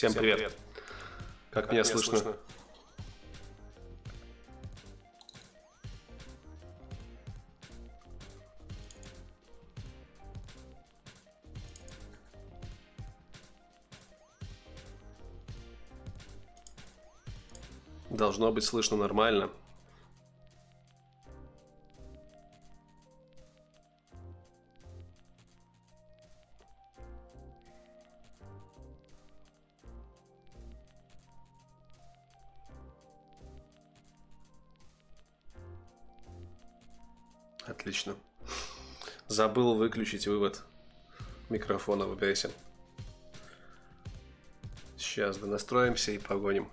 Всем, Всем привет. привет. Как, как меня, меня слышно? слышно? Должно быть слышно нормально. Забыл выключить вывод микрофона в OBS. Сейчас донастроимся и погоним.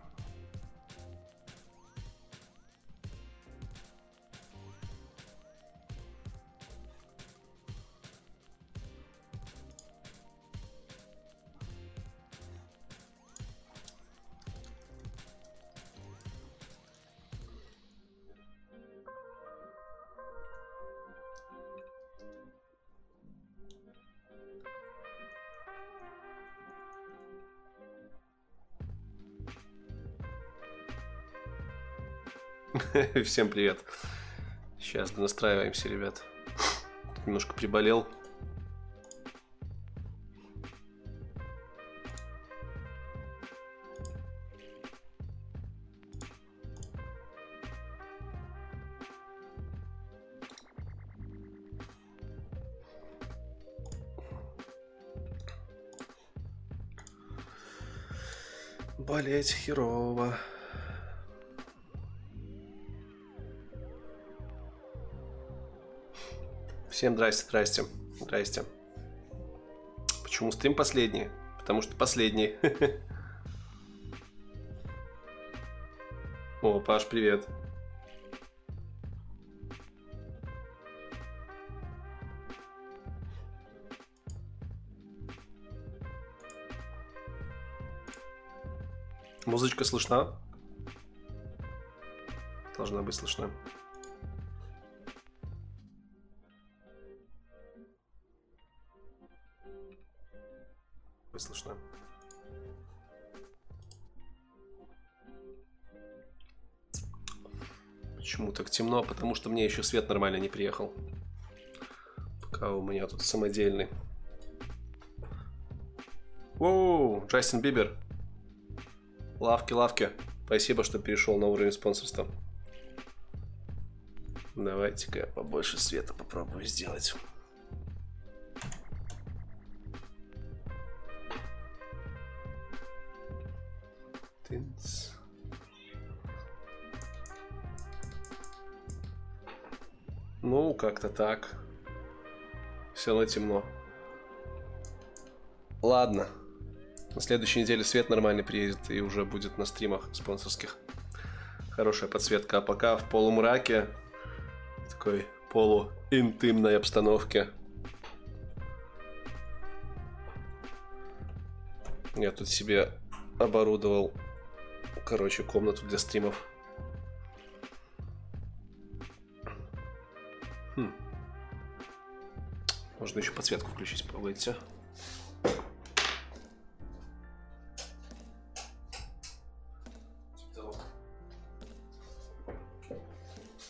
Всем привет. Сейчас настраиваемся, ребят. Немножко приболел. Болеть херово. Всем здрасте, здрасте, здрасте. Почему стрим последний? Потому что последний. О, Паш, привет. Музычка слышна? Должна быть слышна. Темно? Потому что мне еще свет нормально не приехал. Пока у меня тут самодельный. Воу, Джастин Бибер. Лавки, лавки. Спасибо, что перешел на уровень спонсорства. Давайте-ка я побольше света попробую сделать. Как-то так. Все равно темно. Ладно. На следующей неделе свет нормальный приедет и уже будет на стримах спонсорских. Хорошая подсветка. А пока в полумраке, такой полуинтимной обстановке. Я тут себе оборудовал короче, комнату для стримов. Можно еще подсветку включить, пробуйте.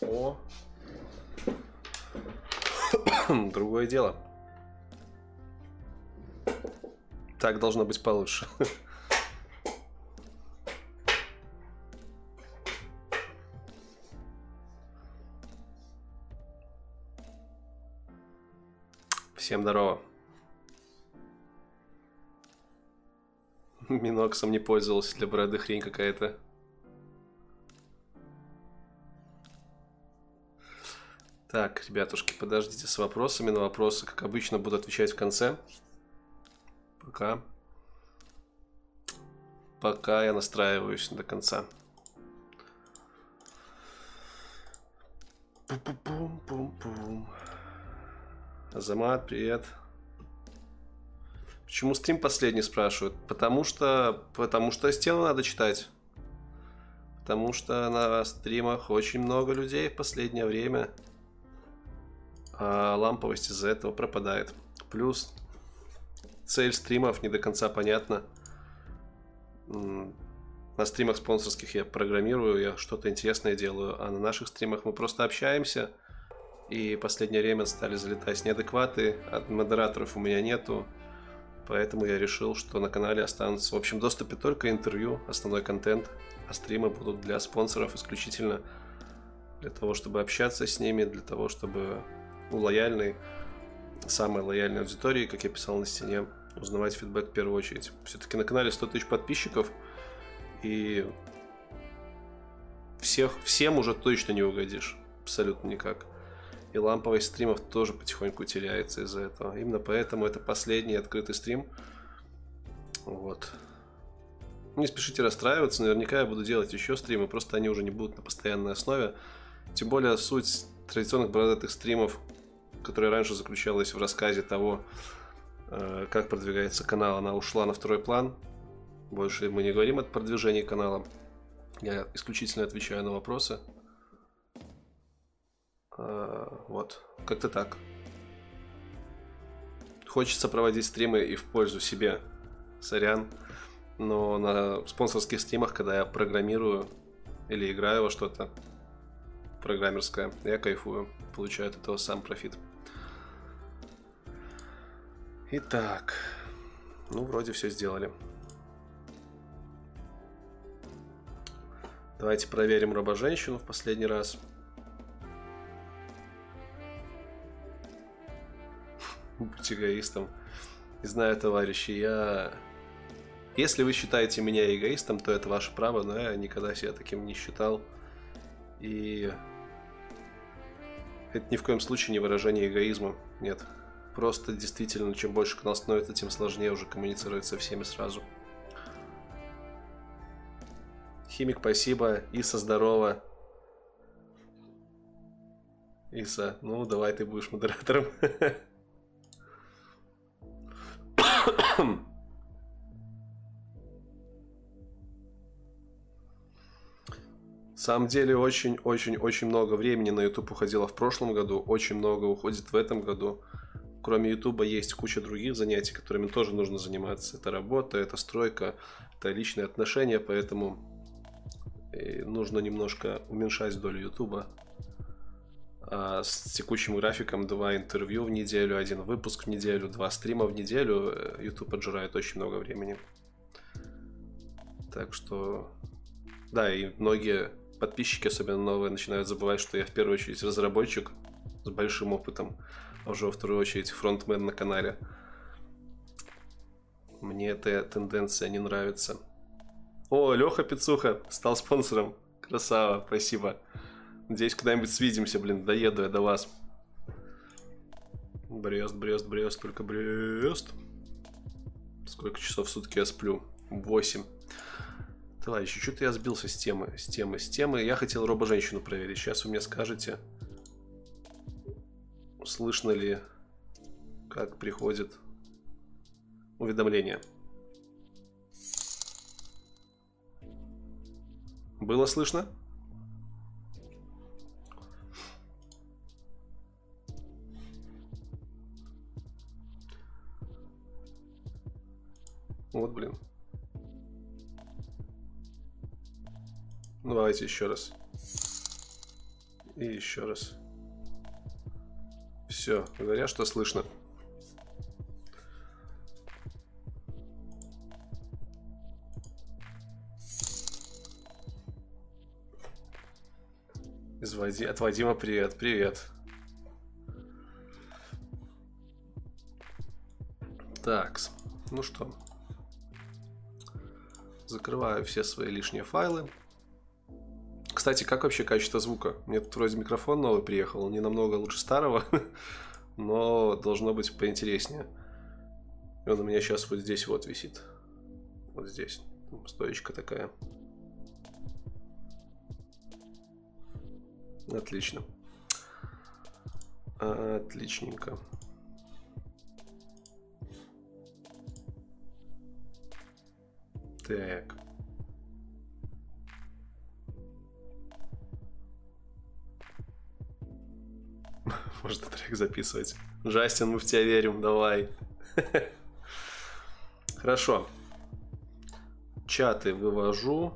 О. Другое дело. Так должно быть получше. Всем здорово. Миноксом не пользовался, для бороды хрень какая-то. Так, ребятушки, подождите с вопросами. На вопросы, как обычно, буду отвечать в конце. Пока. Пока я настраиваюсь до конца. Пум-пум-пум-пум. Азамат, привет. Почему стрим последний спрашивают? Потому что, потому что стену надо читать. Потому что на стримах очень много людей в последнее время. А ламповость из-за этого пропадает. Плюс цель стримов не до конца понятна. на стримах спонсорских я программирую, я что-то интересное делаю, а на наших стримах мы просто общаемся. И последнее время стали залетать неадекваты, от модераторов у меня нету. Поэтому я решил, что на канале останутся в общем доступе только интервью, основной контент, а стримы будут для спонсоров исключительно для того, чтобы общаться с ними, для того, чтобы у лояльной, самой лояльной аудитории, как я писал на стене, узнавать фидбэк в первую очередь. Все-таки на канале 100 тысяч подписчиков, и всех, всем уже точно не угодишь. Абсолютно никак. И ламповость стримов тоже потихоньку теряется из-за этого. Именно поэтому это последний открытый стрим. Вот. Не спешите расстраиваться, наверняка я буду делать еще стримы, просто они уже не будут на постоянной основе. Тем более суть традиционных бородатых стримов, которая раньше заключалась в рассказе того, э, как продвигается канал, она ушла на второй план. Больше мы не говорим о продвижении канала. Я исключительно отвечаю на вопросы. А, вот, как-то так. Хочется проводить стримы и в пользу себе. Сорян. Но на спонсорских стримах, когда я программирую или играю во что-то программерское, я кайфую. Получаю от этого сам профит. Итак, ну вроде все сделали. Давайте проверим робо-женщину в последний раз. Будь эгоистом. Не знаю, товарищи, я... Если вы считаете меня эгоистом, то это ваше право, но я никогда себя таким не считал. И это ни в коем случае не выражение эгоизма. Нет. Просто действительно, чем больше канал становится, тем сложнее уже коммуницировать со всеми сразу. Химик, спасибо. Иса, здорово. Иса, ну давай ты будешь модератором. самом деле очень-очень-очень много времени на YouTube уходило в прошлом году, очень много уходит в этом году. Кроме YouTube есть куча других занятий, которыми тоже нужно заниматься. Это работа, это стройка, это личные отношения, поэтому и нужно немножко уменьшать долю Ютуба. А с текущим графиком два интервью в неделю, один выпуск в неделю, два стрима в неделю. YouTube отжирает очень много времени. Так что... Да, и многие подписчики, особенно новые, начинают забывать, что я в первую очередь разработчик с большим опытом, а уже во вторую очередь фронтмен на канале. Мне эта тенденция не нравится. О, Леха Пицуха стал спонсором. Красава, спасибо. Надеюсь, когда-нибудь свидимся, блин, доеду я до вас. Брест, Брест, Брест, только Брест. Сколько часов в сутки я сплю? 8. Товарищи, что-то я сбился с темы, с темы, с темы. Я хотел робо-женщину проверить. Сейчас вы мне скажете, слышно ли, как приходит уведомление. Было слышно? Вот, блин. Ну, давайте еще раз. И еще раз. Все, говоря, что слышно. Из Вади... От Вадима привет, привет. Так, ну что. Закрываю все свои лишние файлы. Кстати, как вообще качество звука? Мне тут вроде микрофон новый приехал, не намного лучше старого, но должно быть поинтереснее. И он у меня сейчас вот здесь вот висит. Вот здесь. Стоечка такая. Отлично. Отличненько. Так. Можно трек записывать. Джастин, мы в тебя верим, давай. Хорошо. чаты вывожу.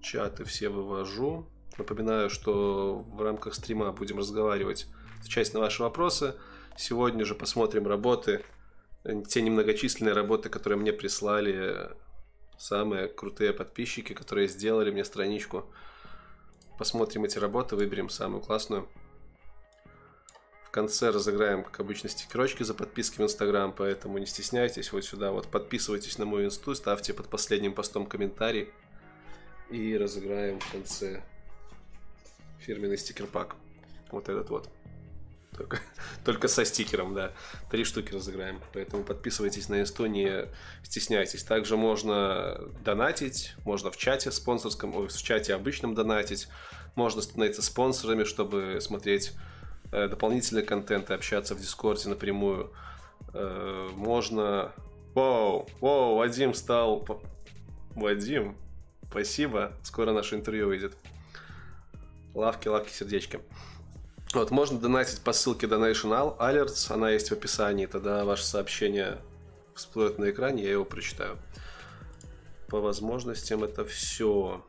Чаты все вывожу. Напоминаю, что в рамках стрима будем разговаривать, отвечать на ваши вопросы. Сегодня же посмотрим работы, те немногочисленные работы, которые мне прислали самые крутые подписчики, которые сделали мне страничку. Посмотрим эти работы, выберем самую классную. В конце разыграем, как обычно, стикерочки за подписки в Инстаграм, поэтому не стесняйтесь, вот сюда вот подписывайтесь на мою инсту, ставьте под последним постом комментарий и разыграем в конце фирменный стикер-пак. Вот этот вот. Только, только со стикером, да. Три штуки разыграем. Поэтому подписывайтесь на не стесняйтесь. Также можно донатить, можно в чате спонсорском, ой, в чате обычном донатить. Можно становиться спонсорами, чтобы смотреть э, дополнительный контент и общаться в Дискорде напрямую. Э, можно... Воу, воу, Вадим стал... Вадим, спасибо. Скоро наше интервью выйдет. Лавки, лавки, сердечки. Вот, можно донатить по ссылке Donation Alerts, она есть в описании, тогда ваше сообщение всплывет на экране, я его прочитаю. По возможностям это все.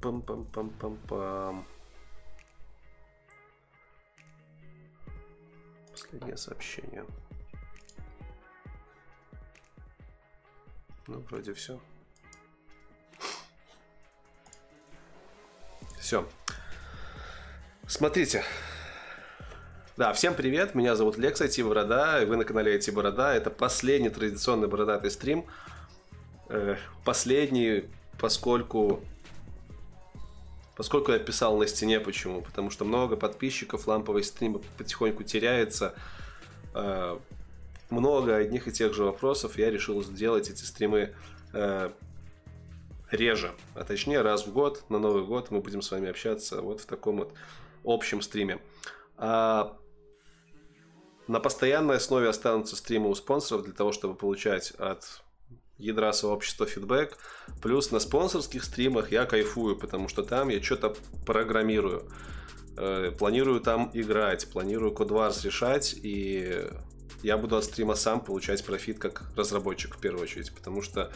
Пам-пам-пам-пам-пам. Последнее сообщение. Ну, вроде все. Все. Смотрите. Да, всем привет, меня зовут Лекса Борода, и вы на канале Борода. Это последний традиционный бородатый стрим. Э, последний, поскольку... Поскольку я писал на стене, почему? Потому что много подписчиков, ламповый стрим потихоньку теряется. Э, много одних и тех же вопросов. Я решил сделать эти стримы э, реже, а точнее раз в год, на Новый год мы будем с вами общаться вот в таком вот общем стриме. А на постоянной основе останутся стримы у спонсоров для того, чтобы получать от ядра сообщества фидбэк. Плюс на спонсорских стримах я кайфую, потому что там я что-то программирую. Э, планирую там играть, планирую кодварс решать, и я буду от стрима сам получать профит как разработчик в первую очередь, потому что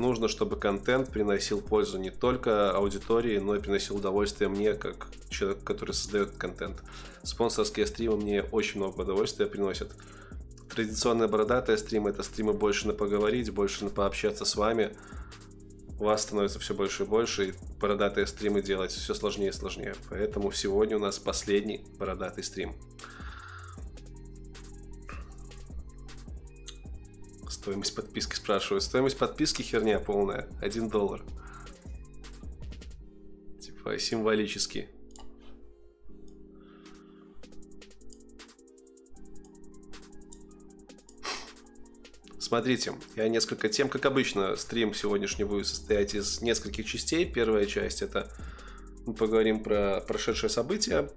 нужно, чтобы контент приносил пользу не только аудитории, но и приносил удовольствие мне, как человек, который создает контент. Спонсорские стримы мне очень много удовольствия приносят. Традиционная бородатая стримы это стримы больше на поговорить, больше на пообщаться с вами. У вас становится все больше и больше, и бородатые стримы делать все сложнее и сложнее. Поэтому сегодня у нас последний бородатый стрим. Стоимость подписки спрашивают. Стоимость подписки херня полная. Один доллар. Типа символически. Смотрите, я несколько тем, как обычно, стрим сегодняшний будет состоять из нескольких частей. Первая часть это мы поговорим про прошедшие события.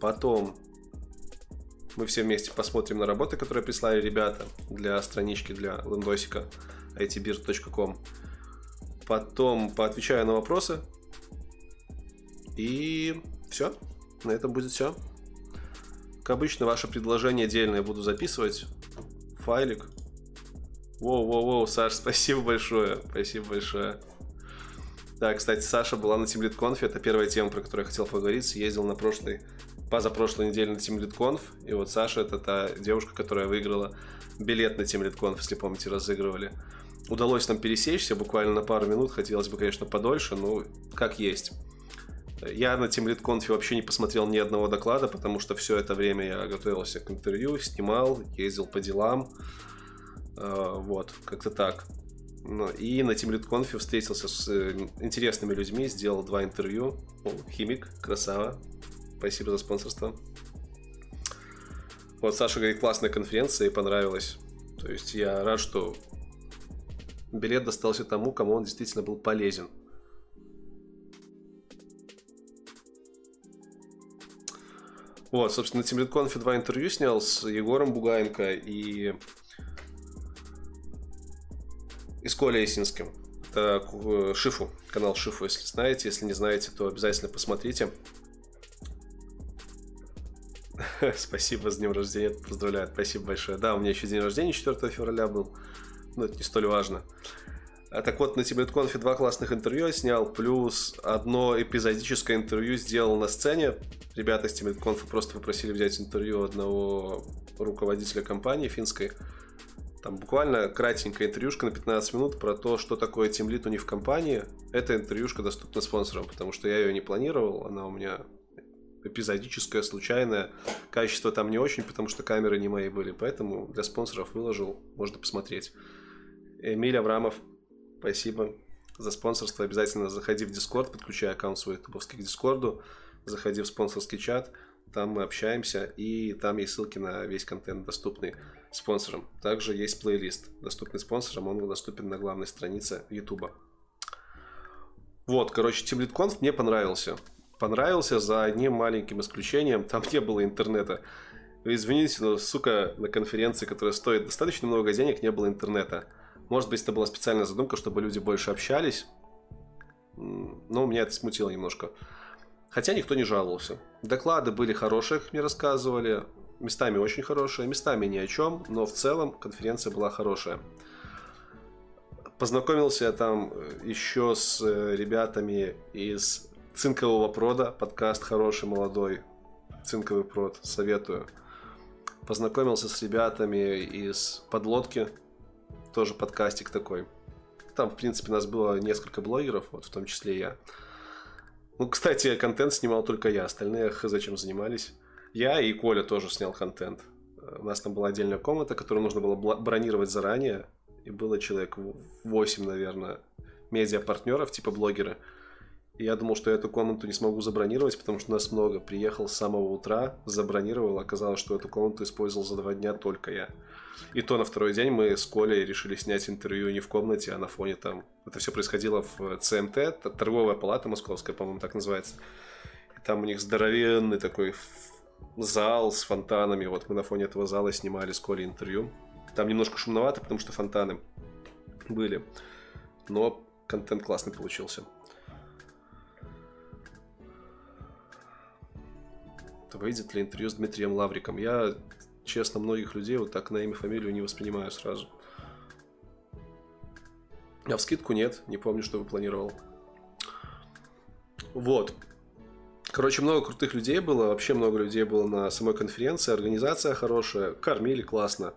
Потом мы все вместе посмотрим на работы, которые прислали ребята для странички, для лендосика itbird.com. Потом поотвечаю на вопросы. И все. На этом будет все. Как обычно, ваше предложение отдельно буду записывать. Файлик. Воу-воу-воу, Саш, спасибо большое. Спасибо большое. Да, кстати, Саша была на Team Lead Conf. Это первая тема, про которую я хотел поговорить. Съездил на прошлый позапрошлой неделе на Team Conf. И вот Саша это та девушка, которая выиграла билет на Team Conf, если помните, разыгрывали. Удалось нам пересечься буквально на пару минут. Хотелось бы, конечно, подольше, но как есть. Я на Team Conf вообще не посмотрел ни одного доклада, потому что все это время я готовился к интервью, снимал, ездил по делам. А, вот, как-то так. Ну, и на Team Lead Conf встретился с э, интересными людьми, сделал два интервью. О, химик, красава, Спасибо за спонсорство. Вот Саша говорит, классная конференция и понравилась. То есть я рад, что билет достался тому, кому он действительно был полезен. Вот, собственно, на TeamLead два интервью снял с Егором Бугаенко и, и с Колей Есинским. Это э, Шифу, канал Шифу, если знаете. Если не знаете, то обязательно посмотрите. Спасибо с днем рождения, поздравляю, спасибо большое. Да, у меня еще день рождения 4 февраля был, но это не столь важно. А так вот, на TibetConf два классных интервью я снял, плюс одно эпизодическое интервью сделал на сцене. Ребята с TibetConf просто попросили взять интервью одного руководителя компании финской. Там буквально кратенькая интервьюшка на 15 минут про то, что такое тимлит у них в компании. Эта интервьюшка доступна спонсорам, потому что я ее не планировал, она у меня эпизодическая, случайная. Качество там не очень, потому что камеры не мои были, поэтому для спонсоров выложил, можно посмотреть. Эмиль Аврамов, спасибо за спонсорство. Обязательно заходи в Дискорд, подключай аккаунт свой ютубовский к Дискорду, заходи в спонсорский чат, там мы общаемся, и там есть ссылки на весь контент, доступный спонсорам. Также есть плейлист, доступный спонсорам, он доступен на главной странице YouTube. Вот, короче, TeamLead мне понравился. Понравился за одним маленьким исключением, там не было интернета. Извините, но, сука, на конференции, которая стоит достаточно много денег, не было интернета. Может быть, это была специальная задумка, чтобы люди больше общались. Но меня это смутило немножко. Хотя никто не жаловался. Доклады были хорошие, как мне рассказывали. Местами очень хорошие, местами ни о чем, но в целом конференция была хорошая. Познакомился я там э, еще с э, ребятами из Цинкового прода, подкаст хороший, молодой. Цинковый прод, советую. Познакомился с ребятами из Подлодки, тоже подкастик такой. Там, в принципе, нас было несколько блогеров, вот в том числе я. Ну, кстати, контент снимал только я, остальные зачем занимались. Я и Коля тоже снял контент. У нас там была отдельная комната, которую нужно было бронировать заранее. И было человек 8, наверное, медиа-партнеров, типа блогеры. Я думал, что я эту комнату не смогу забронировать, потому что нас много. Приехал с самого утра, забронировал, оказалось, что эту комнату использовал за два дня только я. И то на второй день мы с Колей решили снять интервью не в комнате, а на фоне там. Это все происходило в ЦМТ, торговая палата московская, по-моему, так называется. И там у них здоровенный такой зал с фонтанами. Вот мы на фоне этого зала снимали с Колей интервью. Там немножко шумновато, потому что фонтаны были. Но контент классный получился. Выйдет ли интервью с Дмитрием Лавриком? Я честно, многих людей вот так на имя, фамилию не воспринимаю сразу. А в скидку нет, не помню, что вы планировал. Вот. Короче, много крутых людей было, вообще много людей было на самой конференции, организация хорошая, кормили классно.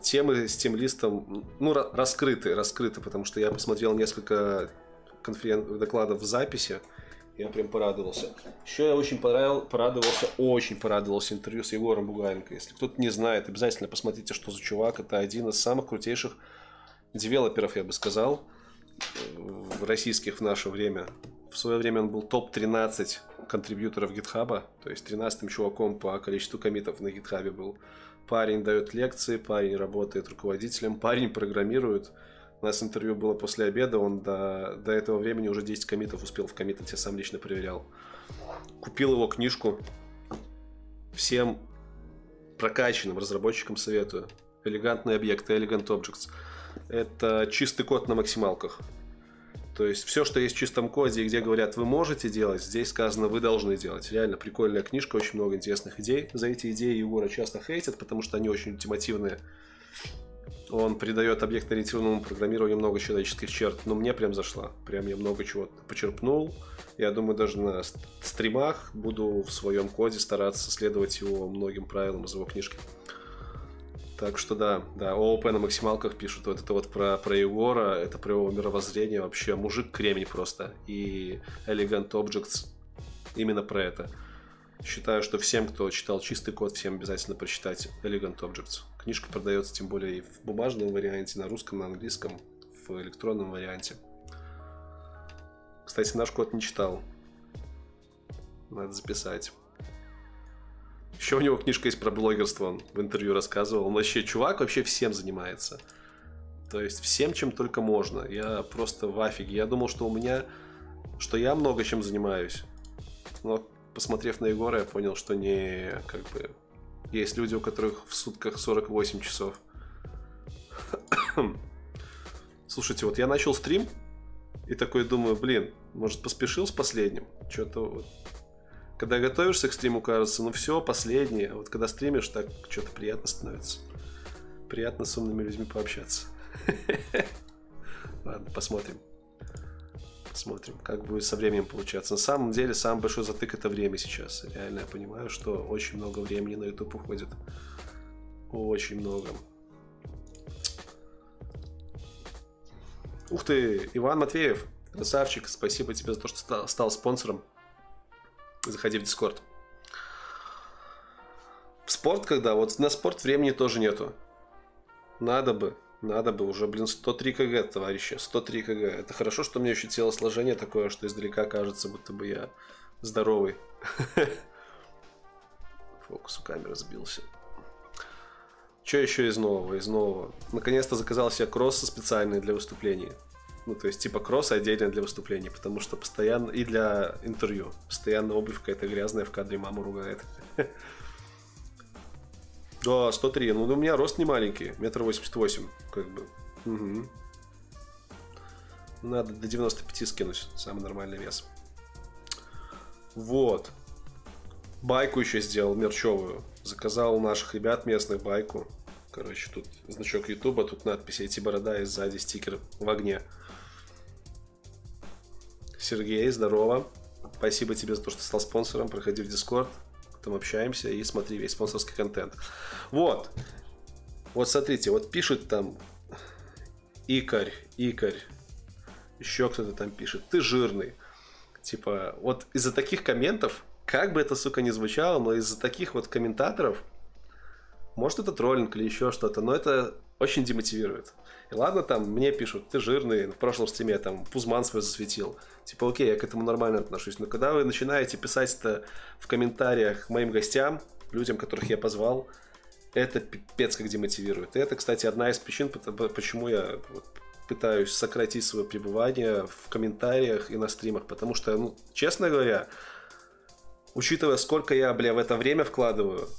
Темы с тем листом, ну, раскрыты, раскрыты, потому что я посмотрел несколько конферен... докладов в записи, я прям порадовался. Еще я очень понравил, порадовался, очень порадовался интервью с Егором Бугаренко. Если кто-то не знает, обязательно посмотрите, что за чувак. Это один из самых крутейших девелоперов, я бы сказал, в российских в наше время. В свое время он был топ-13 контрибьюторов гитхаба, то есть 13-м чуваком по количеству комитов на гитхабе был. Парень дает лекции, парень работает руководителем, парень программирует, у нас интервью было после обеда, он до, до этого времени уже 10 комитов успел в коммитать, я сам лично проверял. Купил его книжку. Всем прокачанным разработчикам советую. Элегантные объекты, Elegant Objects. Это чистый код на максималках. То есть все, что есть в чистом коде, где говорят, вы можете делать, здесь сказано, вы должны делать. Реально прикольная книжка, очень много интересных идей. За эти идеи Егора часто хейтят, потому что они очень ультимативные. Он придает объектно-ориентированному программированию много человеческих черт. Но мне прям зашла. Прям я много чего почерпнул. Я думаю, даже на стримах буду в своем коде стараться следовать его многим правилам из его книжки. Так что да, да, ООП на максималках пишут вот это вот про, про Егора, это про его мировоззрение вообще. Мужик кремень просто. И Elegant Objects именно про это. Считаю, что всем, кто читал чистый код, всем обязательно прочитать Elegant Objects. Книжка продается тем более и в бумажном варианте, на русском, на английском, в электронном варианте. Кстати, наш код не читал. Надо записать. Еще у него книжка есть про блогерство, он в интервью рассказывал. Он вообще, чувак вообще всем занимается. То есть всем, чем только можно. Я просто в афиге. Я думал, что у меня, что я много чем занимаюсь. Но посмотрев на Егора, я понял, что не, как бы, есть люди, у которых в сутках 48 часов. Слушайте, вот я начал стрим, и такой думаю, блин, может поспешил с последним? Что-то вот... Когда готовишься к стриму, кажется, ну все, последнее. А вот когда стримишь, так что-то приятно становится. Приятно с умными людьми пообщаться. Ладно, посмотрим. Посмотрим, как будет со временем получаться. На самом деле, самый большой затык это время сейчас. Реально я понимаю, что очень много времени на YouTube уходит. Очень много. Ух ты, Иван Матвеев, красавчик, спасибо тебе за то, что стал, стал спонсором. Заходи в Дискорд. В спорт когда? Вот на спорт времени тоже нету. Надо бы, надо бы уже, блин, 103 кг, товарищи, 103 кг. Это хорошо, что у меня еще телосложение такое, что издалека кажется, будто бы я здоровый. Фокус у камеры сбился. Что еще из нового? Из нового. Наконец-то заказал себе кроссы специальные для выступлений. Ну, то есть, типа кросс отдельно для выступлений, потому что постоянно... И для интервью. Постоянно обувь какая-то грязная в кадре мама ругает. Да, 103. Ну, у меня рост не маленький. Метр восемьдесят восемь, как бы. Угу. Надо до 95 скинуть. Самый нормальный вес. Вот. Байку еще сделал, мерчевую. Заказал у наших ребят местных байку. Короче, тут значок Ютуба, тут надпись «Эти борода» и сзади стикер в огне. Сергей, здорово. Спасибо тебе за то, что стал спонсором. Проходи в Дискорд там общаемся и смотри весь спонсорский контент. Вот. Вот смотрите, вот пишет там Икарь, Икарь, еще кто-то там пишет, ты жирный. Типа, вот из-за таких комментов, как бы это, сука, не звучало, но из-за таких вот комментаторов, может это троллинг или еще что-то, но это очень демотивирует. И ладно, там мне пишут, ты жирный, в прошлом стриме там Пузман свой засветил. Типа, окей, я к этому нормально отношусь. Но когда вы начинаете писать это в комментариях моим гостям, людям, которых я позвал, это пипец как демотивирует. И это, кстати, одна из причин, почему я пытаюсь сократить свое пребывание в комментариях и на стримах. Потому что, ну, честно говоря, учитывая, сколько я, бля, в это время вкладываю,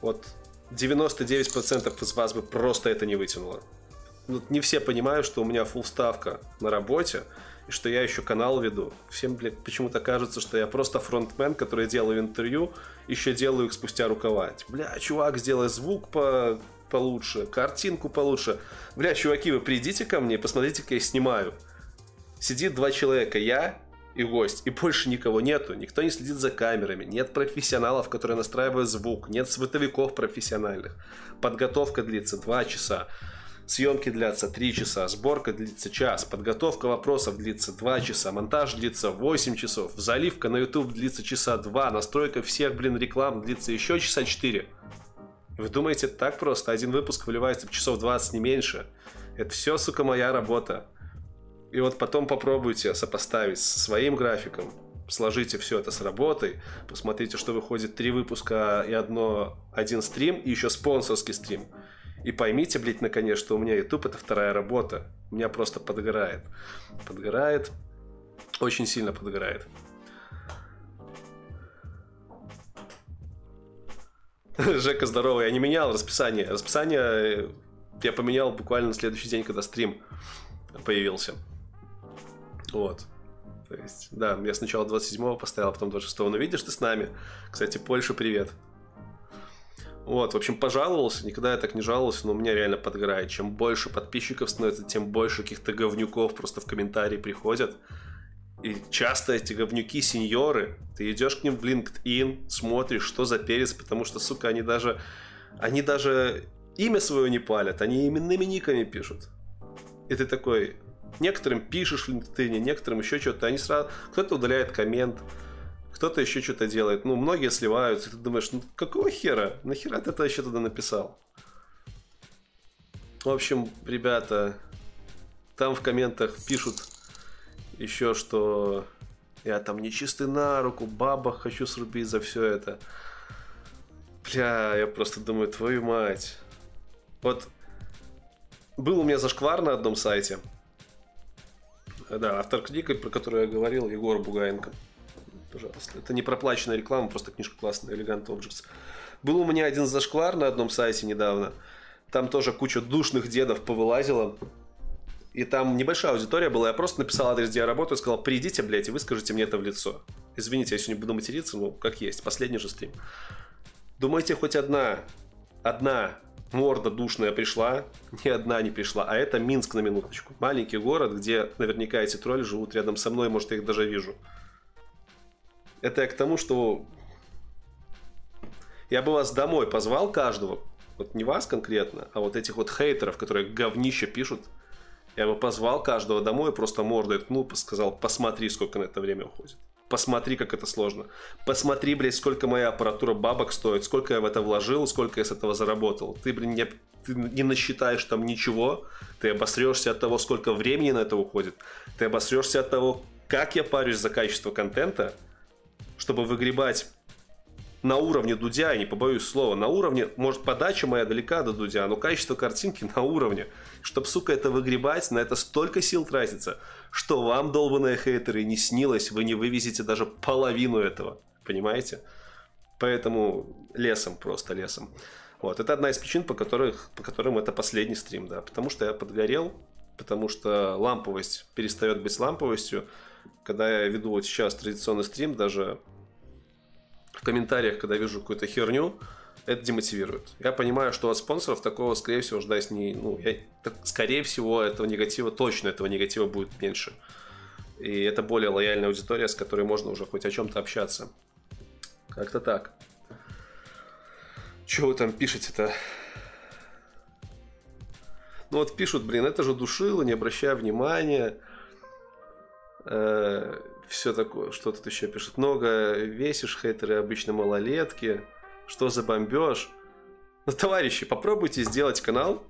вот 99% из вас бы просто это не вытянуло. Ну, не все понимают, что у меня фул ставка на работе, и что я еще канал веду. Всем, блядь, почему-то кажется, что я просто фронтмен, который делаю интервью, еще делаю их спустя рукава. Бля, чувак, сделай звук по получше, картинку получше. Бля, чуваки, вы придите ко мне, посмотрите, как я снимаю. Сидит два человека, я и гость, и больше никого нету, никто не следит за камерами, нет профессионалов, которые настраивают звук, нет световиков профессиональных. Подготовка длится два часа. Съемки длятся 3 часа, сборка длится час, подготовка вопросов длится 2 часа, монтаж длится 8 часов, заливка на YouTube длится часа 2, настройка всех, блин, реклам длится еще часа 4. Вы думаете, так просто? Один выпуск выливается в часов 20, не меньше. Это все, сука, моя работа. И вот потом попробуйте сопоставить со своим графиком, сложите все это с работой, посмотрите, что выходит три выпуска и одно, один стрим, и еще спонсорский стрим – и поймите, блядь, наконец, что у меня YouTube это вторая работа. У меня просто подгорает. Подгорает. Очень сильно подгорает. Жека, здорово. Я не менял расписание. Расписание э, я поменял буквально на следующий день, когда стрим появился. Вот. То есть, да, я сначала 27-го поставил, а потом 26-го. Но видишь, ты с нами. Кстати, Польша, привет. Вот, в общем, пожаловался, никогда я так не жаловался, но у меня реально подгорает. Чем больше подписчиков становится, тем больше каких-то говнюков просто в комментарии приходят. И часто эти говнюки сеньоры, ты идешь к ним в LinkedIn, смотришь, что за перец, потому что, сука, они даже, они даже имя свое не палят, они именными никами пишут. И ты такой, некоторым пишешь в LinkedIn, некоторым еще что-то, они сразу, кто-то удаляет коммент, кто-то еще что-то делает. Ну, многие сливаются, и ты думаешь, ну какого хера? Нахера ты это еще туда написал? В общем, ребята, там в комментах пишут еще, что я там нечистый на руку, баба хочу срубить за все это. Бля, я просто думаю, твою мать. Вот был у меня зашквар на одном сайте. Да, автор книги, про которую я говорил, Егор Бугаенко пожалуйста. Это не проплаченная реклама, просто книжка классная, Elegant Objects. Был у меня один зашквар на одном сайте недавно. Там тоже куча душных дедов повылазила. И там небольшая аудитория была. Я просто написал адрес, где я работаю, сказал, придите, блядь, и выскажите мне это в лицо. Извините, я сегодня буду материться, ну, как есть, последний же стрим. Думаете, хоть одна, одна морда душная пришла, ни одна не пришла. А это Минск на минуточку. Маленький город, где наверняка эти тролли живут рядом со мной, может, я их даже вижу. Это я к тому, что я бы вас домой позвал каждого, вот не вас конкретно, а вот этих вот хейтеров, которые говнище пишут, я бы позвал каждого домой просто мордой ткнул, сказал, посмотри, сколько на это время уходит. Посмотри, как это сложно. Посмотри, блядь, сколько моя аппаратура бабок стоит, сколько я в это вложил, сколько я с этого заработал. Ты, блин, не, ты не насчитаешь там ничего, ты обосрешься от того, сколько времени на это уходит, ты обосрешься от того, как я парюсь за качество контента, чтобы выгребать на уровне Дудя, я не побоюсь слова, на уровне, может, подача моя далека до Дудя, но качество картинки на уровне. Чтобы, сука, это выгребать, на это столько сил тратится, что вам, долбанные хейтеры, не снилось, вы не вывезете даже половину этого. Понимаете? Поэтому лесом, просто лесом. Вот, это одна из причин, по, которых, по которым это последний стрим, да. Потому что я подгорел, потому что ламповость перестает быть ламповостью. Когда я веду вот сейчас традиционный стрим, даже в комментариях, когда вижу какую-то херню, это демотивирует. Я понимаю, что от спонсоров такого, скорее всего, ждать не... Ну, я, так, скорее всего, этого негатива, точно этого негатива будет меньше. И это более лояльная аудитория, с которой можно уже хоть о чем-то общаться. Как-то так. Чего вы там пишете-то? Ну вот пишут, блин, это же душило, не обращая внимания. Э, все такое, что тут еще пишут. Много весишь, хейтеры обычно малолетки. Что за бомбеж? Ну, товарищи, попробуйте сделать канал.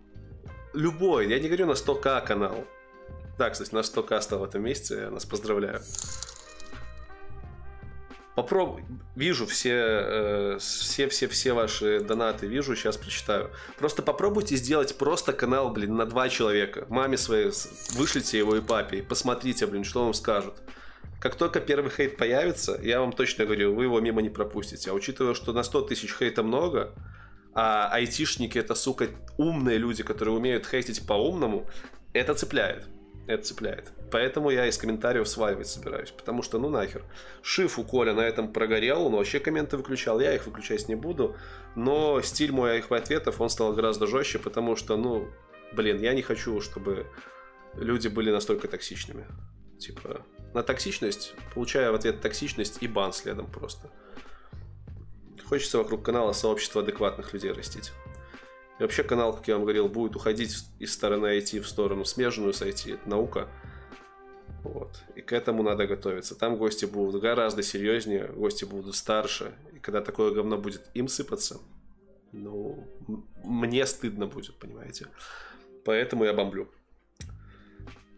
Любой, я не говорю на 100к канал. Да, кстати, на 100к стал в этом месяце, я нас поздравляю. Попробуй. Вижу все, э, все, все, все ваши донаты, вижу, сейчас прочитаю. Просто попробуйте сделать просто канал, блин, на два человека. Маме своей вышлите его и папе, и посмотрите, блин, что вам скажут. Как только первый хейт появится, я вам точно говорю, вы его мимо не пропустите. А учитывая, что на 100 тысяч хейта много, а айтишники это, сука, умные люди, которые умеют хейтить по-умному, это цепляет. Это цепляет. Поэтому я из комментариев сваливать собираюсь. Потому что, ну нахер. Шиф у Коля на этом прогорел, он вообще комменты выключал. Я их выключать не буду. Но стиль моих ответов, он стал гораздо жестче, потому что, ну, блин, я не хочу, чтобы люди были настолько токсичными. Типа, на токсичность, получая в ответ токсичность и бан следом просто. Хочется вокруг канала сообщества адекватных людей растить. И вообще канал, как я вам говорил, будет уходить из стороны IT в сторону смежную с IT. Это наука. Вот. И к этому надо готовиться. Там гости будут гораздо серьезнее, гости будут старше. И когда такое говно будет им сыпаться, ну, мне стыдно будет, понимаете. Поэтому я бомблю.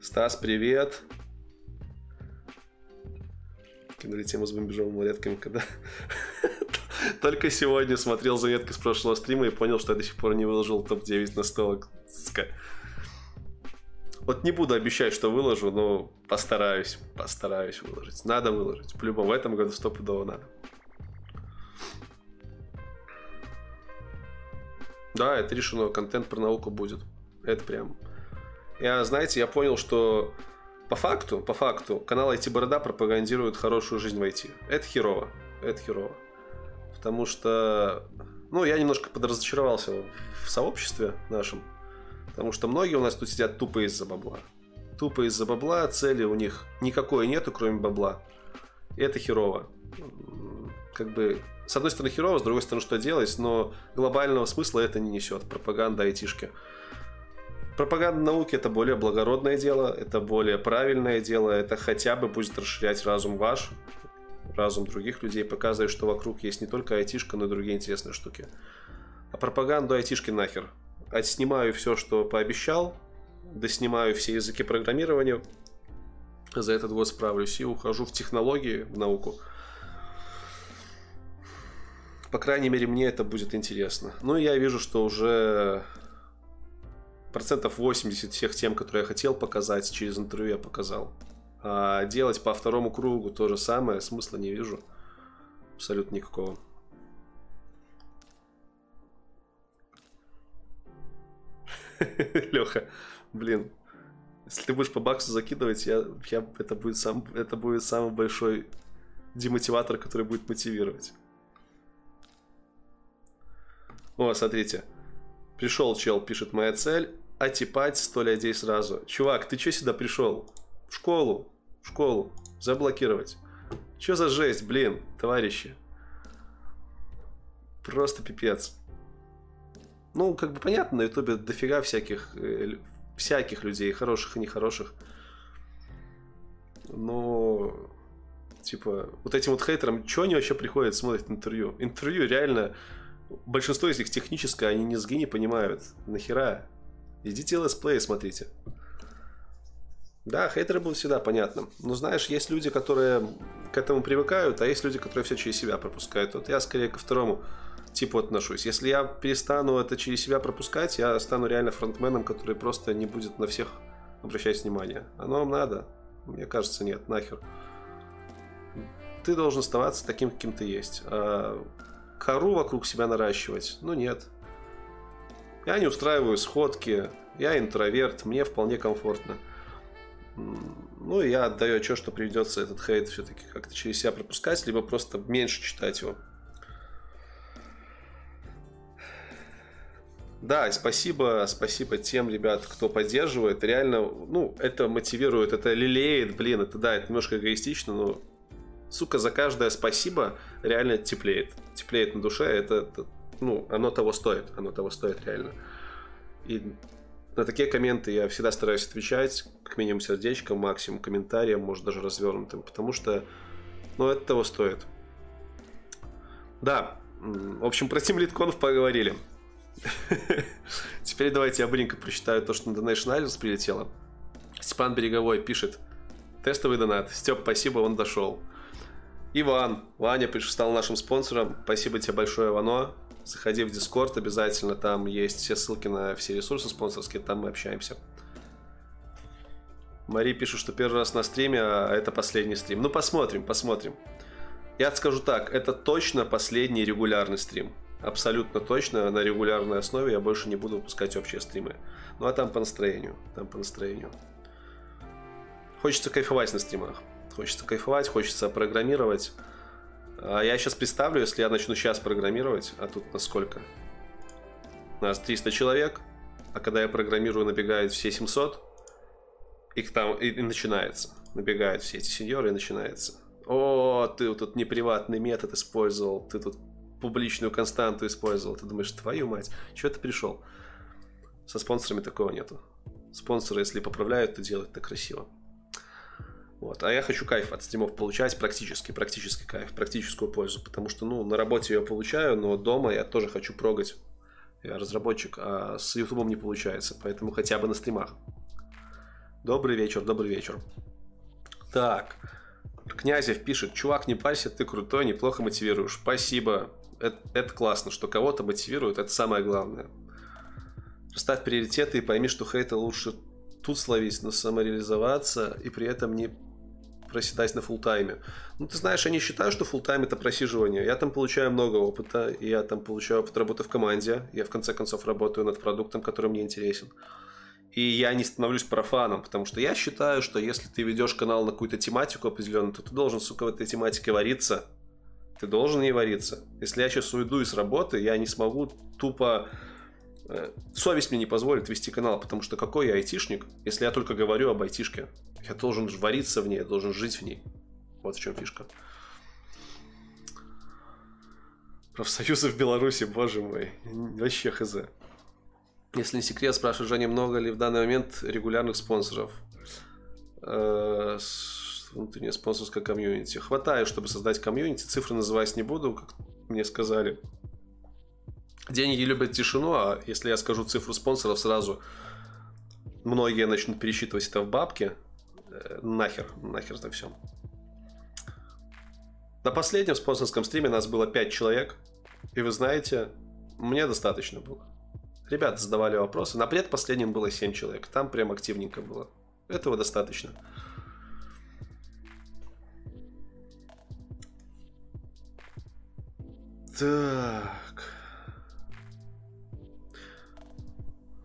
Стас, привет кинули тему с бомбежом малолетками, когда только сегодня смотрел заметки с прошлого стрима и понял, что я до сих пор не выложил топ-9 настолок. Вот не буду обещать, что выложу, но постараюсь, постараюсь выложить. Надо выложить. По-любому, в этом году стопудово надо. Да, это решено. Контент про науку будет. Это прям... Я, знаете, я понял, что по факту, по факту, канал IT Борода пропагандирует хорошую жизнь в IT. Это херово. Это херово. Потому что, ну, я немножко подразочаровался в сообществе нашем. Потому что многие у нас тут сидят тупо из-за бабла. Тупо из-за бабла, цели у них никакой нету, кроме бабла. И это херово. Как бы, с одной стороны херово, с другой стороны что делать, но глобального смысла это не несет. Пропаганда айтишки. Пропаганда науки это более благородное дело, это более правильное дело, это хотя бы будет расширять разум ваш, разум других людей, показывая, что вокруг есть не только айтишка, но и другие интересные штуки. А пропаганду айтишки нахер. Отснимаю все, что пообещал, доснимаю все языки программирования, за этот год справлюсь и ухожу в технологии, в науку. По крайней мере, мне это будет интересно. Ну, я вижу, что уже процентов 80 всех тем, которые я хотел показать через интервью, я показал. А делать по второму кругу то же самое смысла не вижу. Абсолютно никакого. Леха, блин, если ты будешь по баксу закидывать, я, я, это, будет сам, это будет самый большой демотиватор, который будет мотивировать. О, смотрите. Пришел чел, пишет моя цель, отипать 100 людей сразу. Чувак, ты что сюда пришел? В школу, в школу, заблокировать. Что за жесть, блин, товарищи? Просто пипец. Ну, как бы понятно, на ютубе дофига всяких, э, всяких людей, хороших и нехороших. Но, типа, вот этим вот хейтерам, что они вообще приходят, смотрят интервью? Интервью реально, большинство из них техническое, они ни зги не понимают. Нахера? Идите летсплей смотрите. Да, хейтеры будут всегда понятно. Но знаешь, есть люди, которые к этому привыкают, а есть люди, которые все через себя пропускают. Вот я скорее ко второму типу отношусь. Если я перестану это через себя пропускать, я стану реально фронтменом, который просто не будет на всех обращать внимание. Оно вам надо? Мне кажется, нет, нахер. Ты должен оставаться таким, каким ты есть. А кору вокруг себя наращивать? Ну нет. Я не устраиваю сходки, я интроверт, мне вполне комфортно. Ну, я отдаю отчет, что придется этот хейт все-таки как-то через себя пропускать, либо просто меньше читать его. Да, спасибо, спасибо тем ребят, кто поддерживает. Реально, ну, это мотивирует, это лелеет, блин, это да, это немножко эгоистично, но, сука, за каждое спасибо реально теплеет. Теплеет на душе, это, это ну, оно того стоит, оно того стоит реально. И на такие комменты я всегда стараюсь отвечать, как минимум сердечком, максимум комментарием, может даже развернутым, потому что, ну, это того стоит. Да, в общем, про Team Conf поговорили. Теперь давайте я быстренько прочитаю то, что на Donation Islands прилетело. Степан Береговой пишет. Тестовый донат. Степ, спасибо, он дошел. Иван, Ваня стал нашим спонсором. Спасибо тебе большое, Вано. Заходи в Дискорд обязательно, там есть все ссылки на все ресурсы спонсорские, там мы общаемся. Мари пишет, что первый раз на стриме, а это последний стрим. Ну, посмотрим, посмотрим. Я скажу так, это точно последний регулярный стрим абсолютно точно на регулярной основе я больше не буду выпускать общие стримы. Ну а там по настроению. Там по настроению. Хочется кайфовать на стримах. Хочется кайфовать, хочется программировать. А я сейчас представлю, если я начну сейчас программировать, а тут на? У нас 300 человек, а когда я программирую, набегают все 700, их там и, и начинается. Набегают все эти сеньоры и начинается. О, ты вот тут неприватный метод использовал, ты тут публичную константу использовал. Ты думаешь, твою мать, что ты пришел? Со спонсорами такого нету. Спонсоры, если поправляют, то делают это красиво. Вот. А я хочу кайф от стримов получать, практически, практически кайф, практическую пользу. Потому что, ну, на работе я получаю, но дома я тоже хочу прогать. Я разработчик, а с Ютубом не получается. Поэтому хотя бы на стримах. Добрый вечер, добрый вечер. Так. Князев пишет, чувак, не парься, ты крутой, неплохо мотивируешь. Спасибо это, это классно, что кого-то мотивирует, это самое главное. Расставь приоритеты и пойми, что хейта лучше тут словить, но самореализоваться и при этом не проседать на фултайме. Ну, ты знаешь, я не считаю, что фултайм это просиживание. Я там получаю много опыта, и я там получаю опыт работы в команде. Я в конце концов работаю над продуктом, который мне интересен. И я не становлюсь профаном, потому что я считаю, что если ты ведешь канал на какую-то тематику определенную, то ты должен, сука, в этой тематике вариться, ты должен ей вариться. Если я сейчас уйду из работы, я не смогу тупо... Э, совесть мне не позволит вести канал, потому что какой я айтишник, если я только говорю об айтишке? Я должен вариться в ней, я должен жить в ней. Вот в чем фишка. Профсоюзы в Беларуси, боже мой. Вообще хз. Если не секрет, спрашиваю Женя, много ли в данный момент регулярных спонсоров? Э, внутреннее спонсорское комьюнити. Хватает, чтобы создать комьюнити. Цифры называть не буду, как мне сказали. Деньги любят тишину, а если я скажу цифру спонсоров сразу, многие начнут пересчитывать это в бабки. Нахер, нахер это все. На последнем спонсорском стриме нас было 5 человек. И вы знаете, мне достаточно было. Ребята задавали вопросы. На предпоследнем было 7 человек. Там прям активненько было. Этого достаточно. Так.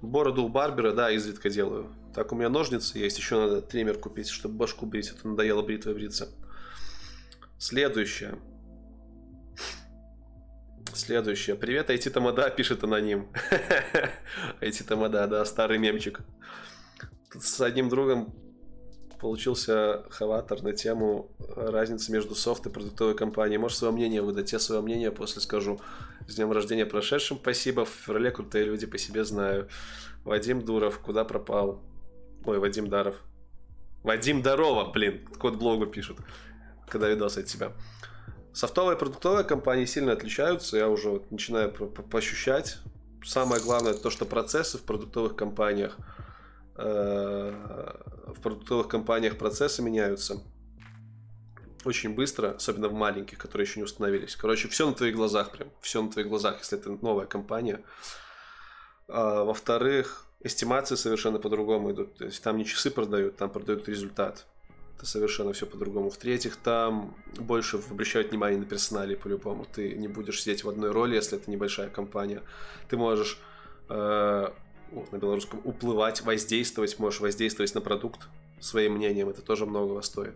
Бороду у барбера, да, изредка делаю. Так, у меня ножницы есть, еще надо триммер купить, чтобы башку брить, это надоело бритвой бриться. Следующее. Следующее. Привет, IT Тамада, пишет аноним. IT Тамада, да, старый мемчик. Тут с одним другом получился хаватор на тему разницы между софт и продуктовой компанией. Можешь свое мнение выдать? Я свое мнение после скажу. С днем рождения прошедшим спасибо. В феврале крутые люди по себе знаю. Вадим Дуров, куда пропал? Ой, Вадим Даров. Вадим Дарова, блин, код блогу пишут, когда видос от тебя. Софтовая и продуктовая компании сильно отличаются, я уже вот начинаю пощущать. Самое главное то, что процессы в продуктовых компаниях э, в продуктовых компаниях процессы меняются очень быстро, особенно в маленьких, которые еще не установились. Короче, все на твоих глазах прям, все на твоих глазах, если это новая компания. А, во-вторых, эстимации совершенно по-другому идут. То есть там не часы продают, там продают результат. Это совершенно все по-другому. В-третьих, там больше обращают внимание на персонале по-любому. Ты не будешь сидеть в одной роли, если это небольшая компания. Ты можешь э, на белорусском уплывать, воздействовать, можешь воздействовать на продукт своим мнением. Это тоже многого стоит.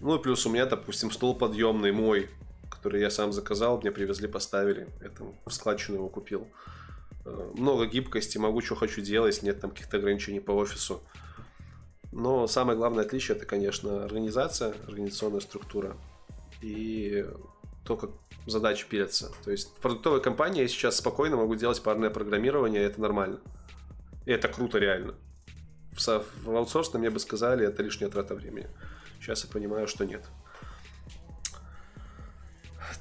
Ну и плюс у меня, допустим, стол подъемный мой, который я сам заказал, мне привезли, поставили. Это в складчину его купил. Э, много гибкости, могу, что хочу делать, нет там каких-то ограничений по офису. Но самое главное отличие это, конечно, организация, организационная структура и то, как задачи пилятся. То есть в продуктовой компании я сейчас спокойно могу делать парное программирование, и это нормально. И это круто реально. В, в аутсорсном мне бы сказали, это лишняя трата времени. Сейчас я понимаю, что нет.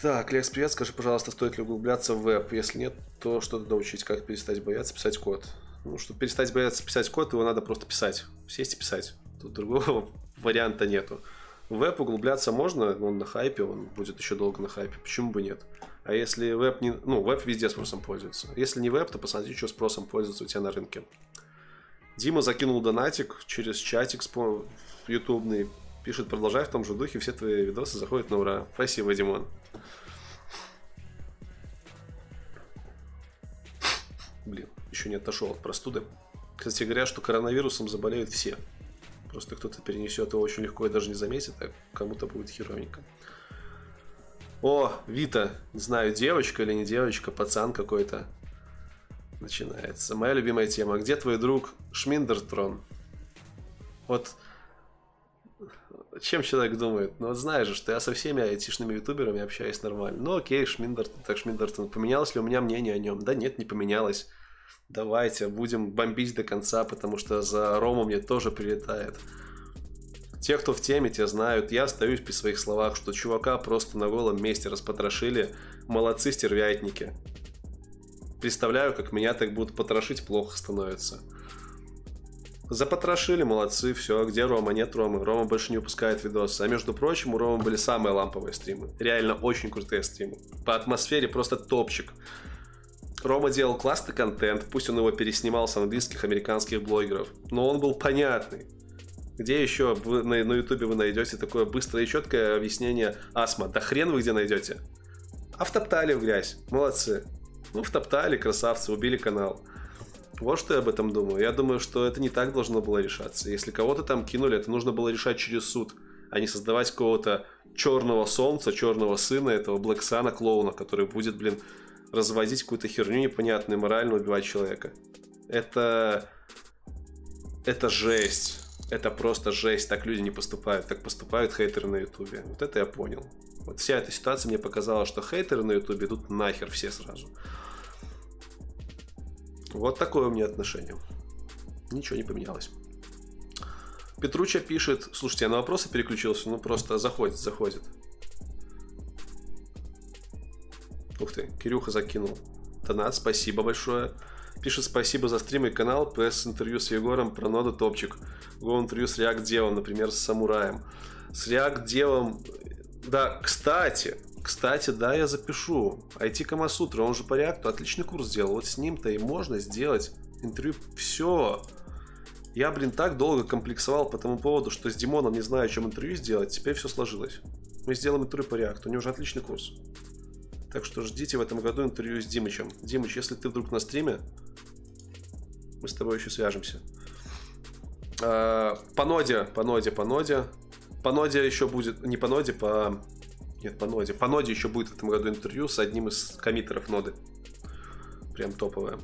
Так, Лекс, привет. Скажи, пожалуйста, стоит ли углубляться в веб? Если нет, то что то научить, как перестать бояться писать код? Ну, чтобы перестать бояться писать код, его надо просто писать. Сесть и писать. Тут другого варианта нету. В веб углубляться можно, он на хайпе, он будет еще долго на хайпе. Почему бы нет? А если веб не... Ну, веб везде спросом пользуется. Если не веб, то посмотри, что спросом пользуется у тебя на рынке. Дима закинул донатик через чатик ютубный. Пишет, продолжай в том же духе, все твои видосы заходят на ура. Спасибо, Димон. Блин, еще не отошел от простуды. Кстати говоря, что коронавирусом заболеют все. Просто кто-то перенесет его очень легко и даже не заметит, а кому-то будет херовенько. О, Вита, не знаю, девочка или не девочка, пацан какой-то. Начинается. Моя любимая тема. Где твой друг Шминдертрон? Вот чем человек думает? Ну, вот знаешь же, что я со всеми айтишными ютуберами общаюсь нормально. Ну, окей, Шминдертон, так Шминдертон. Поменялось ли у меня мнение о нем? Да нет, не поменялось. Давайте, будем бомбить до конца, потому что за Рому мне тоже прилетает. Те, кто в теме, те знают. Я остаюсь при своих словах, что чувака просто на голом месте распотрошили. Молодцы стервятники. Представляю, как меня так будут потрошить, плохо становится. Запотрошили, молодцы, все. Где Рома? Нет Ромы. Рома больше не выпускает видосы. А между прочим, у Ромы были самые ламповые стримы. Реально очень крутые стримы. По атмосфере просто топчик. Рома делал классный контент, пусть он его переснимал с английских, американских блогеров, но он был понятный. Где еще вы, на, на ютубе вы найдете такое быстрое и четкое объяснение астма? Да хрен вы где найдете. А втоптали в грязь. Молодцы. Ну, втоптали, красавцы, убили канал. Вот что я об этом думаю. Я думаю, что это не так должно было решаться. Если кого-то там кинули, это нужно было решать через суд, а не создавать какого-то черного солнца, черного сына, этого Блэксана клоуна, который будет, блин, разводить какую-то херню непонятную, морально убивать человека. Это... Это жесть. Это просто жесть. Так люди не поступают. Так поступают хейтеры на ютубе. Вот это я понял. Вот вся эта ситуация мне показала, что хейтеры на ютубе идут нахер все сразу. Вот такое у меня отношение. Ничего не поменялось. Петруча пишет, слушайте, я на вопросы переключился, ну просто заходит, заходит. Ух ты, Кирюха закинул. Донат, спасибо большое. Пишет спасибо за стрим и канал. ПС интервью с Егором про ноду топчик. Го интервью с React Девом, например, с Самураем. С React Девом... Да, кстати, кстати, да, я запишу. IT Камасутра, он же по реакту отличный курс сделал. Вот с ним-то и можно сделать интервью. Все. Я, блин, так долго комплексовал по тому поводу, что с Димоном не знаю, о чем интервью сделать. Теперь все сложилось. Мы сделаем интервью по реакту. У него уже отличный курс. Так что ждите в этом году интервью с Димычем. Димыч, если ты вдруг на стриме, мы с тобой еще свяжемся. А, по ноде, по ноде, по ноде. По ноде еще будет, не по ноде, по Нет, по ноде. По ноде еще будет в этом году интервью с одним из комитеров ноды. Прям топовое.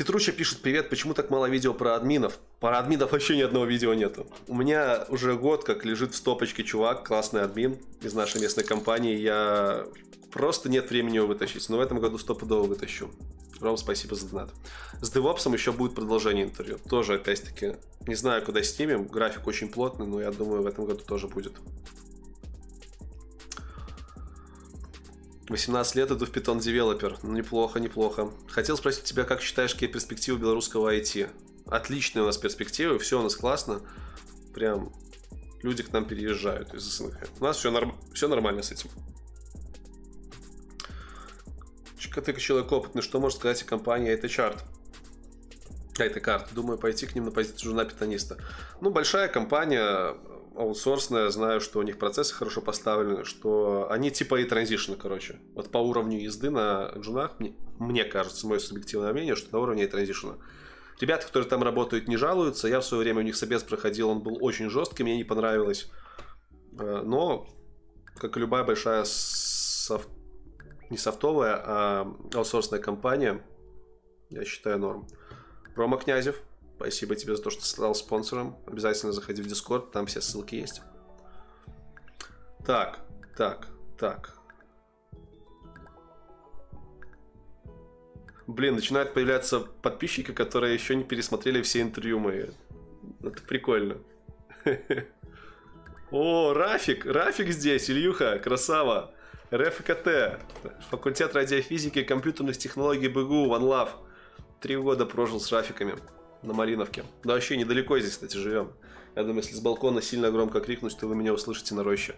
Петруча пишет, привет, почему так мало видео про админов? Про админов вообще ни одного видео нету. У меня уже год как лежит в стопочке чувак, классный админ из нашей местной компании. Я просто нет времени его вытащить, но в этом году стопудово вытащу. Ром, спасибо за донат. С DevOps еще будет продолжение интервью. Тоже, опять-таки, не знаю, куда снимем. График очень плотный, но я думаю, в этом году тоже будет. 18 лет иду в Developer. Ну, неплохо, неплохо. Хотел спросить тебя, как считаешь, какие перспективы белорусского IT? Отличные у нас перспективы, все у нас классно. Прям люди к нам переезжают из СНГ. У нас все, норм... все нормально с этим. Ты человек опытный, что можешь сказать о компании IT Chart? IT Card. Думаю, пойти к ним на позицию жена питаниста. Ну, большая компания, аутсорсная, знаю, что у них процессы хорошо поставлены, что они типа и транзишны, короче. Вот по уровню езды на джунах, мне, мне кажется, мое субъективное мнение, что на уровне и транзишна. Ребята, которые там работают, не жалуются. Я в свое время у них собес проходил, он был очень жесткий, мне не понравилось. Э, но, как и любая большая софт... не софтовая, а аутсорсная компания, я считаю норм. Рома Князев, Спасибо тебе за то, что стал спонсором. Обязательно заходи в Discord, там все ссылки есть. Так, так, так. Блин, начинают появляться подписчики, которые еще не пересмотрели все интервью мои. Это прикольно. О, Рафик, Рафик здесь, Ильюха, красава. РФКТ, факультет радиофизики и компьютерных технологий БГУ, One Love. Три года прожил с Рафиками на Малиновке. Да вообще недалеко здесь, кстати, живем. Я думаю, если с балкона сильно громко крикнуть, то вы меня услышите на роще.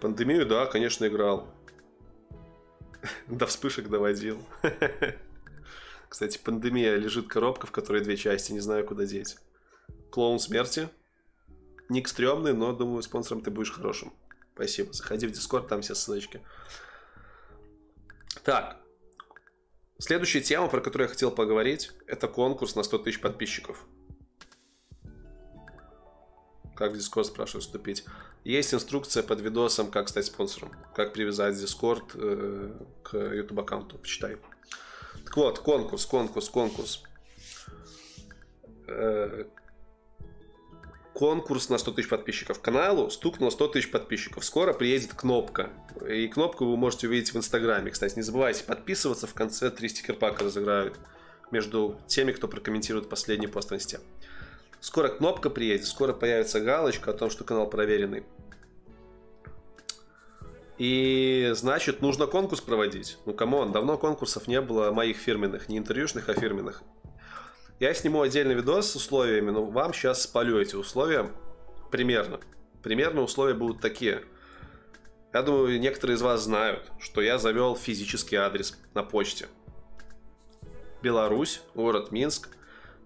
Пандемию, да, конечно, играл. До вспышек доводил. Кстати, пандемия лежит коробка, в которой две части, не знаю, куда деть. Клоун смерти. Ник стрёмный, но, думаю, спонсором ты будешь хорошим. Спасибо. Заходи в Дискорд, там все ссылочки. Так, Следующая тема, про которую я хотел поговорить, это конкурс на 100 тысяч подписчиков. Как в Discord, спрашиваю, вступить. Есть инструкция под видосом, как стать спонсором. Как привязать Discord э, к YouTube аккаунту. Почитай. Так вот, конкурс, конкурс, конкурс. Э, конкурс на 100 тысяч подписчиков каналу стукнуло 100 тысяч подписчиков. Скоро приедет кнопка. И кнопку вы можете увидеть в Инстаграме. Кстати, не забывайте подписываться. В конце три стикерпака разыграют между теми, кто прокомментирует последний пост в Инсте. Скоро кнопка приедет, скоро появится галочка о том, что канал проверенный. И значит, нужно конкурс проводить. Ну, come on, давно конкурсов не было моих фирменных, не интервьюшных, а фирменных. Я сниму отдельный видос с условиями, но вам сейчас спалю эти условия примерно. Примерно условия будут такие. Я думаю, некоторые из вас знают, что я завел физический адрес на почте. Беларусь, город Минск,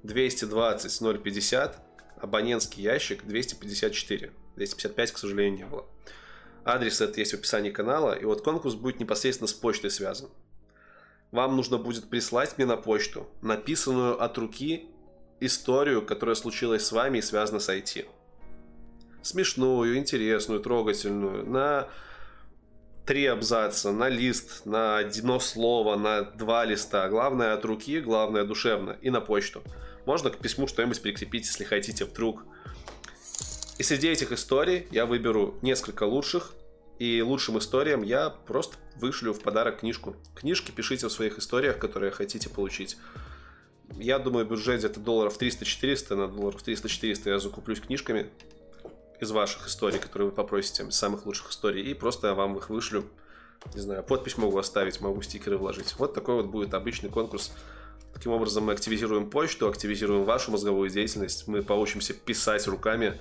220 050, абонентский ящик 254. 255, к сожалению, не было. Адрес это есть в описании канала, и вот конкурс будет непосредственно с почтой связан вам нужно будет прислать мне на почту написанную от руки историю, которая случилась с вами и связана с IT. Смешную, интересную, трогательную, на три абзаца, на лист, на одно слово, на два листа. Главное от руки, главное душевно и на почту. Можно к письму что-нибудь прикрепить, если хотите, вдруг. И среди этих историй я выберу несколько лучших, и лучшим историям я просто вышлю в подарок книжку. Книжки пишите в своих историях, которые хотите получить. Я думаю, бюджет где-то долларов 300-400, на долларов 300-400 я закуплюсь книжками из ваших историй, которые вы попросите, самых лучших историй, и просто вам их вышлю. Не знаю, подпись могу оставить, могу стикеры вложить. Вот такой вот будет обычный конкурс. Таким образом мы активизируем почту, активизируем вашу мозговую деятельность, мы поучимся писать руками.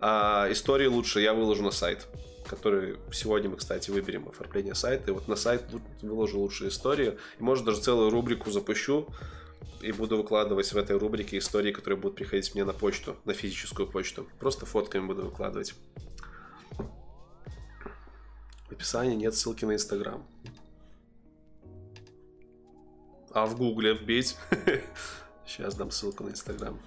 А истории лучше я выложу на сайт который сегодня мы, кстати, выберем оформление сайта. И вот на сайт выложу лучшие истории. И, может, даже целую рубрику запущу. И буду выкладывать в этой рубрике истории, которые будут приходить мне на почту, на физическую почту. Просто фотками буду выкладывать. В описании нет ссылки на Инстаграм. А в Гугле вбить? Сейчас дам ссылку на Инстаграм.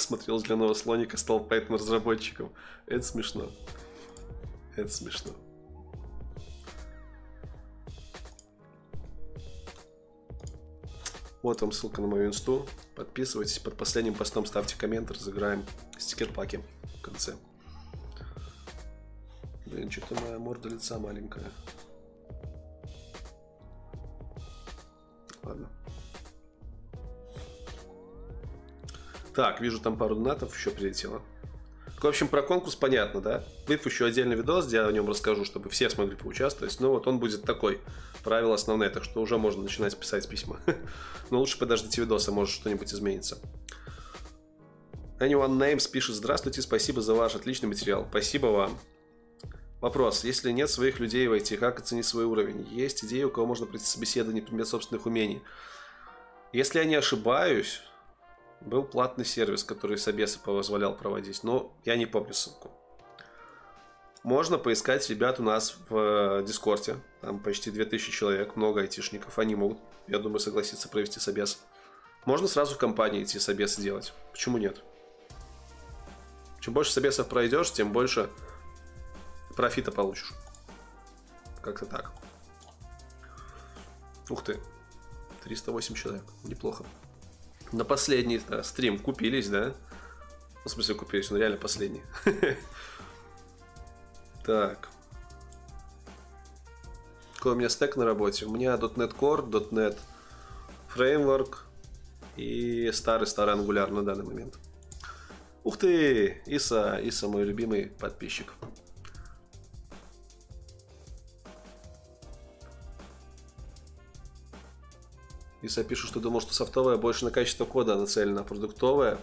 Смотрел «Зеленого слоника», стал поэтому разработчиком. Это смешно. Это смешно. Вот вам ссылка на мою инсту. Подписывайтесь. Под последним постом ставьте коммент. Разыграем стикер-паки в конце. Блин, что-то моя морда лица маленькая. Ладно. Так, вижу там пару донатов еще прилетело. В общем, про конкурс понятно, да? Выпущу отдельный видос, где я о нем расскажу, чтобы все смогли поучаствовать. Ну вот он будет такой. Правила основные, так что уже можно начинать писать письма. Но лучше подождите видоса, может что-нибудь изменится. Anyone Names пишет Здравствуйте, спасибо за ваш отличный материал. Спасибо вам. Вопрос. Если нет своих людей в IT, как оценить свой уровень? Есть идеи, у кого можно пройти собеседование предмет собственных умений? Если я не ошибаюсь, был платный сервис, который Собесы позволял проводить, но я не помню ссылку. Можно поискать ребят у нас в э, Дискорде. Там почти 2000 человек, много айтишников. Они могут, я думаю, согласиться провести собес. Можно сразу в компании идти собесы делать. Почему нет? Чем больше собесов пройдешь, тем больше профита получишь. Как-то так. Ух ты. 308 человек. Неплохо на последний да, стрим купились, да? Ну, в смысле купились, он реально последний. Так. Какой у меня стек на работе? У меня .NET Core, .NET Framework и старый-старый Angular на данный момент. Ух ты! Иса, Иса мой любимый подписчик. Если я пишу, что думал, что софтовая больше на качество кода нацелена, а продуктовая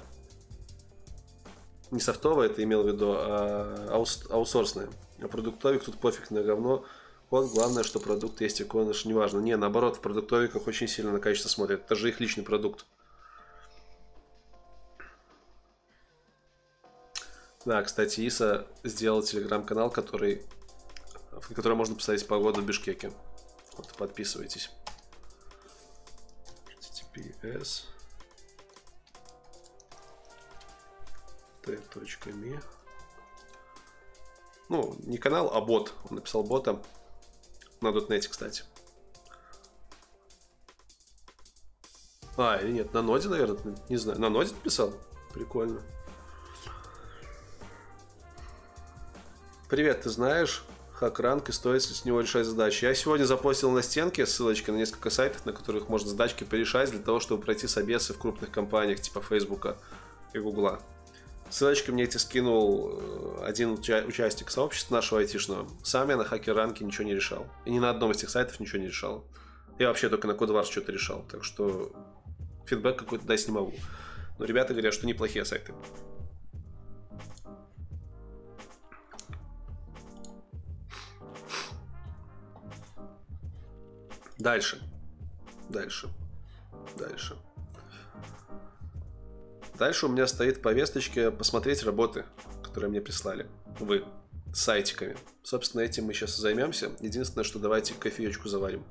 не софтовая, это имел в виду, а аус, аутсорсная. А продуктовик тут пофиг на говно. Код, главное, что продукт есть, и код не важно. Не, наоборот, в продуктовиках очень сильно на качество смотрят. Это же их личный продукт. Да, кстати, Иса сделал телеграм-канал, который, в который можно поставить погоду в Бишкеке. Вот, подписывайтесь. Ps t.me Ну, не канал, а бот. Он написал бота на .NET, кстати. А, или нет, на ноде, наверное, не знаю. На ноде написал? Прикольно. Привет, ты знаешь, хак-ранг и стоит с него решать задачи. Я сегодня запостил на стенке ссылочки на несколько сайтов, на которых можно задачки порешать для того, чтобы пройти собесы в крупных компаниях типа Фейсбука и Гугла. Ссылочки мне эти скинул э, один уча- участник сообщества нашего айтишного. Сам я на хакер-ранке ничего не решал. И ни на одном из этих сайтов ничего не решал. Я вообще только на Codewars что-то решал. Так что фидбэк какой-то дать не могу. Но ребята говорят, что неплохие сайты. Дальше. Дальше. Дальше. Дальше у меня стоит в повесточке посмотреть работы, которые мне прислали. Вы. Сайтиками. Собственно, этим мы сейчас займемся. Единственное, что давайте кофеечку заварим.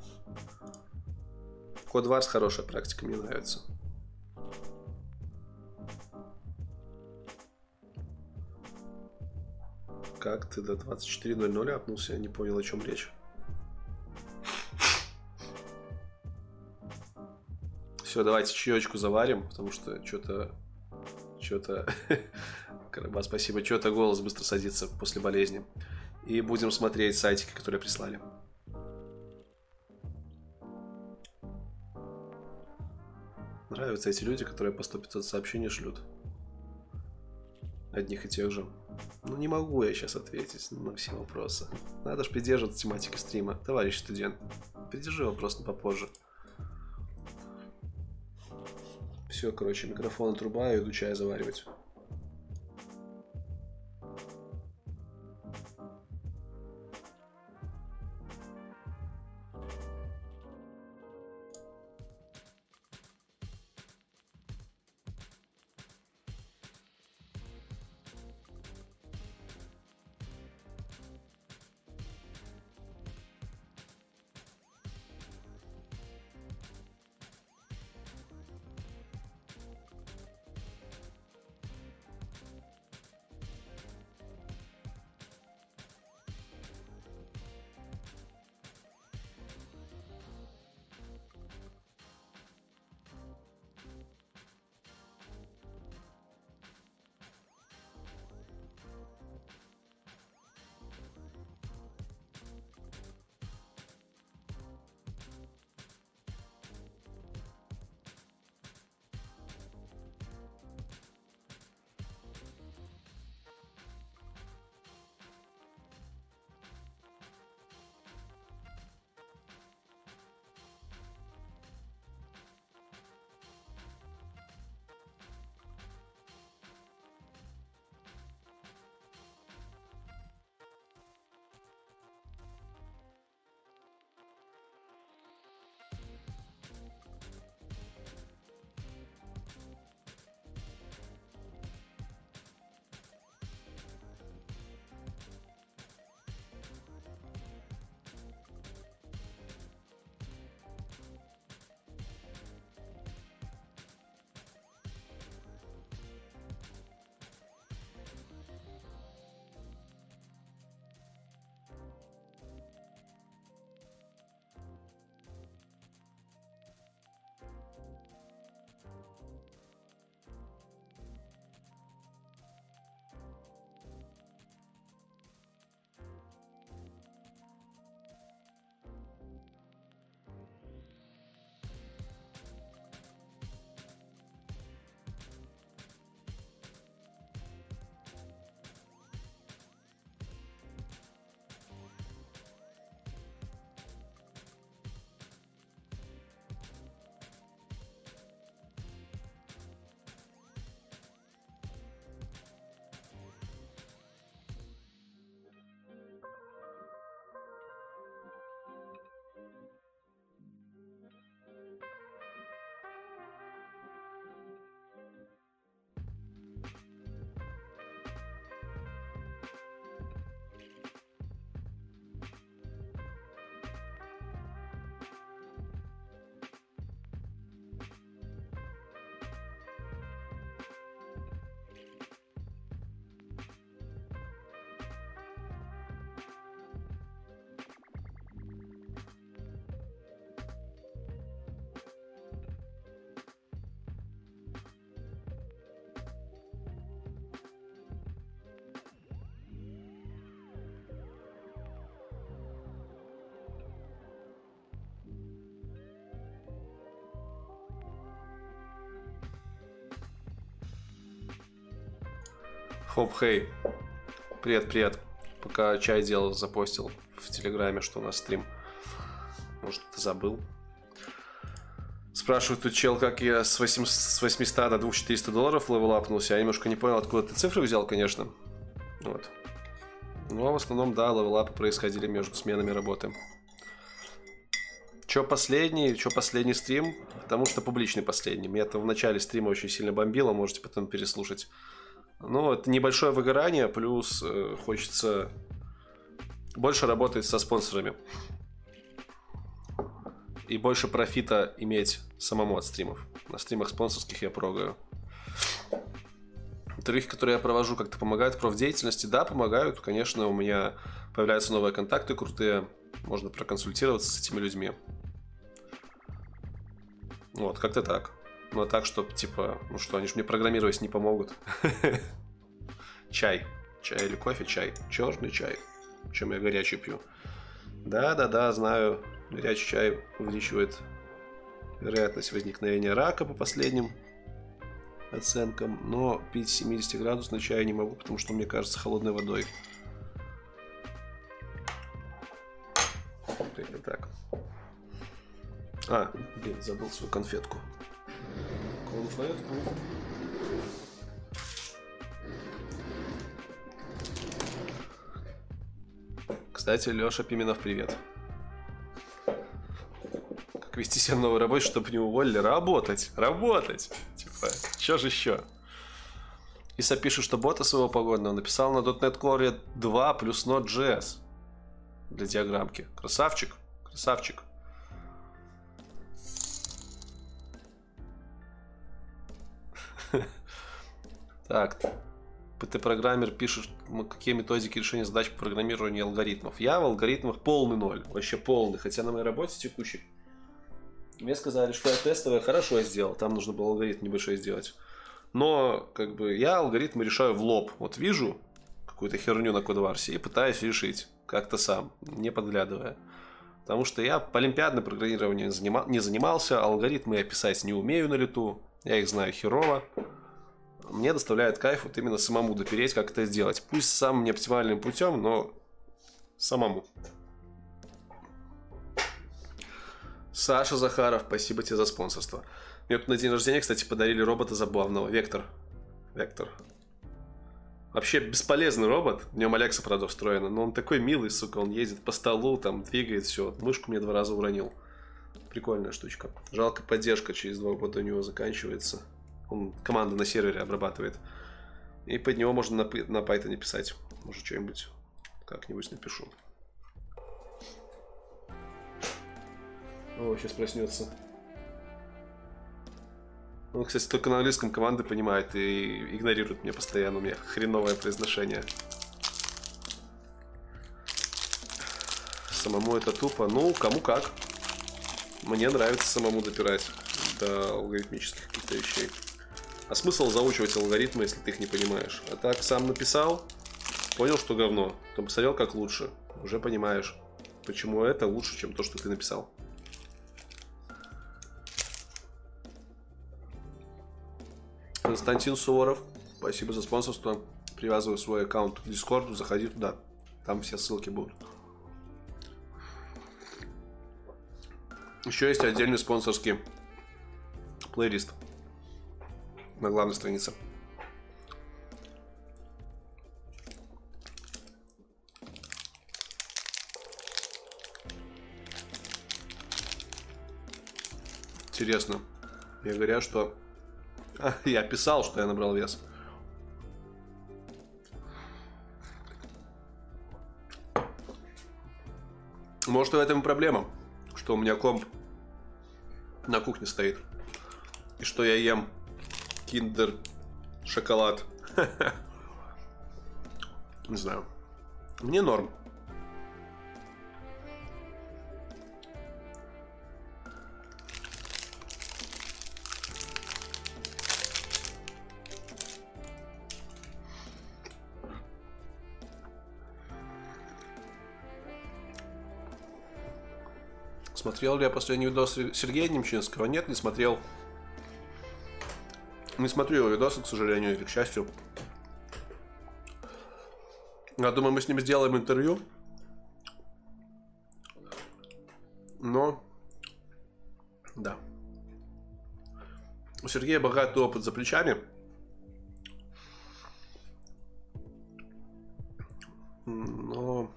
Код Варс хорошая практика, мне нравится. Как ты до 24.00 апнулся? Я не понял, о чем речь. Все, давайте чаечку заварим, потому что что-то... Что-то... Караба, спасибо. Что-то голос быстро садится после болезни. И будем смотреть сайтики, которые прислали. Нравятся эти люди, которые по 100-500 сообщений шлют. Одних и тех же. Ну, не могу я сейчас ответить на все вопросы. Надо же придерживаться тематики стрима. Товарищ студент, придержи вопрос попозже. Все, короче, микрофон отрубаю, иду чай заваривать. Хоп, хей. Привет, привет. Пока чай делал, запостил в Телеграме, что у нас стрим. Может, ты забыл? Спрашивают тут чел, как я с, 8, с 800 до 2400 долларов левелапнулся. Я немножко не понял, откуда ты цифры взял, конечно. Вот. Но в основном, да, левелапы происходили между сменами работы. Чё последний, чё последний стрим? Потому что публичный последний. Меня это в начале стрима очень сильно бомбило, можете потом переслушать. Ну, это небольшое выгорание, плюс э, хочется больше работать со спонсорами. И больше профита иметь самому от стримов. На стримах спонсорских я прогаю. Трюки, которые я провожу, как-то помогают в профдеятельности? Да, помогают. Конечно, у меня появляются новые контакты крутые. Можно проконсультироваться с этими людьми. Вот, как-то так. А так, чтобы, типа, ну что, они же мне программировать не помогут. Чай. Чай или кофе? Чай. Черный чай. Чем я горячий пью. Да-да-да, знаю. Горячий чай увеличивает вероятность возникновения рака по последним оценкам. Но пить 70 градусный чай не могу, потому что мне кажется холодной водой. Так. А, блин, забыл свою конфетку. Конфетку. Кстати, Леша Пименов, привет. Как вести себя в новой работе, чтобы не уволили? Работать, работать. Типа, что же еще? Иса пишет, что бота своего погодного написал на .NET Core 2 плюс Node.js для диаграммки. Красавчик, красавчик. Так, ПТ-программер пишет, какие методики решения задач по программированию алгоритмов. Я в алгоритмах полный ноль, вообще полный. Хотя на моей работе текущей мне сказали, что я тестовое хорошо сделал, там нужно было алгоритм небольшой сделать. Но, как бы, я алгоритмы решаю в лоб. Вот вижу какую-то херню на кодварсе и пытаюсь решить как-то сам, не подглядывая. Потому что я по олимпиадное программирование не занимался, алгоритмы я писать не умею на лету, я их знаю херово. Мне доставляет кайф вот именно самому допереть, как это сделать. Пусть самым неоптимальным путем, но самому. Саша Захаров, спасибо тебе за спонсорство. Мне на день рождения, кстати, подарили робота забавного. Вектор. Вектор. Вообще бесполезный робот. В нем Алекса, правда, встроена. Но он такой милый, сука. Он ездит по столу, там, двигает все. Мышку мне два раза уронил. Прикольная штучка. Жалко, поддержка через два года у него заканчивается. Он команду на сервере обрабатывает. И под него можно на, на Python писать. Может, что-нибудь как-нибудь напишу. О, сейчас проснется. Он, кстати, только на английском команды понимает и игнорирует меня постоянно. У меня хреновое произношение. Самому это тупо. Ну, кому как. Мне нравится самому допирать до алгоритмических каких-то вещей. А смысл заучивать алгоритмы, если ты их не понимаешь? А так сам написал, понял, что говно, потом посмотрел, как лучше. Уже понимаешь, почему это лучше, чем то, что ты написал. Константин Суворов, спасибо за спонсорство. Привязываю свой аккаунт к Дискорду, заходи туда. Там все ссылки будут. Еще есть отдельный спонсорский плейлист на главной странице. Интересно. Мне говорят, что... А, я писал, что я набрал вес. Может, в этом проблема, что у меня комп на кухне стоит. И что я ем киндер шоколад. Не знаю. Мне норм. Смотрел ли я последний видос Сергея Немчинского? Нет, не смотрел. Не смотрю его видосы, к сожалению, или к счастью. Я думаю, мы с ним сделаем интервью. Но, да. У Сергея богатый опыт за плечами. Но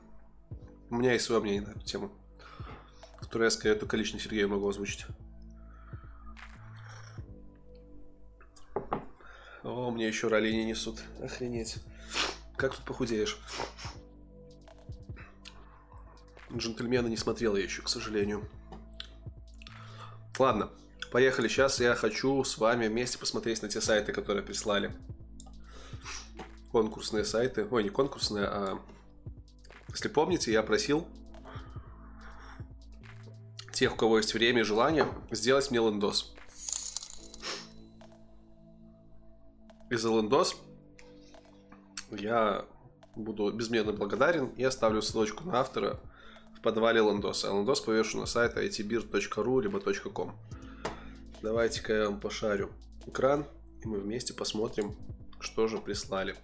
у меня есть свое мнение на эту тему, которое я скорее только лично Сергею могу озвучить. О, мне еще роли не несут. Охренеть. Как тут похудеешь? Джентльмена не смотрел я еще, к сожалению. Ладно, поехали. Сейчас я хочу с вами вместе посмотреть на те сайты, которые прислали. Конкурсные сайты. Ой, не конкурсные, а... Если помните, я просил тех, у кого есть время и желание, сделать мне лендос. И за лендос я буду безмерно благодарен и оставлю ссылочку на автора в подвале лендоса. А лендос повешу на сайт itbir.ru либо .com. Давайте-ка я вам пошарю экран, и мы вместе посмотрим, что же прислали.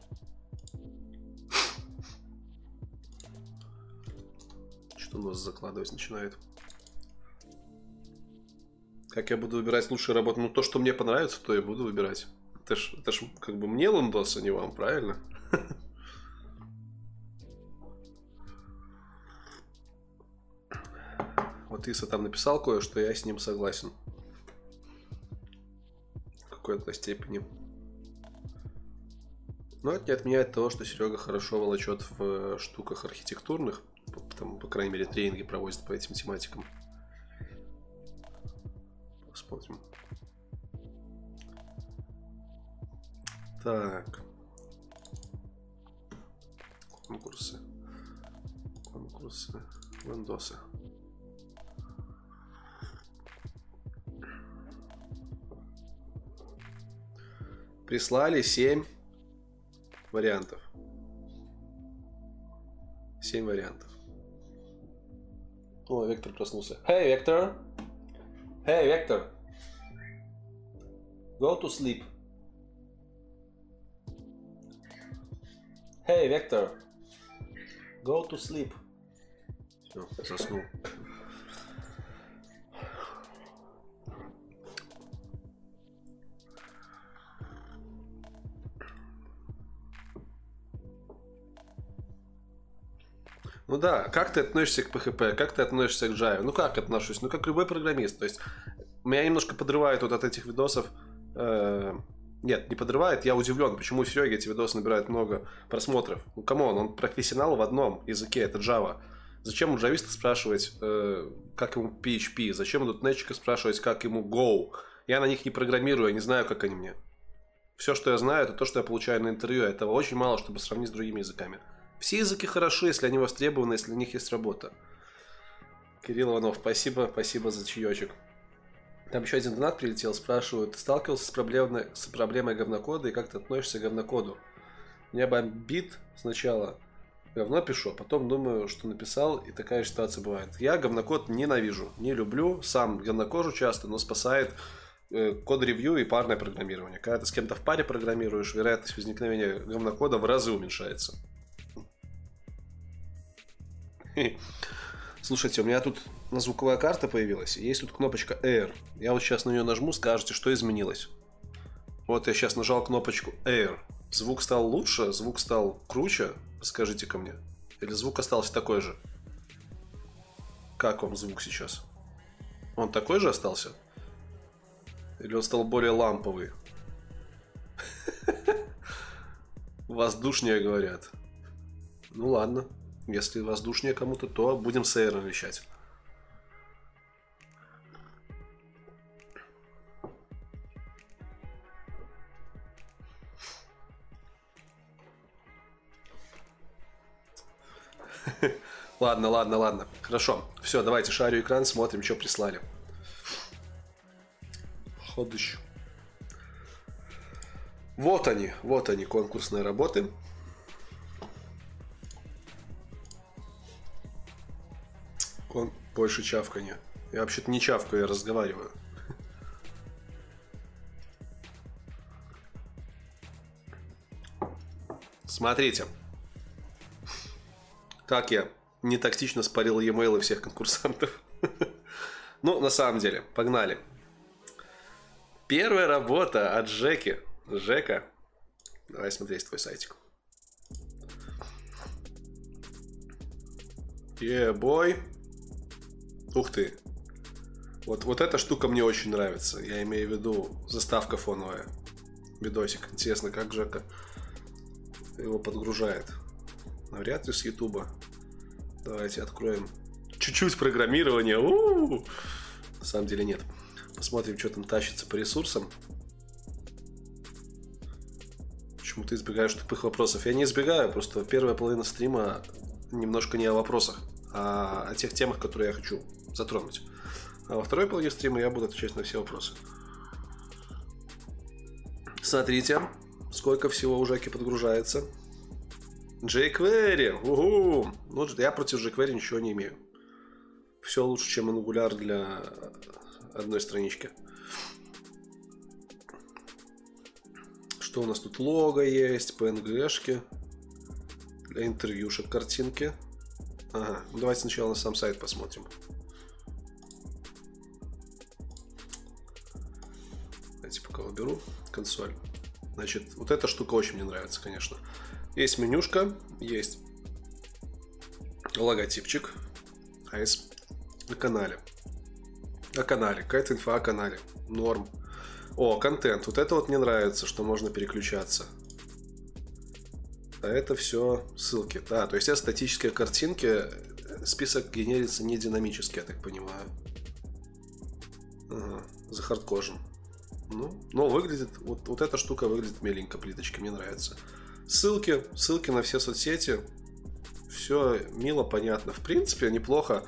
Что нос закладывать начинает. Как я буду выбирать лучшую работу? Ну, то, что мне понравится, то я буду выбирать. Это ж, это ж как бы мне лендос, а не вам, правильно? Вот Иса там написал кое-что, я с ним согласен. В какой-то степени. Но это не отменяет того, что Серега хорошо волочет в штуках архитектурных. Там, по крайней мере, тренинги проводит по этим тематикам. Посмотрим. Так. Конкурсы. Конкурсы. Вендосы. Прислали 7 вариантов. 7 вариантов. О, Вектор проснулся. Hey, Вектор. Hey, Вектор. Go to sleep. Hey, Vector. Go to sleep. Все, заснул. Ну да, как ты относишься к PHP, как ты относишься к Java? Ну как отношусь? Ну как любой программист. То есть меня немножко подрывает вот от этих видосов э, нет, не подрывает. Я удивлен, почему Сереги эти видосы набирают много просмотров. Ну, come on, он профессионал в одном языке, это Java. Зачем у джависта спрашивать, э, как ему PHP? Зачем у дотнетчика спрашивать, как ему Go? Я на них не программирую, я не знаю, как они мне. Все, что я знаю, это то, что я получаю на интервью. Этого очень мало, чтобы сравнить с другими языками. Все языки хороши, если они востребованы, если у них есть работа. Кирилл Иванов, спасибо, спасибо за чаечек. Там еще один донат прилетел, спрашивают, сталкивался с проблемой, с проблемой говнокода и как ты относишься к говнокоду? Меня бомбит сначала, говно пишу, а потом думаю, что написал, и такая ситуация бывает. Я говнокод ненавижу, не люблю, сам говнокожу часто, но спасает э, код-ревью и парное программирование. Когда ты с кем-то в паре программируешь, вероятность возникновения говнокода в разы уменьшается. Слушайте, у меня тут звуковая карта появилась. Есть тут кнопочка Air. Я вот сейчас на нее нажму, скажете, что изменилось. Вот я сейчас нажал кнопочку Air. Звук стал лучше, звук стал круче. Скажите ко мне. Или звук остался такой же? Как вам звук сейчас? Он такой же остался? Или он стал более ламповый? Воздушнее говорят. Ну ладно. Если воздушнее кому-то, то будем с Air вещать. Ладно, ладно, ладно. Хорошо. Все, давайте шарю экран, смотрим, что прислали. Ходыщ. Вот они, вот они, конкурсные работы. Кон... Больше чавканья. Я вообще-то не чавкаю, я разговариваю. Смотрите. Так я не тактично спарил e-mail всех конкурсантов. Ну, на самом деле, погнали. Первая работа от Жеки. Жека, давай смотреть твой сайтик. Е-бой. Ух ты. Вот, вот эта штука мне очень нравится. Я имею в виду заставка фоновая. Видосик. Интересно, как Жека его подгружает. Навряд ли с Ютуба. Давайте откроем чуть-чуть программирования. У-у-у! На самом деле нет. Посмотрим, что там тащится по ресурсам. Почему ты избегаешь тупых вопросов? Я не избегаю, просто первая половина стрима немножко не о вопросах, а о тех темах, которые я хочу затронуть. А во второй половине стрима я буду отвечать на все вопросы. Смотрите, сколько всего у Жаки подгружается. jQuery, угу. Ну, я против jQuery ничего не имею. Все лучше, чем Angular для одной странички. Что у нас тут? Лого есть, PNG-шки. Для интервьюшек картинки. Ага, ну давайте сначала на сам сайт посмотрим. Давайте пока уберу консоль. Значит, вот эта штука очень мне нравится, конечно. Есть менюшка, есть логотипчик, а есть на канале. О канале, какая-то инфа о канале. Норм. О, контент. Вот это вот мне нравится, что можно переключаться. А это все ссылки. Да, то есть это статические картинки. Список генерится не динамически, я так понимаю. Ага, за хардкожем. Ну, но выглядит, вот, вот эта штука выглядит миленько, плиточки, мне нравится. Ссылки, ссылки на все соцсети. Все мило, понятно. В принципе, неплохо.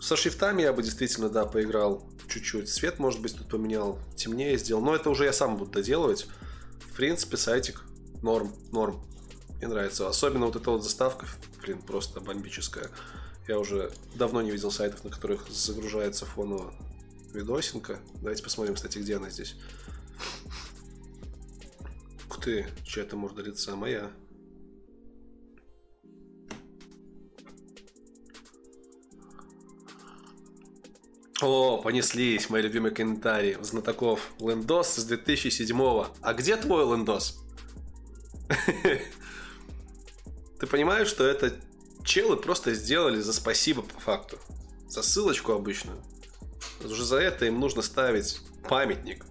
Со шрифтами я бы действительно, да, поиграл чуть-чуть. Цвет, может быть, тут поменял, темнее сделал. Но это уже я сам буду доделывать. В принципе, сайтик норм, норм. Мне нравится. Особенно вот эта вот заставка, блин, просто бомбическая. Я уже давно не видел сайтов, на которых загружается фоново видосинка. Давайте посмотрим, кстати, где она здесь. Ух ты, чья-то морда лица моя. О, понеслись мои любимые комментарии знатоков. Лендос с 2007 -го. А где твой лендос? Ты понимаешь, что это челы просто сделали за спасибо по факту. За ссылочку обычную. Уже за это им нужно ставить памятник.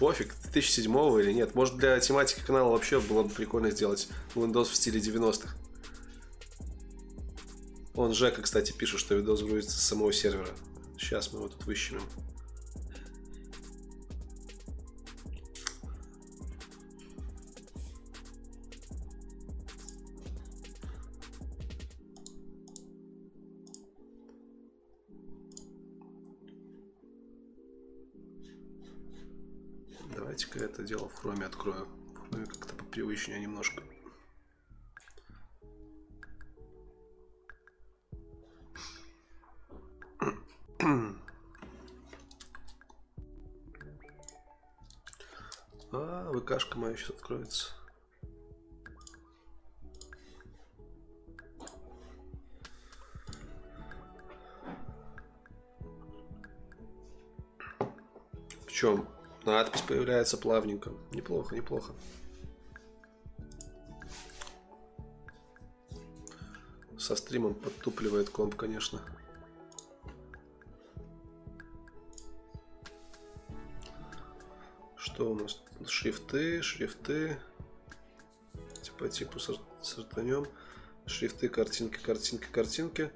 Пофиг, 2007 или нет. Может для тематики канала вообще было бы прикольно сделать Windows в стиле 90-х. Он Жека, кстати, пишет, что видос грузится с самого сервера. Сейчас мы его тут выщемим. Давайте-ка это дело в хроме открою. В хроме как-то попривычнее немножко. А, ВКшка моя сейчас откроется. В чем? Надпись появляется плавненько. Неплохо, неплохо. Со стримом подтупливает комп, конечно. Что у нас? Шрифты, шрифты. По типу сортанем. Шрифты, картинки, картинки, картинки.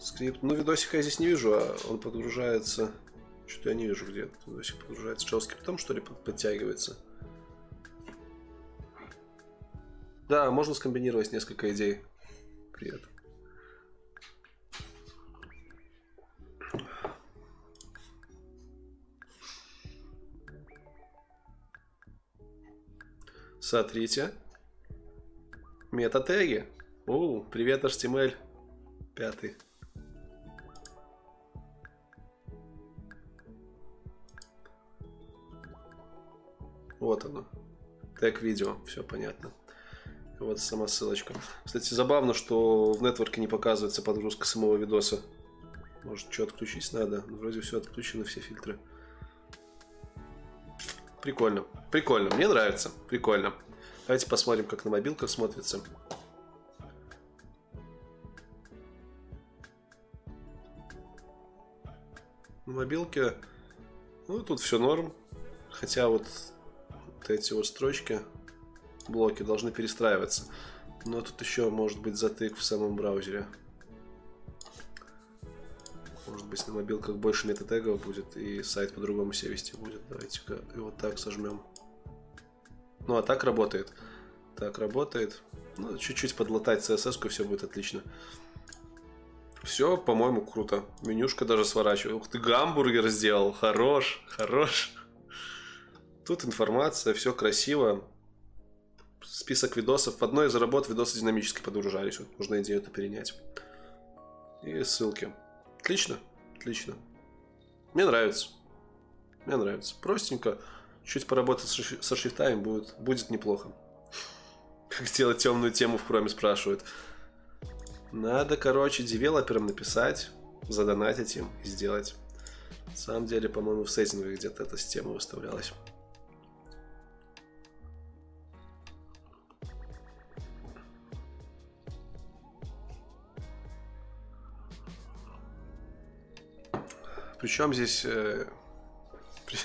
Скрипт. Ну, видосика я здесь не вижу, а он подгружается. Что-то я не вижу, где видосик подгружается. JavaScript, что ли, подтягивается? Да, можно скомбинировать несколько идей. Привет. Смотрите. Метатеги. О, привет, HTML. Пятый. Вот оно. Тег видео, все понятно. Вот сама ссылочка. Кстати, забавно, что в нетворке не показывается подгрузка самого видоса. Может, что отключить надо? Вроде все отключено, все фильтры. Прикольно. Прикольно. Мне нравится. Прикольно. Давайте посмотрим, как на мобилках смотрится. На мобилке, ну, тут все норм. Хотя вот, вот эти вот строчки, блоки должны перестраиваться. Но тут еще может быть затык в самом браузере. Может быть на мобилках больше метатегов будет и сайт по-другому себя вести будет. Давайте-ка его так сожмем. Ну а так работает. Так работает. Ну, чуть-чуть подлатать CSS, и все будет отлично. Все, по-моему, круто. Менюшка даже сворачивает. Ух ты, гамбургер сделал. Хорош, хорош. Тут информация, все красиво. Список видосов. В одной из работ видосы динамически подгружались. Вот можно идею это перенять. И ссылки. Отлично, отлично. Мне нравится. Мне нравится. Простенько. Чуть поработать со шрифтами будет, будет неплохо. Как сделать темную тему в Chrome спрашивают. Надо, короче, девелоперам написать, задонатить им и сделать. На самом деле, по-моему, в сеттингах где-то эта система выставлялась. Причем здесь... Э, при,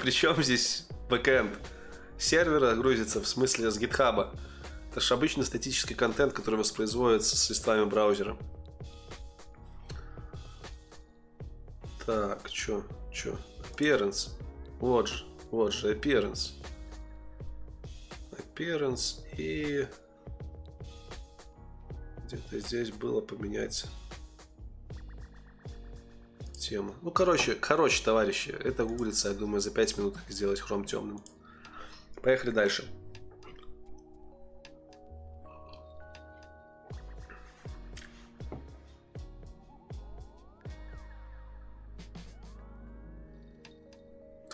причем здесь бэкэнд сервера грузится, в смысле с гитхаба. Это же обычный статический контент, который воспроизводится с листами браузера. Так, чё, чё? Appearance. Вот же, вот же, appearance. Appearance и... Где-то здесь было поменять тему. Ну, короче, короче, товарищи, это гуглится, я думаю, за 5 минут как сделать хром темным. Поехали дальше.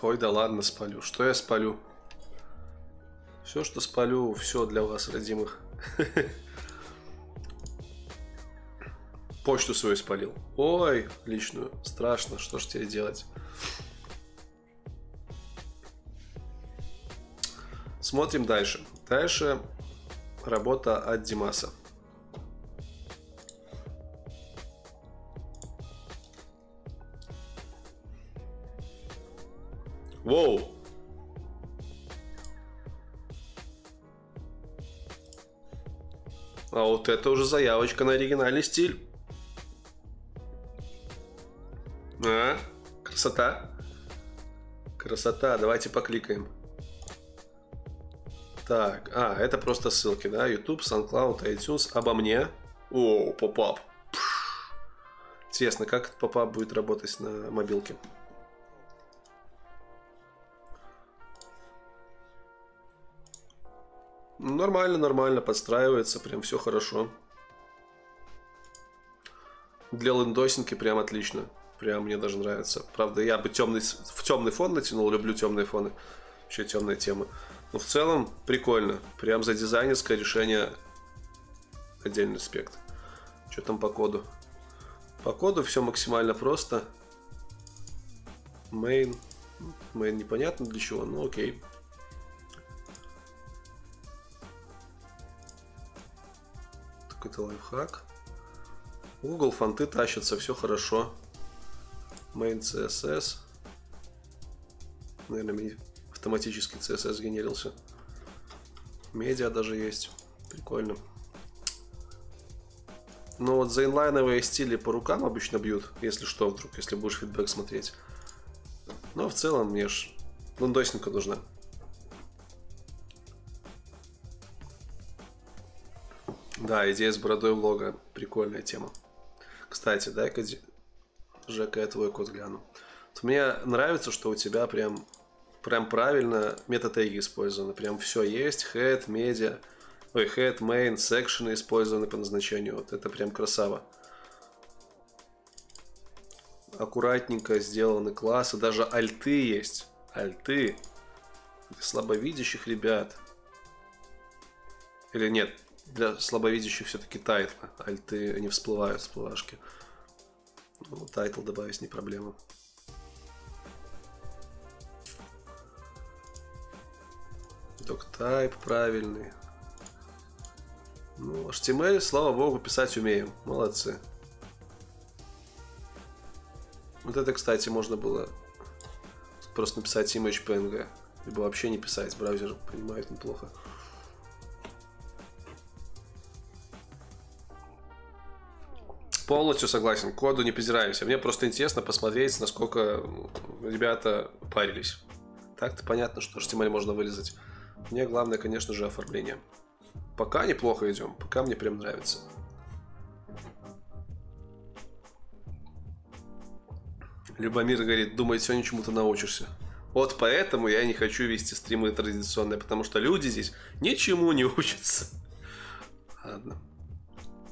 Ой, да ладно, спалю. Что я спалю? Все, что спалю, все для вас, родимых. Почту свою спалил. Ой, личную. Страшно, что ж тебе делать? Смотрим дальше. Дальше работа от Димаса. Воу! А вот это уже заявочка на оригинальный стиль. А, красота. Красота, давайте покликаем. Так, а, это просто ссылки, да? YouTube, SoundCloud, iTunes, обо мне. О, поп-ап. Интересно, как этот поп-ап будет работать на мобилке? Нормально, нормально, подстраивается, прям все хорошо. Для лендосинки прям отлично. Прям мне даже нравится. Правда, я бы темный, в темный фон натянул, люблю темные фоны. Вообще темная тема. Но в целом прикольно. Прям за дизайнерское решение отдельный аспект. Что там по коду? По коду все максимально просто. Main. Main непонятно для чего, но окей. какой-то лайфхак. Google фонты тащатся, все хорошо. Main CSS. Наверное, автоматически CSS генерился. Медиа даже есть. Прикольно. Но вот за инлайновые стили по рукам обычно бьют, если что, вдруг, если будешь фидбэк смотреть. Но в целом мне ж лендосника нужна. Да, идея с бородой влога. Прикольная тема. Кстати, дай-ка, Жека, я твой код гляну. Вот мне нравится, что у тебя прям, прям правильно метатеги использованы. Прям все есть. Head, media, ой, head, main, секшены использованы по назначению. Вот это прям красава. Аккуратненько сделаны классы. Даже альты есть. Альты. Для слабовидящих ребят. Или нет, для слабовидящих все-таки тайтлы. Альты не всплывают, всплывашки. Ну, title добавить не проблема. Doctype правильный. Ну, HTML, слава богу, писать умеем. Молодцы. Вот это, кстати, можно было просто написать image PNG. Либо вообще не писать. Браузер понимает неплохо. Полностью согласен. Коду не позираемся. Мне просто интересно посмотреть, насколько ребята парились. Так-то понятно, что HTML можно вылезать. Мне главное, конечно же, оформление. Пока неплохо идем. Пока мне прям нравится. Любомир говорит, думает, сегодня чему-то научишься. Вот поэтому я не хочу вести стримы традиционные, потому что люди здесь ничему не учатся. Ладно.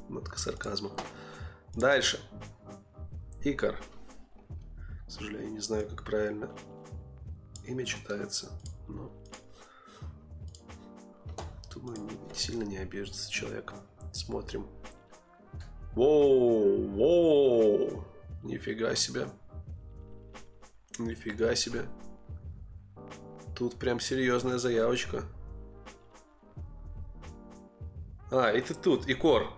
Нотка сарказма. Дальше. Икар. К сожалению, не знаю, как правильно имя читается, но думаю, не, сильно не обижется человек. Смотрим. Воу, воу, нифига себе. Нифига себе. Тут прям серьезная заявочка. А, и ты тут, Икор.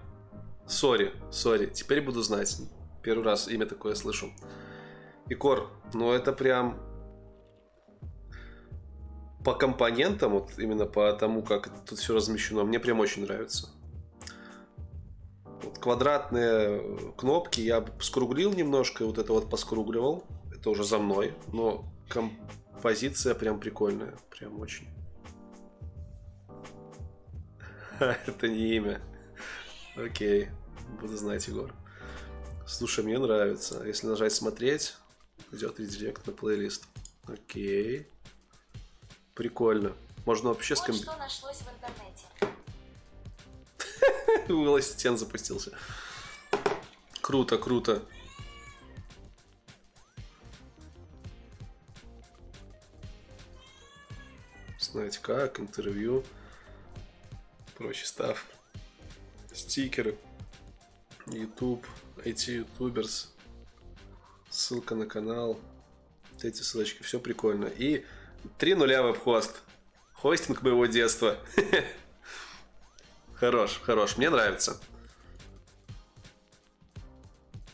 Сори, сори, теперь буду знать. Первый раз имя такое слышу. Икор, ну это прям по компонентам, вот именно по тому, как тут все размещено, мне прям очень нравится. Вот квадратные кнопки я скруглил немножко, вот это вот поскругливал. Это уже за мной, но композиция прям прикольная, прям очень. Это не имя. Окей, буду знать, Егор. Слушай, мне нравится. Если нажать смотреть, идет редирект на плейлист. Окей. Прикольно. Можно вообще вот скомби... что нашлось в интернете. Ассистент запустился. Круто, круто. Знаете как, интервью, прочий став стикеры, YouTube, IT-ютуберс, ссылка на канал, вот эти ссылочки, все прикольно. И три нуля веб-хост. Хостинг моего детства. Хорош, хорош, мне нравится.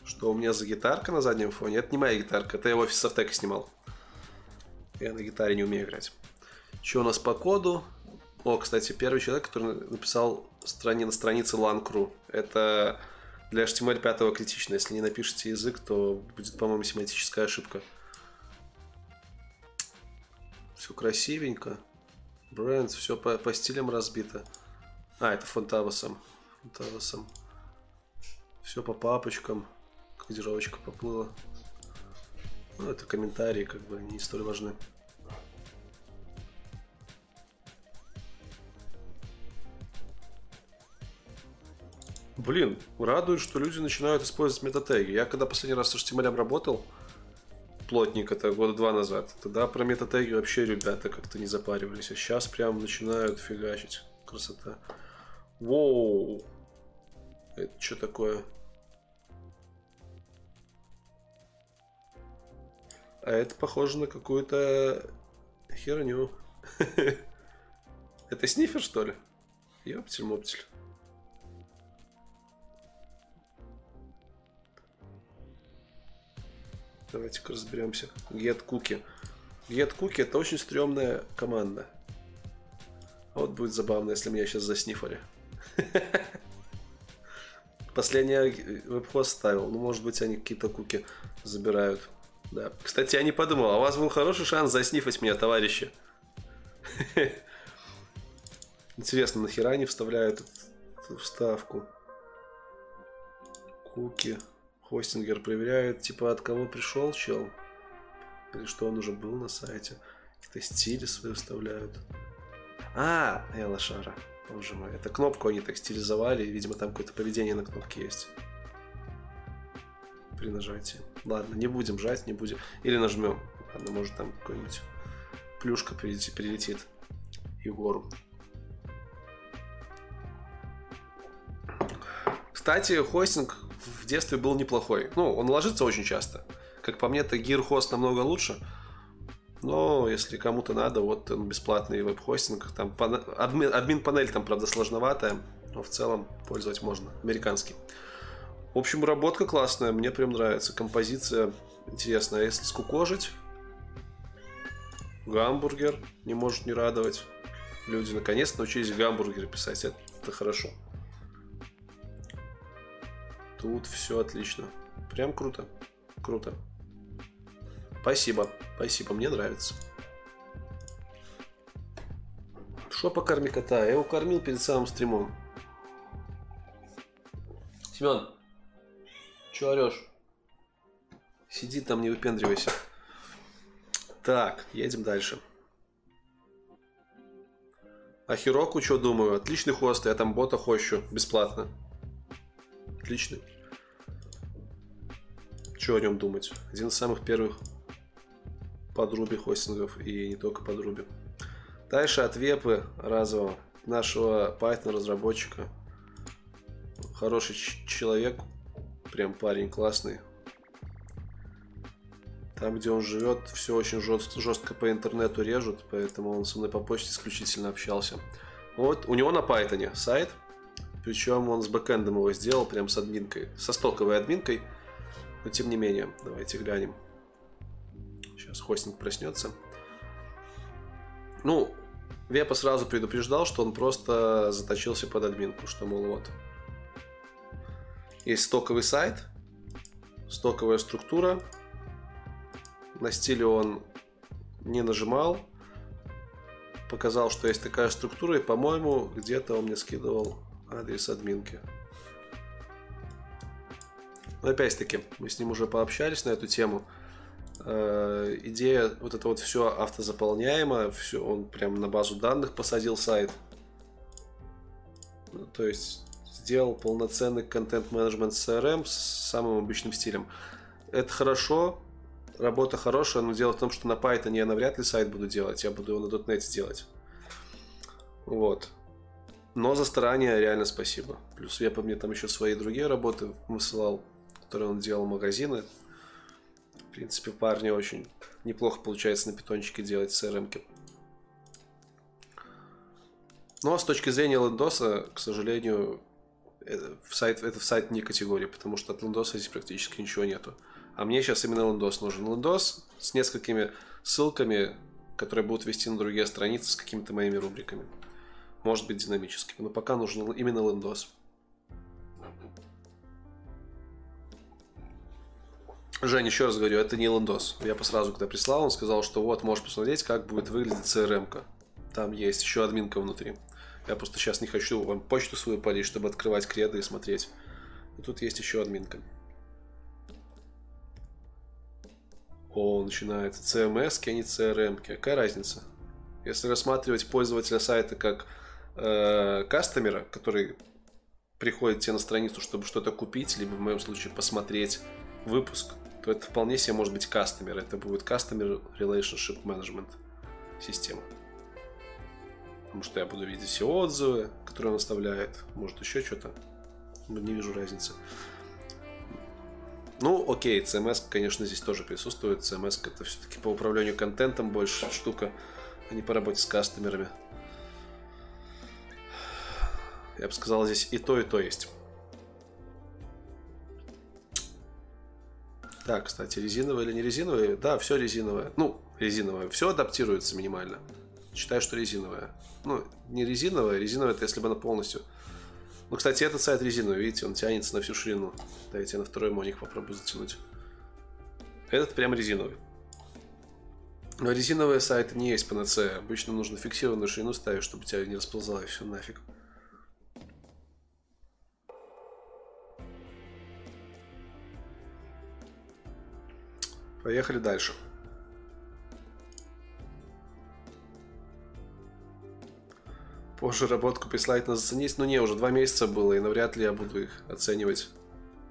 Что у меня за гитарка на заднем фоне? Это не моя гитарка, это я в офис Автека снимал. Я на гитаре не умею играть. Что у нас по коду? О, кстати, первый человек, который написал страни на странице LAN.ru. Это для HTML 5 критично. Если не напишите язык, то будет, по-моему, семантическая ошибка. Все красивенько. Бренд, все по, по стилям разбито. А, это фонтавосом. Фонтавосом. Все по папочкам. Кодировочка поплыла. Ну, это комментарии, как бы, не столь важны. Блин, радует, что люди начинают использовать метатеги. Я когда последний раз с HTML работал, плотник это года два назад, тогда про метатеги вообще ребята как-то не запаривались. А сейчас прям начинают фигачить. Красота. Воу. Это что такое? А это похоже на какую-то херню. Это снифер, что ли? Ёптель-моптель. Давайте-ка разберемся. Get cookie. Get cookie это очень стрёмная команда. Вот будет забавно, если меня сейчас заснифали. Последний веб-хост ставил. Ну, может быть, они какие-то куки забирают. Да. Кстати, я не подумал, а у вас был хороший шанс заснифать меня, товарищи. Интересно, нахера они вставляют эту вставку? Куки. Хостингер проверяет, типа, от кого пришел чел. Или что он уже был на сайте. Какие-то стили свои вставляют. А, я лошара. Боже мой. Это кнопку они так стилизовали. И, видимо, там какое-то поведение на кнопке есть. При нажатии. Ладно, не будем жать, не будем. Или нажмем. Ладно, может там какой-нибудь плюшка прилетит. Егору. Кстати, хостинг в детстве был неплохой. Ну, он ложится очень часто. Как по мне, то Gearhost намного лучше. Но если кому-то надо, вот он бесплатный веб-хостинг. Там админ, админ панель там, правда, сложноватая, но в целом пользовать можно. Американский. В общем, работка классная, мне прям нравится. Композиция интересная. Если скукожить, гамбургер не может не радовать. Люди наконец научились гамбургеры писать. Это, это хорошо. Тут все отлично. Прям круто. Круто. Спасибо. Спасибо, мне нравится. Что покорми кота? Я его кормил перед самым стримом. Семен, че орешь? Сиди там, не выпендривайся. Так, едем дальше. А Хироку что думаю? Отличный хост, я там бота хощу бесплатно. Отличный. Что о нем думать? Один из самых первых подруби хостингов и не только подруби. Дальше от Вепы разового, нашего Python разработчика. Хороший человек, прям парень классный. Там, где он живет, все очень жестко, жестко по интернету режут, поэтому он со мной по почте исключительно общался. Вот, у него на Python сайт, причем он с бэкэндом его сделал, прям с админкой, со стоковой админкой, но тем не менее, давайте глянем. Сейчас хостинг проснется. Ну, Вепа сразу предупреждал, что он просто заточился под админку, что, мол, вот. Есть стоковый сайт, стоковая структура, на стиле он не нажимал. Показал, что есть такая структура, и, по-моему, где-то он мне скидывал адрес админки. Но опять-таки, мы с ним уже пообщались на эту тему. Э, идея вот это вот все автозаполняемо, все, он прям на базу данных посадил сайт. То есть сделал полноценный контент-менеджмент CRM с самым обычным стилем. Это хорошо, работа хорошая, но дело в том, что на Python я навряд ли сайт буду делать, я буду его на .NET делать. Вот. Но за старание реально спасибо. Плюс я по мне там еще свои другие работы высылал, которые он делал магазины. В принципе, парни очень неплохо получается на питончике делать CRM. -ки. Но с точки зрения лендоса, к сожалению, это в сайт, это в сайт не категории, потому что от лендоса здесь практически ничего нету. А мне сейчас именно лендос нужен. Лендос с несколькими ссылками, которые будут вести на другие страницы с какими-то моими рубриками. Может быть динамическими. Но пока нужен именно лендос. Жень, еще раз говорю, это не лендос. Я сразу, когда прислал, он сказал, что вот, можешь посмотреть, как будет выглядеть CRM. -ка. Там есть еще админка внутри. Я просто сейчас не хочу вам почту свою полить, чтобы открывать креды и смотреть. И тут есть еще админка. О, начинается CMS, а не CRM. Какая разница? Если рассматривать пользователя сайта как э, кастомера, который приходит тебе на страницу, чтобы что-то купить, либо в моем случае посмотреть выпуск, то это вполне себе может быть кастомер. Это будет Customer Relationship Management система. Потому что я буду видеть все отзывы, которые он оставляет, может еще что-то. Не вижу разницы. Ну, окей, CMS, конечно, здесь тоже присутствует. CMS это все-таки по управлению контентом больше штука, а не по работе с кастомерами. Я бы сказал, здесь и то, и то есть. Так, кстати, резиновые или не резиновые? Да, все резиновое. Ну, резиновое. Все адаптируется минимально. Считаю, что резиновое. Ну, не резиновое. Резиновое это если бы она полностью ну, кстати, этот сайт резиновый, видите, он тянется на всю ширину. Давайте я на второй моник попробую затянуть. Этот прям резиновый. Но резиновые сайты не есть панацея. Обычно нужно фиксированную ширину ставить, чтобы тебя не расползалось все нафиг. Поехали дальше. позже работку прислать на заценить. Ну не, уже два месяца было, и навряд ли я буду их оценивать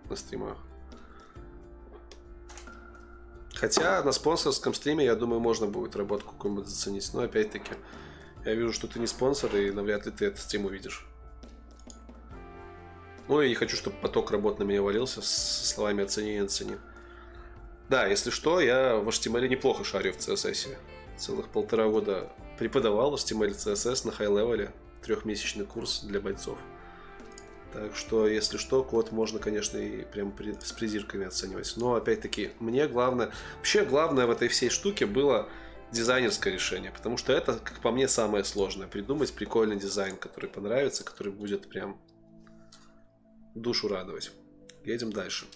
на стримах. Хотя на спонсорском стриме, я думаю, можно будет работку какую-нибудь заценить. Но опять-таки, я вижу, что ты не спонсор, и навряд ли ты этот стрим увидишь. Ну, я не хочу, чтобы поток работ на меня валился с словами «оцени, не оцени». Да, если что, я в HTML неплохо шарю в CSS. Целых полтора года преподавал HTML CSS на хай-левеле. Трехмесячный курс для бойцов. Так что, если что, код можно, конечно, и прям при, с придирками оценивать. Но, опять-таки, мне главное... Вообще, главное в этой всей штуке было дизайнерское решение, потому что это, как по мне, самое сложное. Придумать прикольный дизайн, который понравится, который будет прям душу радовать. Едем дальше.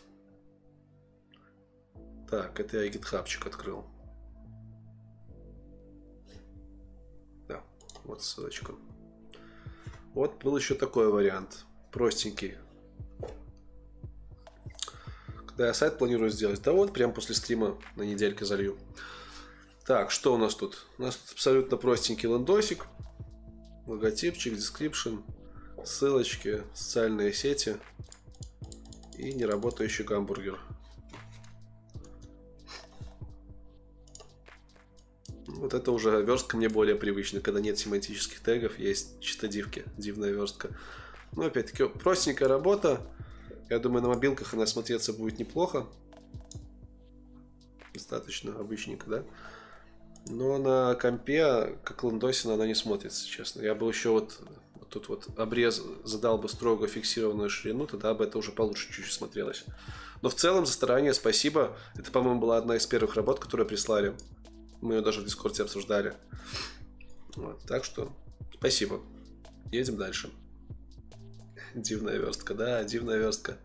Так, это я гитхабчик открыл. Да, вот ссылочка. Вот был еще такой вариант. Простенький. Когда я сайт планирую сделать, да вот, прям после стрима на недельке залью. Так, что у нас тут? У нас тут абсолютно простенький лендосик. Логотипчик, description, ссылочки, социальные сети и неработающий гамбургер. Вот это уже верстка мне более привычна, когда нет семантических тегов, есть чисто дивки, дивная верстка. Ну, опять-таки, простенькая работа. Я думаю, на мобилках она смотреться будет неплохо. Достаточно обычненько, да? Но на компе, как лендосина, она не смотрится, честно. Я бы еще вот, вот тут вот обрез задал бы строго фиксированную ширину, тогда бы это уже получше чуть-чуть смотрелось. Но в целом за старание спасибо. Это, по-моему, была одна из первых работ, которые прислали. Мы ее даже в Дискорде обсуждали. Вот, так что спасибо. Едем дальше. Дивная верстка, да, дивная верстка.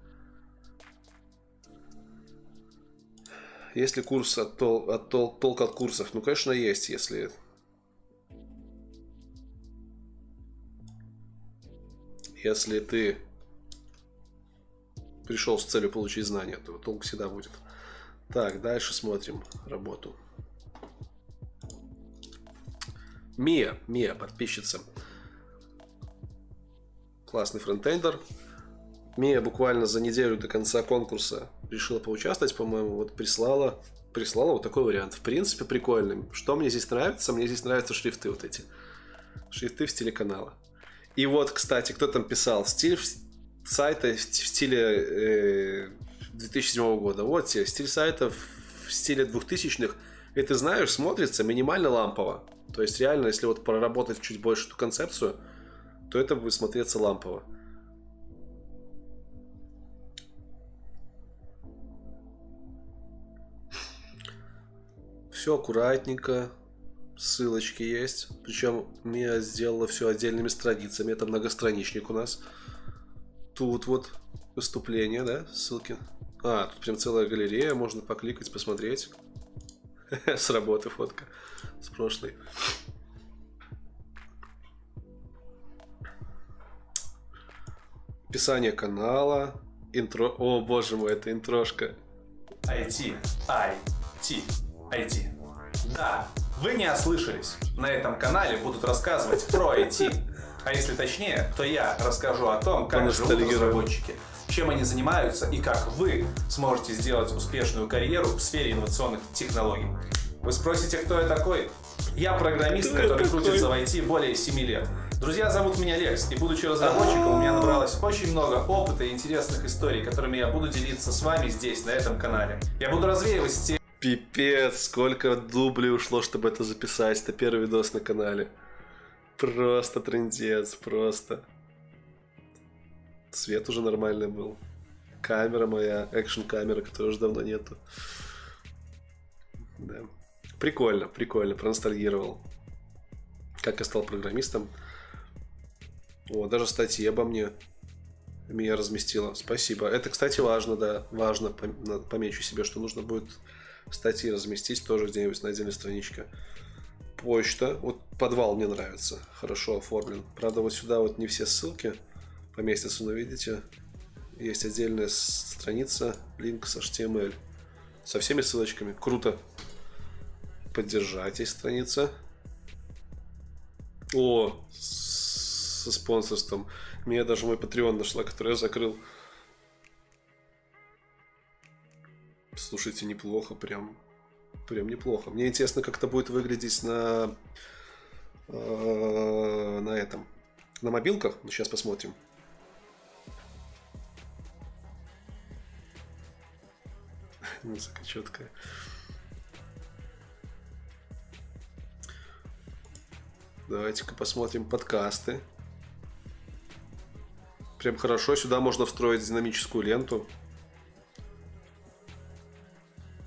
Есть ли курс от, тол, от тол, толк от курсов? Ну, конечно, есть, если... Если ты пришел с целью получить знания, то толк всегда будет. Так, дальше смотрим работу. Мия, Мия, подписчица. Классный фронтендер. Мия буквально за неделю до конца конкурса решила поучаствовать, по-моему, вот прислала, прислала вот такой вариант. В принципе, прикольный. Что мне здесь нравится? Мне здесь нравятся шрифты вот эти. Шрифты в стиле канала. И вот, кстати, кто там писал? Стиль сайта в стиле э, 2007 года. Вот тебе, стиль сайта в стиле 2000-х. И ты знаешь, смотрится минимально лампово. То есть реально, если вот проработать чуть больше эту концепцию, то это будет смотреться лампово. Все аккуратненько, ссылочки есть. Причем я сделала все отдельными страницами. Это многостраничник у нас. Тут вот выступление, да, ссылки. А, тут прям целая галерея, можно покликать, посмотреть. С работы фотка с прошлой. Описание канала, интро... О, боже мой, это интрошка. IT, IT, IT. Да, вы не ослышались. На этом канале будут рассказывать про IT. А если точнее, то я расскажу о том, как живут разработчики, чем они занимаются и как вы сможете сделать успешную карьеру в сфере инновационных технологий. Вы спросите, кто я такой? Я программист, кто который крутится в IT более 7 лет. Друзья, зовут меня Лекс, и будучи разработчиком, у меня набралось очень много опыта и интересных историй, которыми я буду делиться с вами здесь, на этом канале. Я буду развеивать те... Пипец, сколько дублей ушло, чтобы это записать. Это первый видос на канале. Просто трендец, просто. Свет уже нормальный был. Камера моя, экшн-камера, которой уже давно нету. Да. Прикольно, прикольно, проностальгировал. Как я стал программистом. О, даже статьи обо мне меня разместила. Спасибо. Это, кстати, важно, да. Важно. Помечу себе, что нужно будет статьи разместить тоже где-нибудь на отдельной страничке. Почта. Вот подвал мне нравится. Хорошо оформлен. Правда, вот сюда вот не все ссылки поместятся, но видите, есть отдельная страница, линк с HTML. Со всеми ссылочками. Круто поддержать есть страница. О, со спонсорством. Меня даже мой Patreon нашла, который я закрыл. Слушайте, неплохо, прям, прям неплохо. Мне интересно, как это будет выглядеть на, э, на этом, на мобилках. Ну, сейчас посмотрим. Музыка четкая. Давайте-ка посмотрим подкасты. Прям хорошо. Сюда можно встроить динамическую ленту.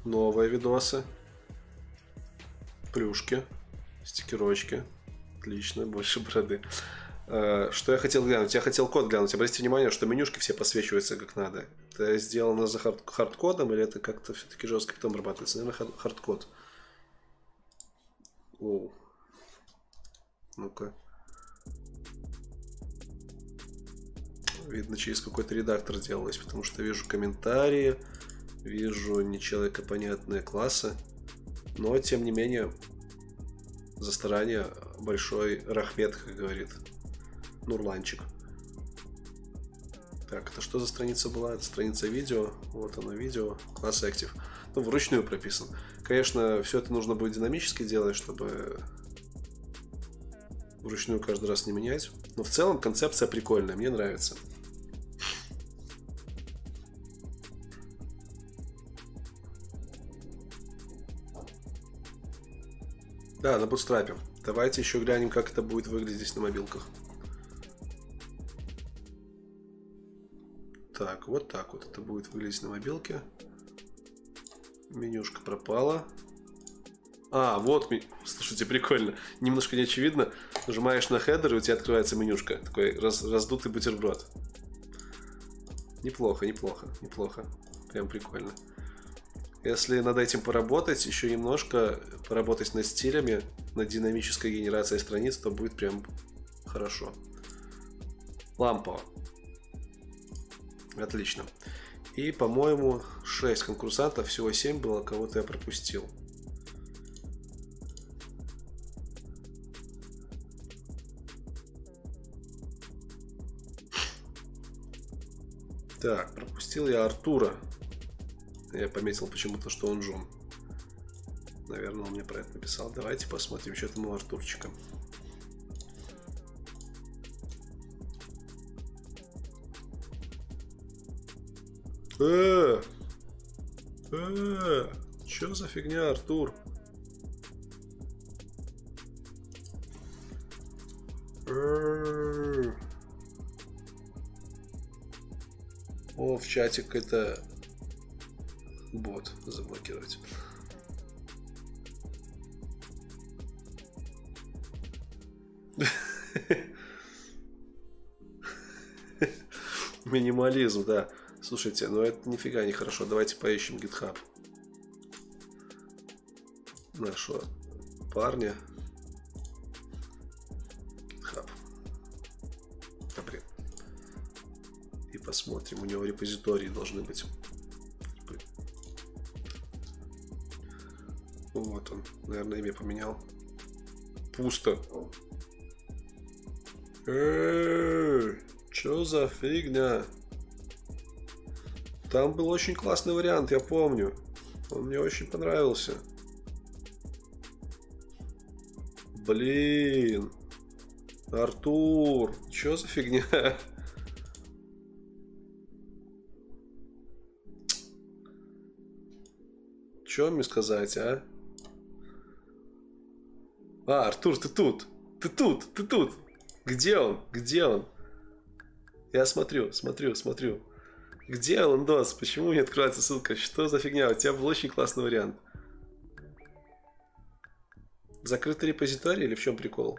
Новые видосы. Плюшки. Стикерочки. Отлично, больше бороды. Э, что я хотел глянуть? Я хотел код глянуть. Обратите внимание, что менюшки все посвечиваются как надо. Это сделано за хард хардкодом или это как-то все-таки жестко потом обрабатывается? Наверное, хардкод. Оу. Ну-ка. Видно, через какой-то редактор делалось, потому что вижу комментарии, вижу не человекопонятные классы. Но, тем не менее, за старание большой рахмет, как говорит Нурланчик. Так, это что за страница была? Это страница видео. Вот оно, видео. Класс Active. Ну, вручную прописан. Конечно, все это нужно будет динамически делать, чтобы вручную каждый раз не менять. Но в целом концепция прикольная, мне нравится. Да, на Bootstrap. Давайте еще глянем, как это будет выглядеть на мобилках. Так, вот так вот это будет выглядеть на мобилке. Менюшка пропала. А, вот, слушайте, прикольно. Немножко не очевидно. Нажимаешь на хедер, и у тебя открывается менюшка. Такой раз, раздутый бутерброд. Неплохо, неплохо, неплохо. Прям прикольно. Если над этим поработать, еще немножко поработать над стилями, над динамической генерацией страниц, то будет прям хорошо. Лампово. Отлично. И, по-моему, 6 конкурсантов, всего 7 было, кого-то я пропустил. Так, пропустил я Артура. Я пометил почему-то, что он Джон. Наверное, он мне про это написал. Давайте посмотрим, что там у Артурчика. Э, э, чё за фигня, Артур? Э. О, в чатик это бот заблокировать. Минимализм, да. Слушайте, ну это нифига не хорошо. Давайте поищем GitHub нашего парня. И посмотрим. У него репозитории должны быть. Вот он. Наверное, имя поменял. Пусто. Чё за фигня? Там был очень классный вариант, я помню. Он мне очень понравился. Блин. Артур, что за фигня? Что мне сказать, а? А, Артур, ты тут. Ты тут, ты тут. Где он? Где он? Я смотрю, смотрю, смотрю. Где Ландос? Почему не открывается ссылка? Что за фигня? У тебя был очень классный вариант. Закрытый репозиторий или в чем прикол?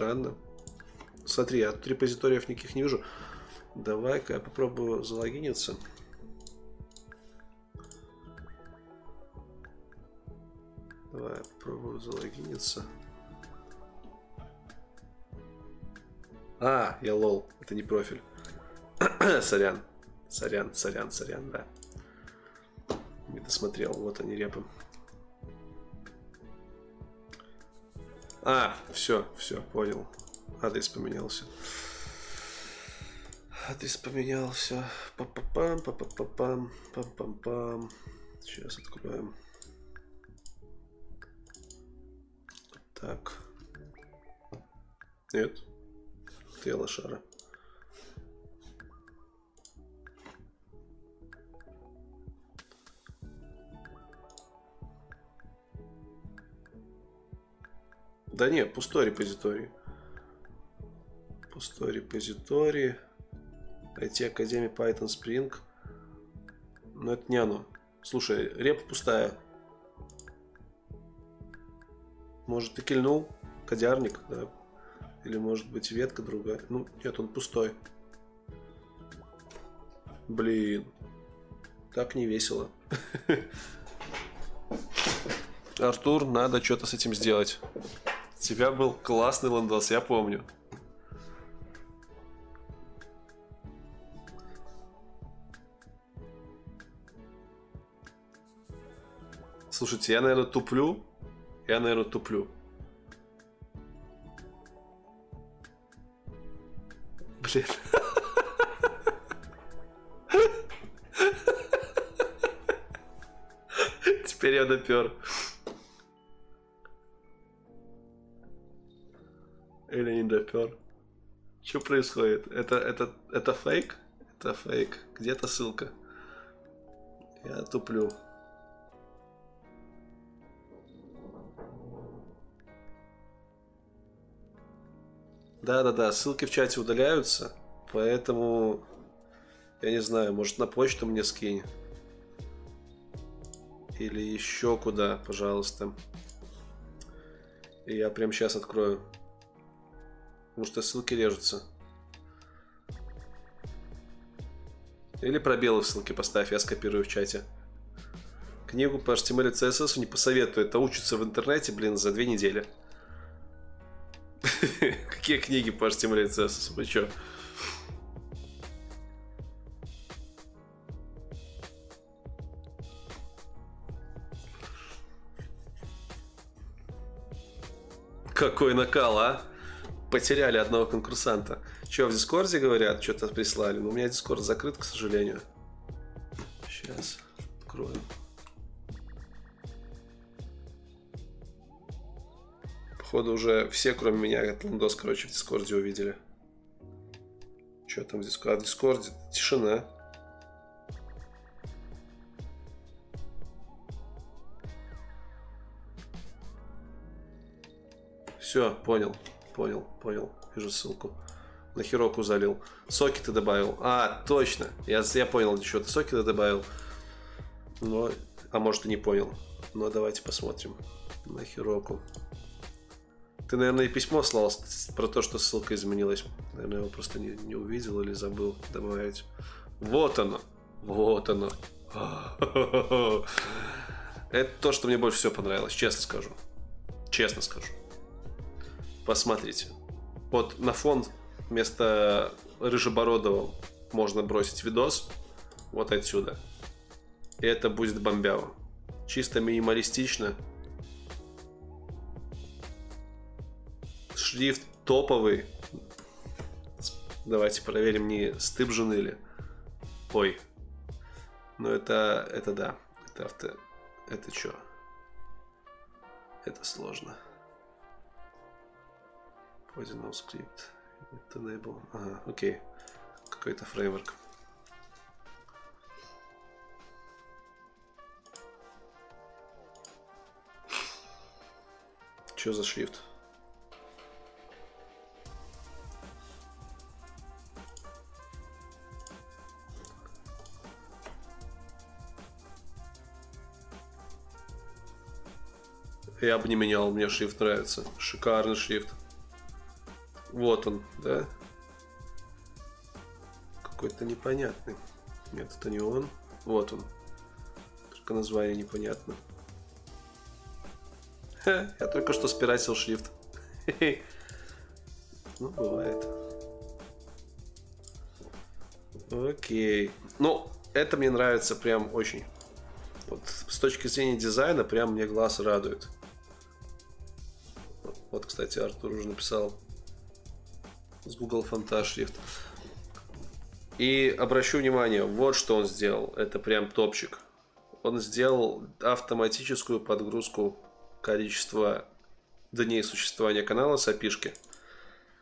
Странно. Смотри, я тут репозиториев никаких не вижу. Давай-ка я попробую залогиниться. Давай я попробую залогиниться. А, я лол. Это не профиль. сорян. Сорян, сорян, сорян, да. Не досмотрел. Вот они репы. А, все, все, понял. Адрес поменялся. Адрес поменялся. Па-па-пам, па-па-пам, пам-пам-пам. Сейчас откроем. Так. Нет. Ты лошара. Да нет, пустой репозиторий. Пустой репозиторий. IT Академия Python Spring. Но это не оно. Слушай, репа пустая. Может, ты кильнул? Кодярник, да. Или может быть ветка другая. Ну, нет, он пустой. Блин. Так не весело. Артур, надо что-то с этим сделать. У тебя был классный ландос, я помню. Слушайте, я, наверное, туплю. Я, наверное, туплю. Блин. Теперь я допер. Допер. Что происходит? Это, это, это фейк? Это фейк. Где-то ссылка. Я туплю. Да-да-да, ссылки в чате удаляются, поэтому я не знаю, может на почту мне скинь. Или еще куда, пожалуйста. И я прямо сейчас открою. Потому что ссылки режутся. Или пробелы в ссылке поставь, я скопирую в чате. Книгу по HTML и CSS не посоветую. Это учится в интернете, блин, за две недели. Какие книги по HTML и CSS? Вы чё? Какой накал, а? Потеряли одного конкурсанта. Че, в Дискорде говорят, что-то прислали? Но ну, у меня Дискорд закрыт, к сожалению. Сейчас открою. Походу уже все, кроме меня, этот лендос, короче, в Дискорде увидели. Что там в Дискорде? А в Дискорде тишина. Все, понял, понял, понял. Вижу ссылку. На Хироку залил. Соки ты добавил. А, точно. Я, я понял, ты соки ты добавил. Но, а может и не понял. Но давайте посмотрим. На Хироку. Ты, наверное, и письмо слал про то, что ссылка изменилась. Наверное, его просто не, не увидел или забыл добавить. Вот оно. Вот оно. Это то, что мне больше всего понравилось, честно скажу. Честно скажу. Посмотрите. Вот на фон вместо Рыжебородова можно бросить видос вот отсюда. И это будет бомбяво. Чисто минималистично, шрифт топовый. Давайте проверим, не стыбжен или... Ой. Ну это, это да. Это авто... Это что? Это сложно. Ordinal script. Enable. Ага, окей. Какой-то фреймворк. Что за шрифт? Я бы не менял, мне шрифт нравится. Шикарный шрифт. Вот он, да? Какой-то непонятный. Нет, это не он. Вот он. Только название непонятно. Ха, я только что спиратил шрифт. Ну, бывает. Окей. Ну, это мне нравится прям очень. Вот с точки зрения дизайна прям мне глаз радует. Вот, кстати, Артур уже написал с Google Фонта шрифт. И обращу внимание, вот что он сделал. Это прям топчик. Он сделал автоматическую подгрузку количества дней существования канала с опишки.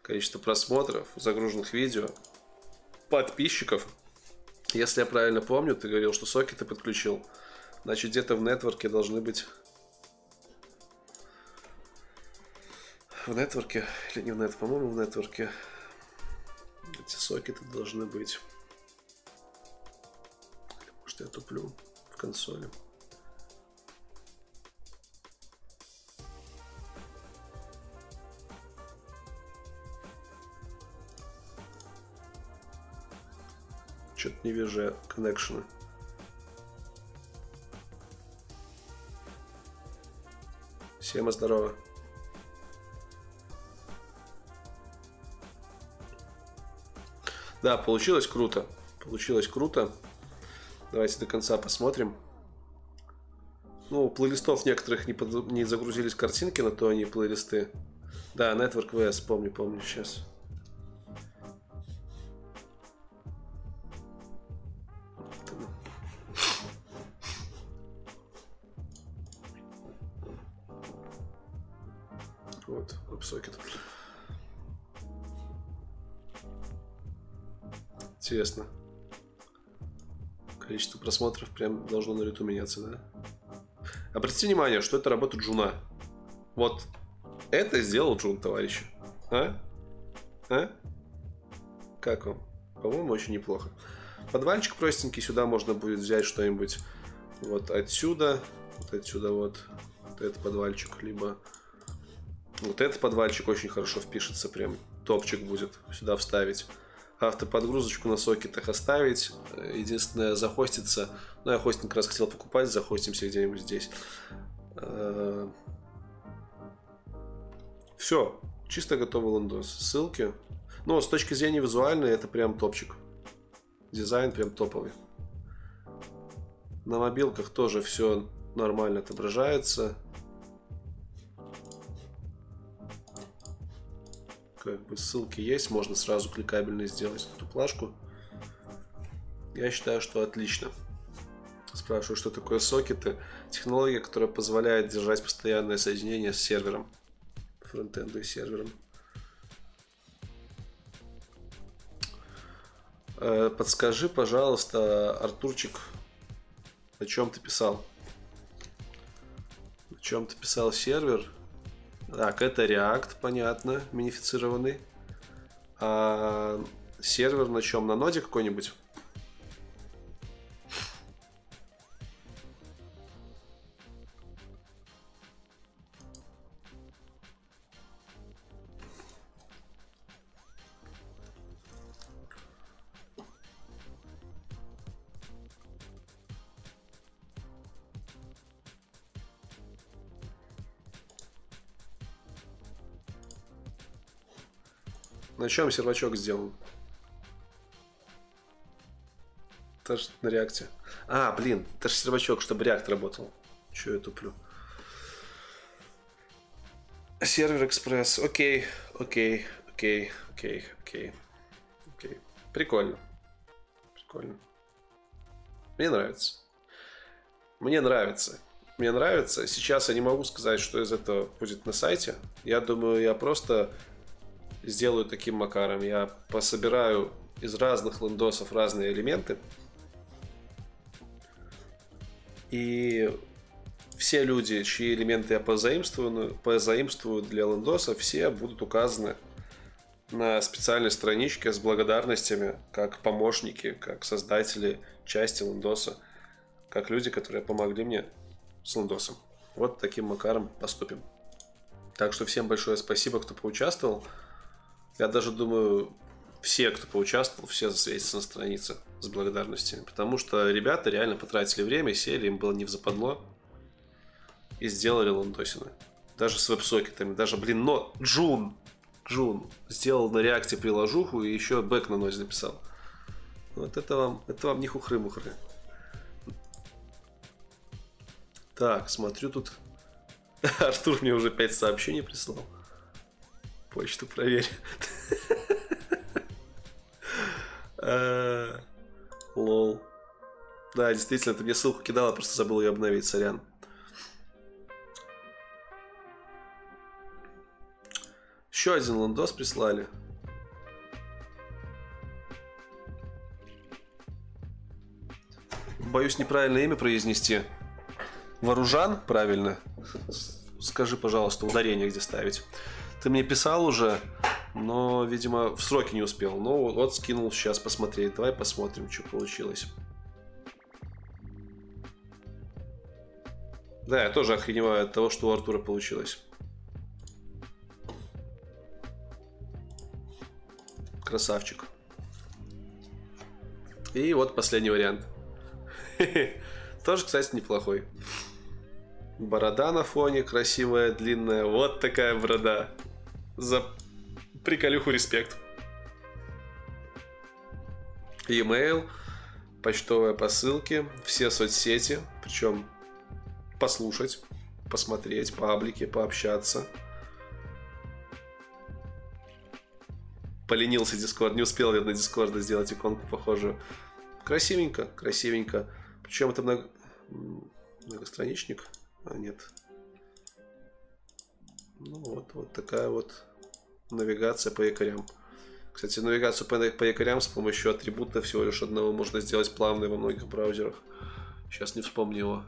Количество просмотров, загруженных видео, подписчиков. Если я правильно помню, ты говорил, что сокеты подключил. Значит, где-то в нетворке должны быть... В нетворке? Или не в нетворке? По-моему, в нетворке. Эти сокеты должны быть. Или, может, я туплю в консоли. Что-то не вижу я коннекшена. Всем здорово. Да, получилось круто. Получилось круто. Давайте до конца посмотрим. Ну, у плейлистов некоторых не, под... не загрузились картинки, на то они плейлисты. Да, Network VS, помню, помню сейчас. Прям должно на лету меняться, да? Обратите внимание, что это работа Джуна. Вот это сделал Джун, товарищи. А? А? Как вам? По-моему, очень неплохо. Подвальчик простенький, сюда можно будет взять что-нибудь вот отсюда, вот отсюда вот, вот этот подвальчик, либо вот этот подвальчик очень хорошо впишется, прям топчик будет сюда вставить автоподгрузочку на сокетах оставить. Единственное, захоститься. Ну, я хостинг раз хотел покупать, захостимся где-нибудь здесь. Э, Все, чисто готовый лендос. Ссылки. Но с точки зрения визуальной, это прям топчик. Дизайн прям топовый. На мобилках тоже все нормально отображается. Как бы ссылки есть, можно сразу кликабельно сделать эту плашку. Я считаю, что отлично. Спрашиваю, что такое сокеты. Технология, которая позволяет держать постоянное соединение с сервером. Фронтенда и сервером. Э, подскажи, пожалуйста, Артурчик, о чем ты писал? О чем ты писал сервер? Так, это React, понятно, минифицированный. А сервер на чем? На ноде какой-нибудь? На чем сервачок сделан? Тоже на реакте. А, блин, это же сервачок, чтобы реакт работал. Че я туплю? Сервер экспресс. Окей, окей, окей, окей, окей. Окей. Прикольно. Прикольно. Мне нравится. Мне нравится. Мне нравится. Сейчас я не могу сказать, что из этого будет на сайте. Я думаю, я просто сделаю таким макаром. Я пособираю из разных лендосов разные элементы. И все люди, чьи элементы я позаимствую, позаимствую для лендоса, все будут указаны на специальной страничке с благодарностями, как помощники, как создатели части лендоса, как люди, которые помогли мне с лендосом. Вот таким макаром поступим. Так что всем большое спасибо, кто поучаствовал. Я даже думаю, все, кто поучаствовал, все засветятся на странице с благодарностями. Потому что ребята реально потратили время, сели, им было не в западло. И сделали лондосины. Даже с веб-сокетами. Даже, блин, но Джун, Джун сделал на реакте приложуху и еще бэк на нозе написал. Вот это вам, это вам не хухры-мухры. Так, смотрю тут. Артур мне уже 5 сообщений прислал. Почту проверь. Э, лол. Да, действительно, ты мне ссылку кидала, просто забыл ее обновить, сорян. Еще один ландос прислали. Боюсь неправильное имя произнести. Вооружан, правильно? Скажи, пожалуйста, ударение где ставить. Ты мне писал уже, но, видимо, в сроки не успел. Ну, вот скинул сейчас посмотреть. Давай посмотрим, что получилось. Да, я тоже охреневаю от того, что у Артура получилось. Красавчик. И вот последний вариант. Тоже, кстати, неплохой. Борода на фоне красивая, длинная. Вот такая борода. За приколюху респект. E-mail, почтовые посылки, все соцсети, причем послушать, посмотреть паблики, пообщаться. Поленился Discord, не успел я на Discord сделать иконку похожую. Красивенько, красивенько. Причем это много... многостраничник. А, нет. Ну вот, вот такая вот навигация по якорям. Кстати, навигацию по, по якорям с помощью атрибута всего лишь одного можно сделать плавной во многих браузерах. Сейчас не вспомню его.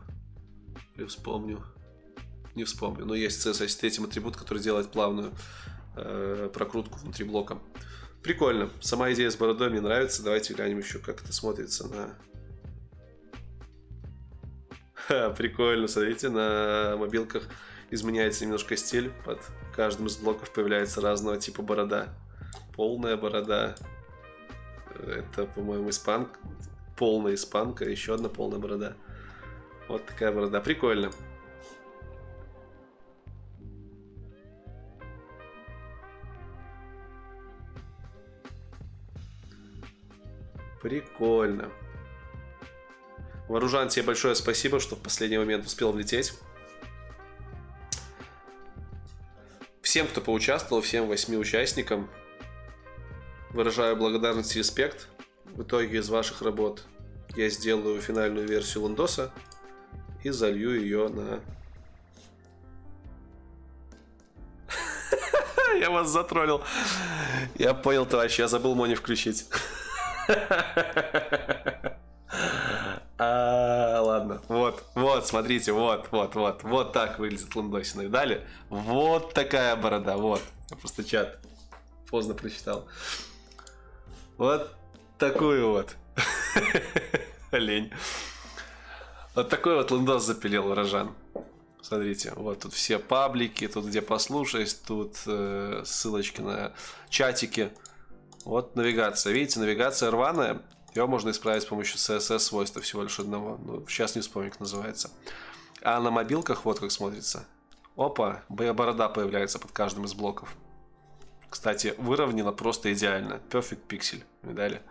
Или вспомню. Не вспомню. Но есть CSS третьим атрибут, который делает плавную э, прокрутку внутри блока. Прикольно. Сама идея с бородой мне нравится. Давайте глянем еще, как это смотрится на Ха, прикольно, смотрите, на мобилках изменяется немножко стиль. Под каждым из блоков появляется разного типа борода. Полная борода. Это, по-моему, испанка. Полная испанка, еще одна полная борода. Вот такая борода. Прикольно. Прикольно. Вооружан, тебе большое спасибо, что в последний момент успел влететь. Всем, кто поучаствовал, всем восьми участникам, выражаю благодарность и респект. В итоге из ваших работ я сделаю финальную версию Лондоса и залью ее на... Я вас затроллил. Я понял, товарищ, я забыл Мони включить. А, ладно, вот, вот, смотрите, вот, вот, вот, вот так выглядит ландосина. Видали? Вот такая борода, вот. Я просто чат поздно прочитал. Вот такую вот. Олень. Вот такой вот ландос запилил урожан. Смотрите, вот тут все паблики, тут где послушать, тут э, ссылочки на чатики. Вот навигация. Видите, навигация рваная. Его можно исправить с помощью CSS свойства всего лишь одного. Ну, сейчас не вспомню, как называется. А на мобилках вот как смотрится. Опа, борода появляется под каждым из блоков. Кстати, выровнено просто идеально. Perfect pixel. Видали?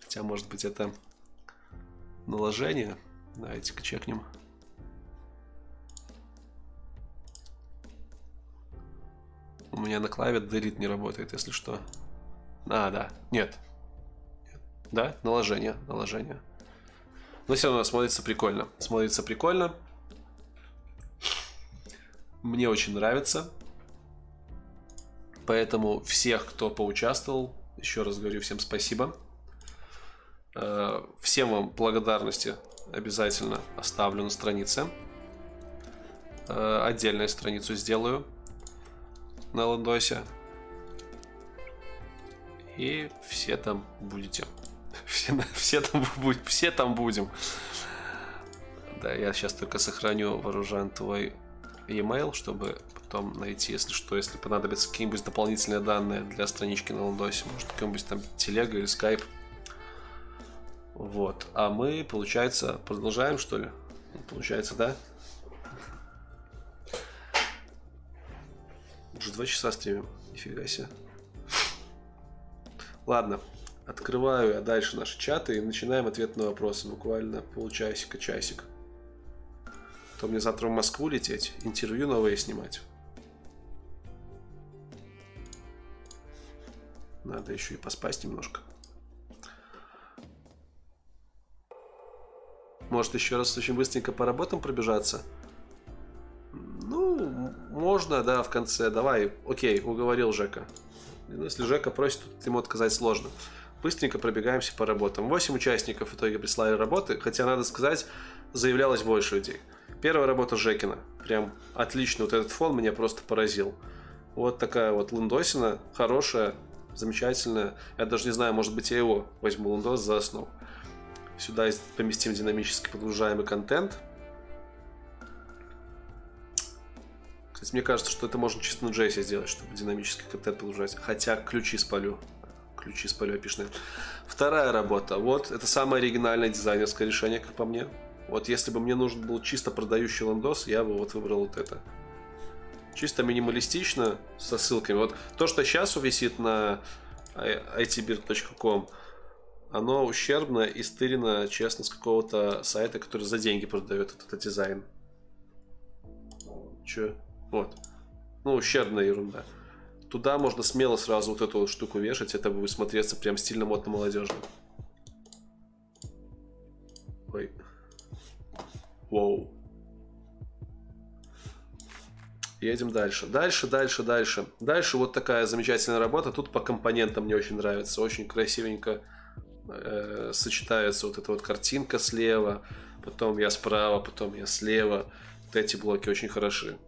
Хотя, может быть, это наложение. Давайте-ка чекнем. У меня на клаве delete не работает, если что. А, да. Нет, да, наложение, наложение. Но все равно смотрится прикольно. Смотрится прикольно. Мне очень нравится. Поэтому всех, кто поучаствовал, еще раз говорю всем спасибо. Э, всем вам благодарности обязательно оставлю на странице. Э, отдельную страницу сделаю на лендосе. И все там будете. Все, все, там, все там будем. Да, я сейчас только сохраню вооружен твой e-mail, чтобы потом найти, если что, если понадобятся какие-нибудь дополнительные данные для странички на Лондосе, может, какой-нибудь там телега или скайп. Вот. А мы, получается, продолжаем, что ли? Получается, да? Уже два часа стримим. Нифига себе. Ладно, Открываю я дальше наши чаты и начинаем ответ на вопросы. Буквально полчасика, часик. А то мне завтра в Москву лететь, интервью новые снимать. Надо еще и поспать немножко. Может еще раз очень быстренько по работам пробежаться? Ну, Можно, да, в конце. Давай, окей, уговорил Жека. Ну, если Жека просит, ему отказать сложно. Быстренько пробегаемся по работам. 8 участников в итоге прислали работы, хотя, надо сказать, заявлялось больше людей. Первая работа Жекина. Прям отлично. Вот этот фон меня просто поразил. Вот такая вот лундосина. Хорошая, замечательная. Я даже не знаю, может быть, я его возьму лундос за основу. Сюда поместим динамически подгружаемый контент. Кстати, мне кажется, что это можно чисто на JS сделать, чтобы динамический контент подгружать. Хотя ключи спалю. Ключи спалю опишные. Вторая работа. Вот, это самое оригинальное дизайнерское решение, как по мне. Вот если бы мне нужен был чисто продающий лендос, я бы вот выбрал вот это. Чисто минималистично, со ссылками. Вот то, что сейчас висит на itbird.com, оно ущербно и стырено, честно, с какого-то сайта, который за деньги продает этот дизайн. Че? Вот. Ну, ущербная ерунда. Туда можно смело сразу вот эту вот штуку вешать, это будет смотреться прям стильно, модно, молодежно. Ой. Воу. Едем дальше. Дальше, дальше, дальше. Дальше вот такая замечательная работа. Тут по компонентам мне очень нравится. Очень красивенько э, сочетается вот эта вот картинка слева. Потом я справа, потом я слева. Вот эти блоки очень хороши.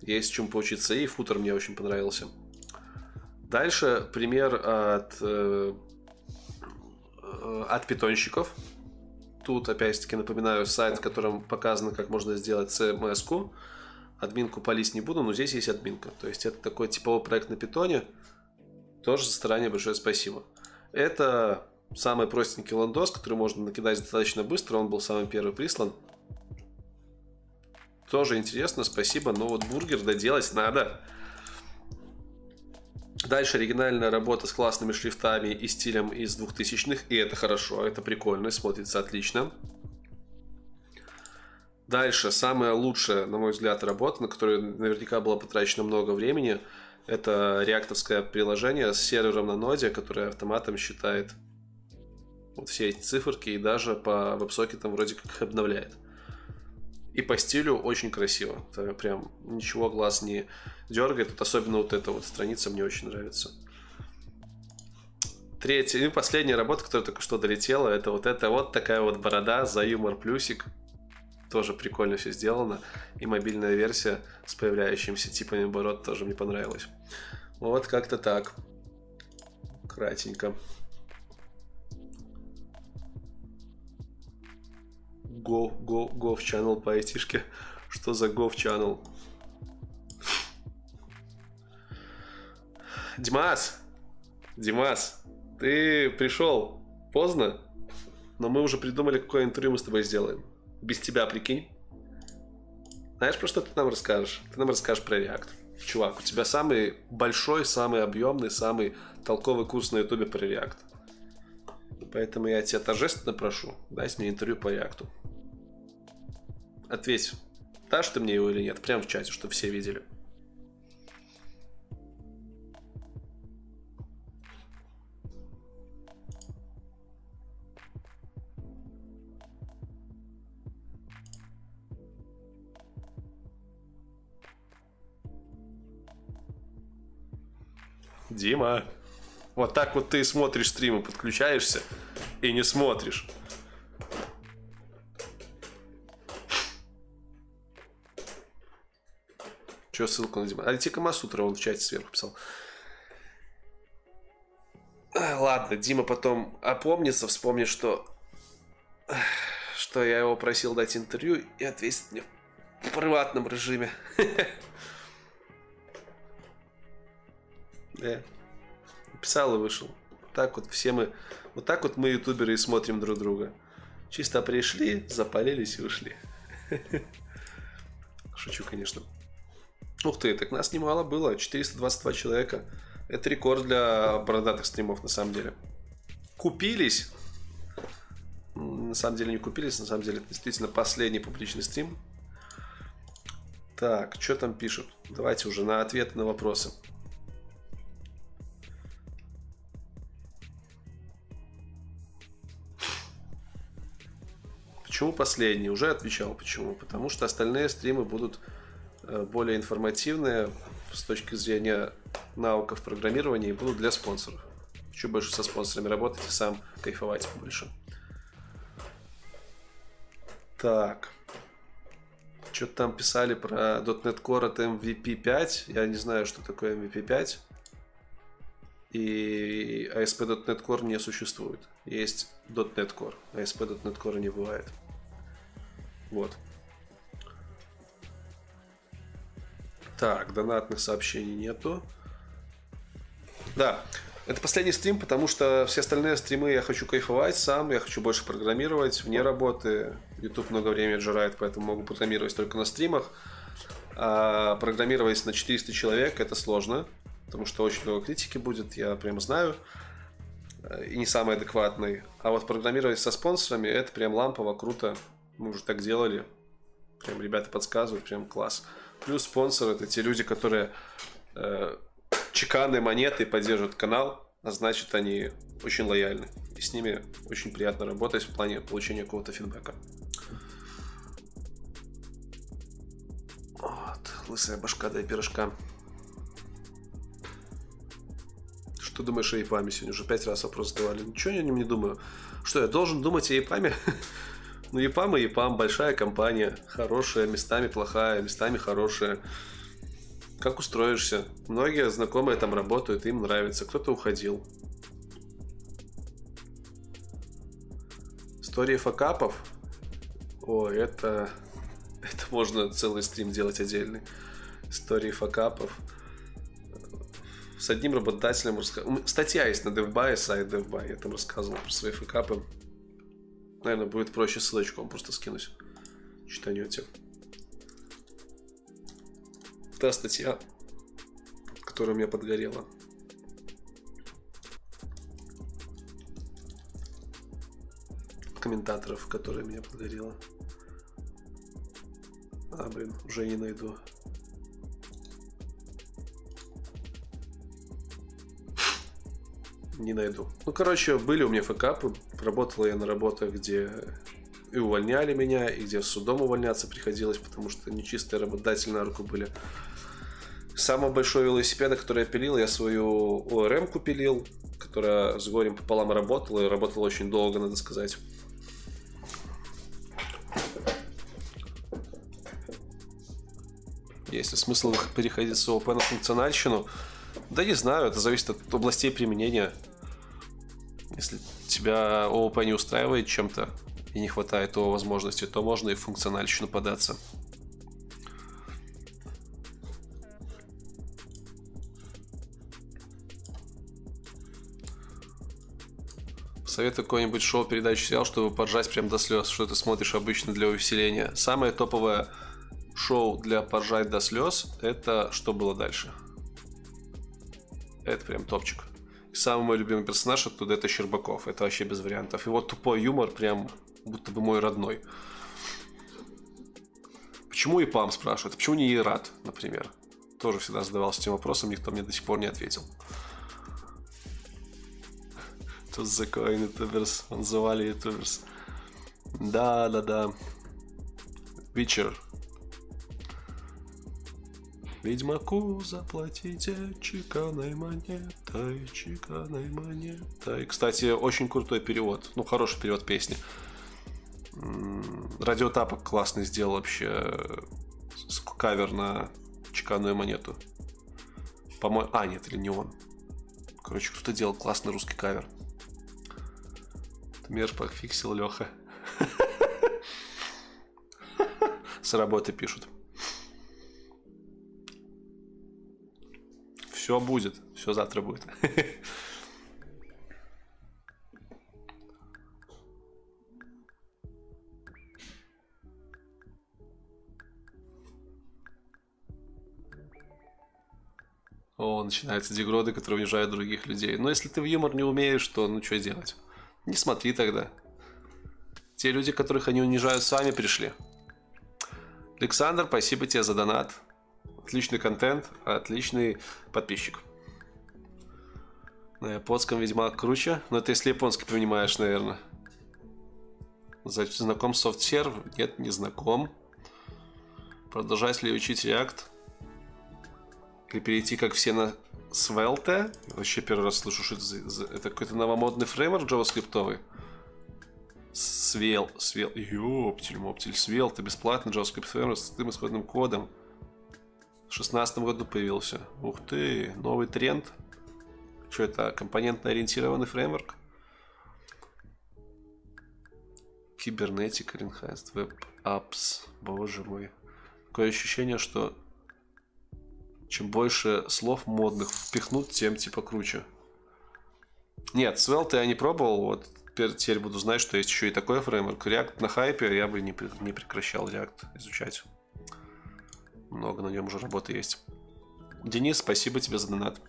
Есть чем поучиться. И футер мне очень понравился. Дальше пример от, э, от питонщиков. Тут, опять-таки, напоминаю, сайт, в котором показано, как можно сделать CMS-ку. Админку полить не буду, но здесь есть админка. То есть это такой типовой проект на питоне. Тоже за старание большое спасибо. Это самый простенький ландос, который можно накидать достаточно быстро. Он был самый первый прислан. Тоже интересно, спасибо. Но вот бургер доделать надо. Дальше оригинальная работа с классными шрифтами и стилем из 2000-х. И это хорошо, это прикольно, смотрится отлично. Дальше, самая лучшая, на мой взгляд, работа, на которую наверняка было потрачено много времени, это реакторское приложение с сервером на ноде, которое автоматом считает вот все эти циферки и даже по веб-сокетам вроде как обновляет. И по стилю очень красиво. Это прям ничего глаз не дергает. Тут особенно вот эта вот страница мне очень нравится. Третья и последняя работа, которая только что долетела, это вот эта вот такая вот борода за юмор плюсик. Тоже прикольно все сделано. И мобильная версия с появляющимися типами бород тоже мне понравилась. Вот как-то так. Кратенько. Go, go, go channel по айтишке. Что за go channel? Димас! Димас, ты пришел поздно, но мы уже придумали, какое интервью мы с тобой сделаем без тебя, прикинь. Знаешь, про что ты нам расскажешь? Ты нам расскажешь про React. Чувак, у тебя самый большой, самый объемный, самый толковый курс на ютубе про React. Поэтому я тебя торжественно прошу, дай мне интервью по React. Ответь, дашь ты мне его или нет, прямо в чате, чтобы все видели. Дима, вот так вот ты смотришь стримы, подключаешься и не смотришь. Че ссылку на Дима? Альтика Масутра он в чате сверху писал. Ладно, Дима потом опомнится, вспомнит, что что я его просил дать интервью и ответит мне в приватном режиме. Да. Писал и вышел. Так вот все мы, вот так вот мы ютуберы и смотрим друг друга. Чисто пришли, запалились и ушли. Шучу, конечно. Ух ты, так нас немало было, 422 человека. Это рекорд для бородатых стримов, на самом деле. Купились. На самом деле не купились, на самом деле это действительно последний публичный стрим. Так, что там пишут? Давайте уже на ответы на вопросы. Почему последний? Уже отвечал почему. Потому что остальные стримы будут более информативные с точки зрения навыков программирования будут для спонсоров. Хочу больше со спонсорами работать и сам кайфовать больше. Так. Что-то там писали про .NET Core от MVP 5. Я не знаю, что такое MVP 5. И ASP.NET Core не существует. Есть .NET Core. ASP.NET Core не бывает. Вот. Так, донатных сообщений нету. Да, это последний стрим, потому что все остальные стримы я хочу кайфовать сам, я хочу больше программировать вне работы. YouTube много времени отжирает, поэтому могу программировать только на стримах. А программировать на 400 человек это сложно, потому что очень много критики будет, я прямо знаю. И не самый адекватный. А вот программировать со спонсорами это прям лампово, круто. Мы уже так делали. Прям ребята подсказывают, прям класс. Плюс спонсор это те люди, которые э, чеканные монеты поддерживают канал, а значит они очень лояльны. И с ними очень приятно работать в плане получения какого-то фидбэка. Вот, лысая башка дай пирожка. Что думаешь о Ипаме? Сегодня уже пять раз вопрос задавали. Ничего я о нем не думаю. Что, я должен думать о Ипаме? ну, Ипам и Ипам, большая компания, хорошая, местами плохая, местами хорошая как устроишься. Многие знакомые там работают, им нравится. Кто-то уходил. Истории факапов. О, это... Это можно целый стрим делать отдельный. Истории факапов. С одним работодателем. Статья есть на DevBuy, сайт DevBuy. Я там рассказывал про свои факапы. Наверное, будет проще ссылочку вам просто скинуть. Читанете та статья, которая у меня подгорела. Комментаторов, которая меня подгорела. А, блин, уже не найду. Не найду. Ну, короче, были у меня фэкапы. Работала я на работах, где и увольняли меня, и где судом увольняться приходилось, потому что нечистые работодатели на руку были. Самый большой велосипед, который я пилил, я свою ОРМ купил, которая с горем пополам работала, и работала очень долго, надо сказать. Есть ли смысл переходить с ООП на функциональщину? Да не знаю, это зависит от областей применения. Если тебя ООП не устраивает чем-то и не хватает его возможности, то можно и в функциональщину податься. Советую какое-нибудь шоу, передачу, сериал, чтобы поржать прям до слез, что ты смотришь обычно для увеселения. Самое топовое шоу для поржать до слез – это «Что было дальше?». Это прям топчик. Самый мой любимый персонаж оттуда – это Щербаков. Это вообще без вариантов. Вот тупой юмор прям будто бы мой родной. Почему ИПАМ спрашивают? Почему не ИРАТ, например? Тоже всегда задавался этим вопросом, никто мне до сих пор не ответил. Тут за coin ютуберс, называли ютуберс. Да, да, да. Вечер. Ведьмаку заплатите чеканой монетой, чеканой монетой. Кстати, очень крутой перевод. Ну, хороший перевод песни. Радиотапок классный сделал вообще кавер на чеканную монету. По-моему... А, нет, или не он. Короче, кто-то делал классный русский кавер. Мерш фиксил Леха. С работы пишут. Все будет. Все завтра будет. О, начинаются дегроды, которые унижают других людей. Но если ты в юмор не умеешь, то ну что делать? Не смотри тогда. Те люди, которых они унижают, сами пришли. Александр, спасибо тебе за донат. Отличный контент, отличный подписчик. На японском Ведьмак круче. Но это если японский понимаешь, наверное. Знаком софтсерв? Нет, не знаком. Продолжать ли учить React? Или перейти, как все, на Svelte? Вообще первый раз слышу, что это, за, это какой-то новомодный фреймворк джаваскриптовый. Свел, свел, ёптель, моптель, свел, это бесплатный JavaScript фреймворк с тем исходным кодом. В шестнадцатом году появился. Ух ты, новый тренд. Что это, компонентно-ориентированный фреймворк? Кибернетика, Enhanced Web Apps. Боже мой. Такое ощущение, что чем больше слов модных впихнут, тем типа круче. Нет, Svelte я не пробовал, вот теперь буду знать, что есть еще и такой фреймворк. React на хайпе я бы не, не прекращал React изучать. Много на нем уже работы есть. Денис, спасибо тебе за донат.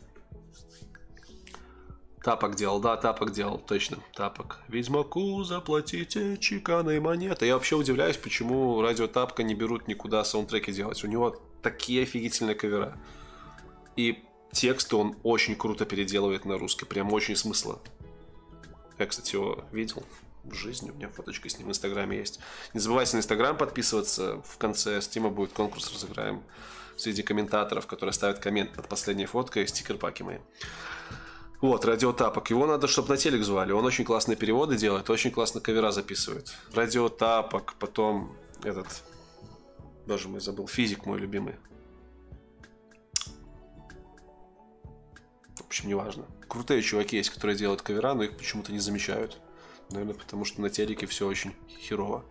Тапок делал, да, тапок делал, точно, тапок. Ведьмаку заплатите чеканой монеты. Я вообще удивляюсь, почему радио тапка не берут никуда саундтреки делать. У него такие офигительные кавера. И тексты он очень круто переделывает на русский, прям очень смысла. Я, кстати, его видел в жизни, у меня фоточка с ним в Инстаграме есть. Не забывайте на Инстаграм подписываться, в конце стима будет конкурс, разыграем среди комментаторов, которые ставят коммент под последней фоткой, стикер-паки мои. Вот, радиотапок. Его надо, чтобы на телек звали. Он очень классные переводы делает, очень классно кавера записывает. Радиотапок, потом этот... Боже мой, забыл. Физик мой любимый. В общем, неважно. Крутые чуваки есть, которые делают кавера, но их почему-то не замечают. Наверное, потому что на телеке все очень херово.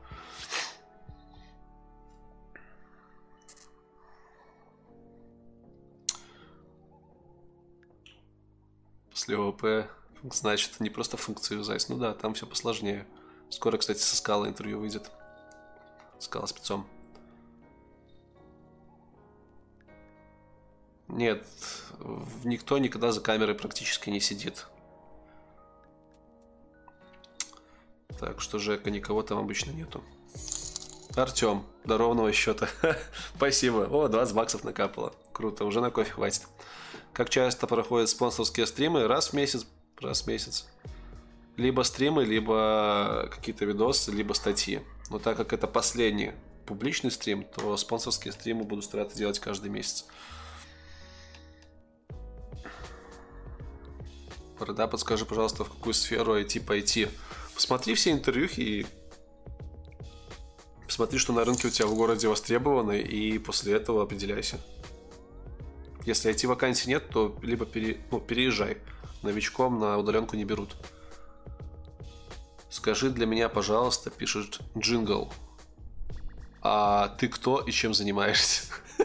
После ОВП значит не просто функции юзать. Ну да, там все посложнее. Скоро, кстати, со скала интервью выйдет. Скала спецом. Нет, никто никогда за камерой практически не сидит. Так что Жека, никого там обычно нету. Артем, до ровного счета. Спасибо. О, 20 баксов накапало. Круто, уже на кофе хватит. Как часто проходят спонсорские стримы? Раз в месяц, раз в месяц. Либо стримы, либо какие-то видосы, либо статьи. Но так как это последний публичный стрим, то спонсорские стримы буду стараться делать каждый месяц. Борода, подскажи, пожалуйста, в какую сферу IT пойти. Посмотри все интервью и посмотри, что на рынке у тебя в городе востребовано, и после этого определяйся. Если IT-вакансий нет, то либо пере, ну, переезжай. Новичком на удаленку не берут. Скажи для меня, пожалуйста, пишет джингл. А ты кто и чем занимаешься?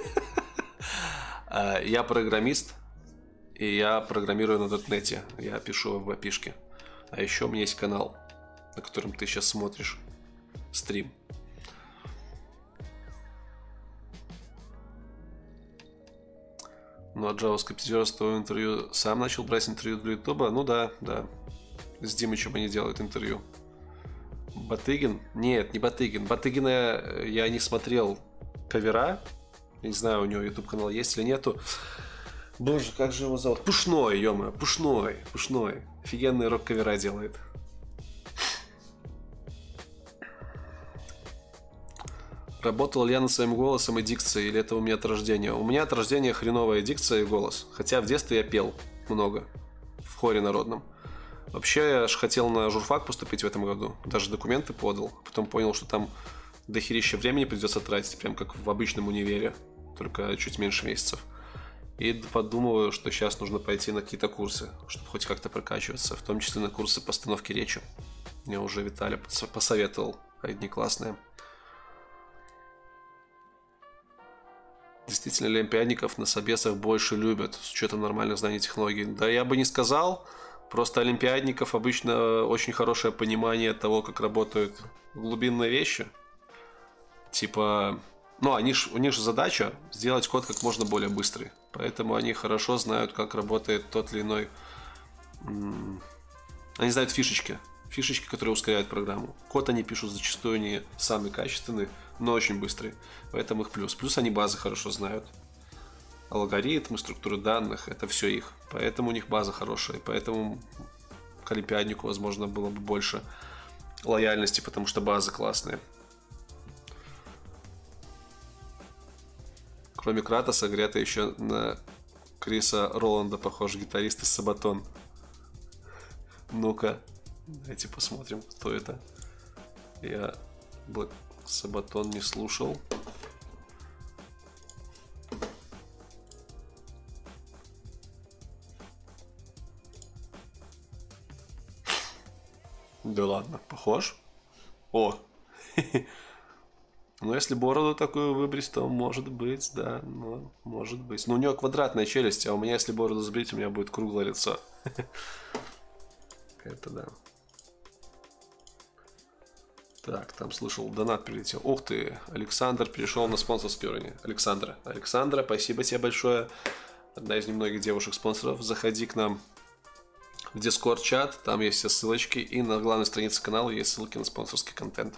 А, я программист, и я программирую на дотнете. Я пишу в опишке. А еще у меня есть канал, на котором ты сейчас смотришь стрим. Ну, а JavaScript твое интервью сам начал брать интервью для Ютуба? Ну да, да. С Димычем они делают интервью. Батыгин? Нет, не Батыгин. Батыгина э, я не смотрел кавера. Не знаю, у него YouTube канал есть или нету. Боже, как же его зовут? Пушной, ё Пушной, Пушной. Офигенный рок-кавера делает. Работал ли я над своим голосом и дикцией, или это у меня от рождения? У меня от рождения хреновая дикция и голос. Хотя в детстве я пел много. В хоре народном. Вообще, я же хотел на журфак поступить в этом году. Даже документы подал. Потом понял, что там дохерища времени придется тратить, прям как в обычном универе. Только чуть меньше месяцев. И подумываю, что сейчас нужно пойти на какие-то курсы, чтобы хоть как-то прокачиваться. В том числе на курсы постановки речи. Мне уже Виталий посоветовал. Одни классные. Действительно олимпиадников на собесах больше любят с учетом нормальных знаний технологий. Да я бы не сказал. Просто олимпиадников обычно очень хорошее понимание того, как работают глубинные вещи. Типа, ну, они ж, у них же задача сделать код как можно более быстрый. Поэтому они хорошо знают, как работает тот или иной... Они знают фишечки. Фишечки, которые ускоряют программу. Код они пишут зачастую не самый качественный, но очень быстрые. Поэтому их плюс. Плюс они базы хорошо знают. Алгоритмы, структуры данных, это все их. Поэтому у них база хорошая. Поэтому к Олимпиаднику, возможно, было бы больше лояльности, потому что база классная. Кроме Кратоса, говорят, еще на Криса Роланда похож гитарист из Сабатон. Ну-ка, давайте посмотрим, кто это. Я Сабатон не слушал. Да ладно, похож? О! Ну, если бороду такую выбрить, то может быть, да, ну, может быть. Но у него квадратная челюсть, а у меня, если бороду сбрить, у меня будет круглое лицо. Это да. Так, там слышал, донат прилетел. Ух ты, Александр перешел на спонсорский уровень. Александра. Александра, спасибо тебе большое. Одна из немногих девушек-спонсоров. Заходи к нам в Discord чат, там есть все ссылочки, и на главной странице канала есть ссылки на спонсорский контент.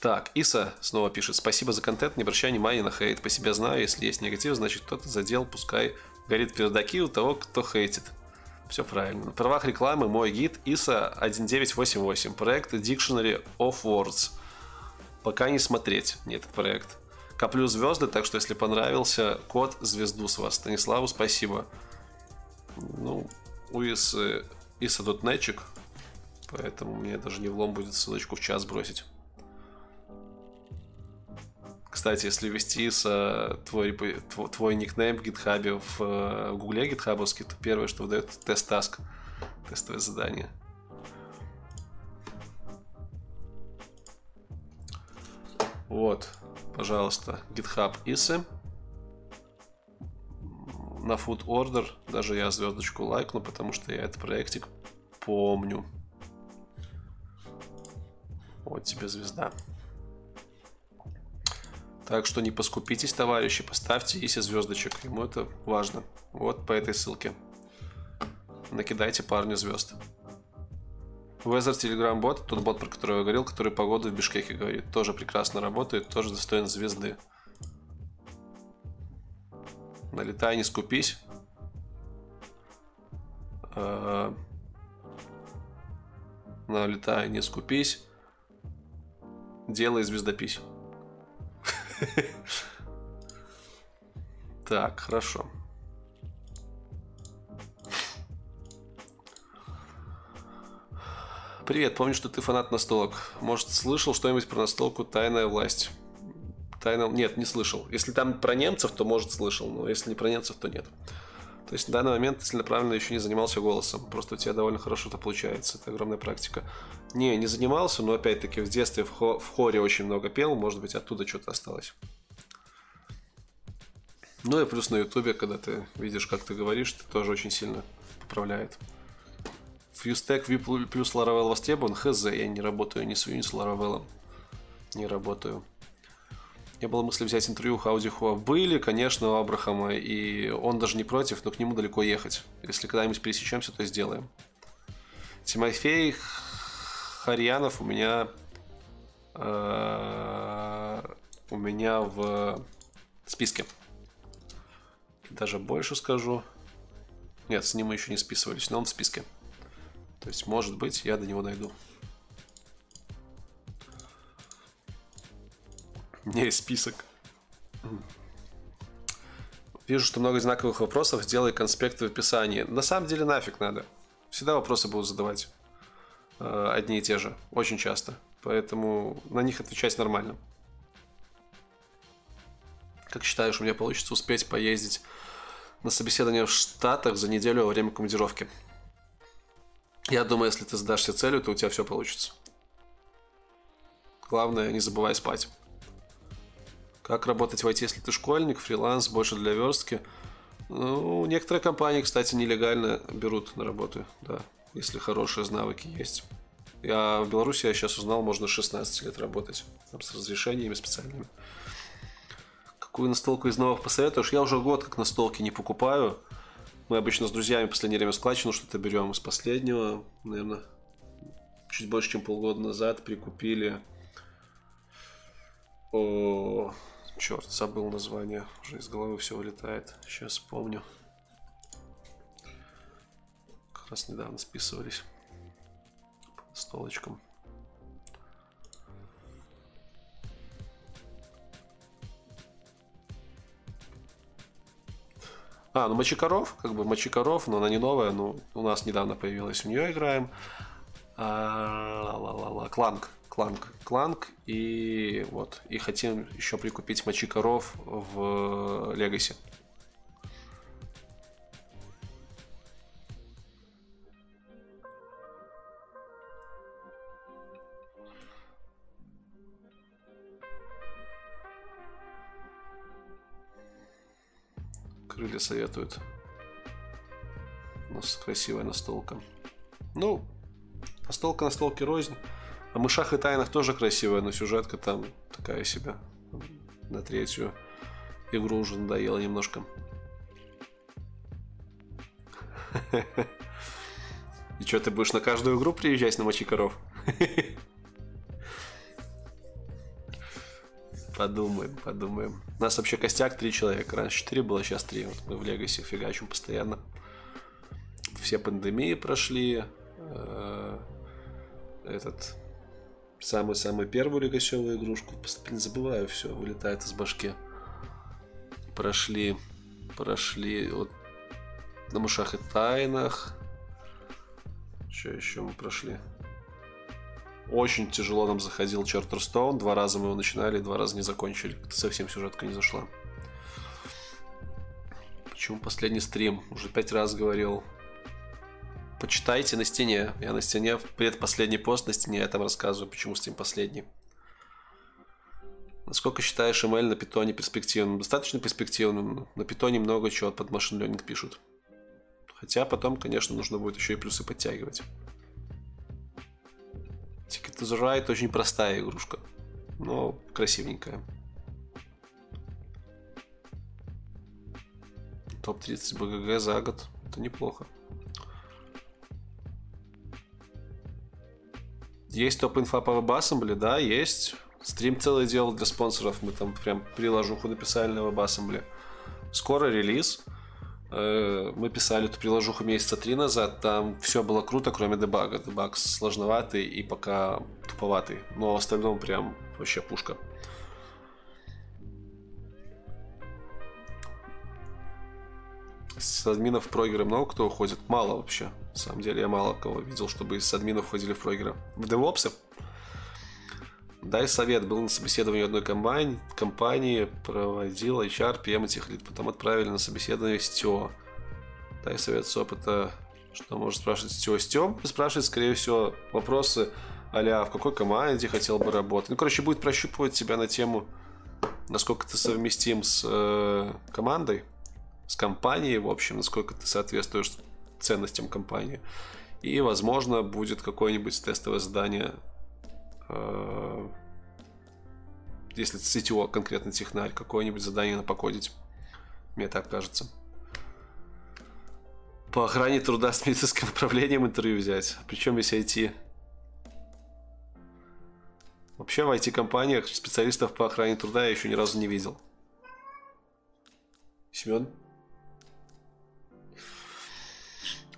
Так, Иса снова пишет, спасибо за контент, не обращай внимания на хейт, по себе знаю, если есть негатив, значит кто-то задел, пускай горит пердаки у того, кто хейтит. Все правильно. На правах рекламы мой гид ISA 1988, проект Dictionary of Words. Пока не смотреть, не этот проект. Коплю звезды, так что если понравился, код звезду с вас. Станиславу спасибо. Ну, у Исы, Иса тут поэтому мне даже не влом будет ссылочку в час бросить. Кстати, если ввести Иса твой, твой, твой никнейм в гитхабе в, в гугле гитхабовский, то первое, что выдает, тест-таск, тестовое задание. Вот, пожалуйста, GitHub Исы на Food Order даже я звездочку лайкну, потому что я этот проектик помню. Вот тебе звезда. Так что не поскупитесь, товарищи, поставьте Иси звездочек. Ему это важно. Вот по этой ссылке. Накидайте парню звезд. Weather Telegram бот, тот бот, про который я говорил, который погоду в Бишкеке говорит, тоже прекрасно работает, тоже достоин звезды. Налетай, не скупись. Э, налетай, не скупись. Делай звездопись. Так, хорошо. Привет, помню, что ты фанат настолок. Может, слышал что-нибудь про настолку «Тайная власть»? Тайна... Нет, не слышал. Если там про немцев, то, может, слышал, но если не про немцев, то нет. То есть на данный момент ты целенаправленно еще не занимался голосом. Просто у тебя довольно хорошо это получается. Это огромная практика. Не, не занимался, но опять-таки в детстве в, хо- в хоре очень много пел. Может быть, оттуда что-то осталось. Ну и плюс на ютубе, когда ты видишь, как ты говоришь, ты тоже очень сильно поправляет. Фьюстек плюс Laravel востребован? Хз, я не работаю ни с Vue, ни с Laravel. Не работаю. Не было мысли взять интервью у Хаудихуа. Были, конечно, у Абрахама, и он даже не против, но к нему далеко ехать. Если когда-нибудь пересечемся, то сделаем. Тимофей Харьянов у меня э, у меня в списке. Даже больше скажу. Нет, с ним мы еще не списывались, но он в списке. То есть, может быть, я до него дойду. У меня есть список. Вижу, что много одинаковых вопросов. Сделай конспекты в описании. На самом деле нафиг надо. Всегда вопросы будут задавать. Э, одни и те же. Очень часто. Поэтому на них отвечать нормально. Как считаешь, у меня получится успеть поездить на собеседование в Штатах за неделю во время командировки? Я думаю, если ты задашься целью, то у тебя все получится. Главное, не забывай спать. Как работать в IT, если ты школьник, фриланс, больше для верстки? Ну, некоторые компании, кстати, нелегально берут на работу, да, если хорошие навыки есть. Я в Беларуси, я сейчас узнал, можно 16 лет работать, там, с разрешениями специальными. Какую настолку из новых посоветуешь? Я уже год как настолки не покупаю. Мы обычно с друзьями в последнее время складчину что-то берем. Из последнего, наверное, чуть больше, чем полгода назад прикупили о, Черт, забыл название. Уже из головы все вылетает. Сейчас помню. Как раз недавно списывались. По столочкам. А, ну Мочекоров, как бы Мочекоров, но она не новая, но у нас недавно появилась, в нее играем. А, ла-ла-ла, Кланг, Кланк, Кланк и вот. И хотим еще прикупить Мочекаров в Легаси. Крылья советуют. У нас красивая настолка. Ну, настолка настолки рознь. А мышах и тайнах тоже красивая, но сюжетка там такая себе. На третью игру уже надоело немножко. И что, ты будешь на каждую игру приезжать на мочи коров? Подумаем, подумаем. У нас вообще костяк три человека. Раньше четыре было, сейчас три. Вот мы в Легасе фигачим постоянно. Все пандемии прошли. Э, этот самую-самую первую легасевую игрушку. Не забываю все, вылетает из башки. Прошли, прошли вот на мышах и тайнах. Что еще мы прошли? Очень тяжело нам заходил Чартерстоун. Два раза мы его начинали, два раза не закончили. Совсем сюжетка не зашла. Почему последний стрим? Уже пять раз говорил. Почитайте на стене. Я на стене, предпоследний пост на стене, я там рассказываю, почему стрим последний. Насколько считаешь ML на питоне перспективным? Достаточно перспективным. На питоне много чего под машин learning пишут. Хотя потом, конечно, нужно будет еще и плюсы подтягивать. Ticket to the Ride очень простая игрушка, но красивенькая. Топ-30 БГГ за год. Это неплохо. Есть топ-инфа по WebAssembly? Да, есть. Стрим целый делал для спонсоров. Мы там прям приложуху написали на WebAssembly. Скоро релиз. Э, мы писали эту приложуху месяца три назад, там все было круто, кроме дебага. Дебаг сложноватый и пока туповатый, но в остальном прям вообще пушка. С админов в прогеры много кто уходит? Мало вообще. На самом деле я мало кого видел, чтобы из админов уходили в прогеры. В девопсы Дай совет. Был на собеседовании одной компании, компании проводил HR, PM этих лид. Потом отправили на собеседование CTO. Дай совет с опыта, что может спрашивать CTO. CTO спрашивает, скорее всего, вопросы а в какой команде хотел бы работать. Ну, короче, будет прощупывать тебя на тему, насколько ты совместим с э, командой, с компанией, в общем, насколько ты соответствуешь ценностям компании. И, возможно, будет какое-нибудь тестовое задание Э, если CTO конкретно технарь, какое-нибудь задание на покодить. Мне так кажется. По охране труда с медицинским управлением интервью взять. Причем если IT. Вообще в IT-компаниях специалистов по охране труда я еще ни разу не видел. Семен?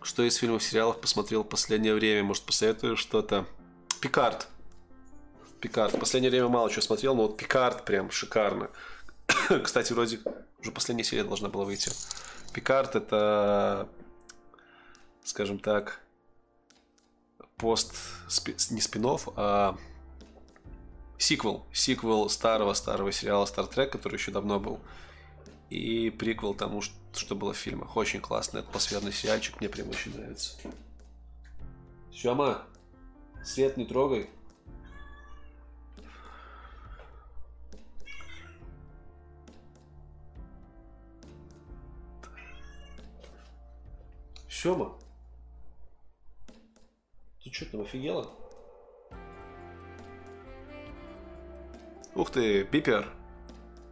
Что из фильмов, сериалов посмотрел в последнее время? Может, посоветуешь что-то? Пикард. Пикард. В последнее время мало чего смотрел, но вот Пикард прям шикарно. Кстати, вроде уже последняя серия должна была выйти. Пикард это, скажем так, пост, не спин а сиквел. Сиквел старого-старого сериала Star Trek, который еще давно был. И приквел тому, что было в фильмах. Очень классный атмосферный сериальчик, мне прям очень нравится. Сема, свет не трогай. Сема? Ты что там офигела? Ух ты, Пипер.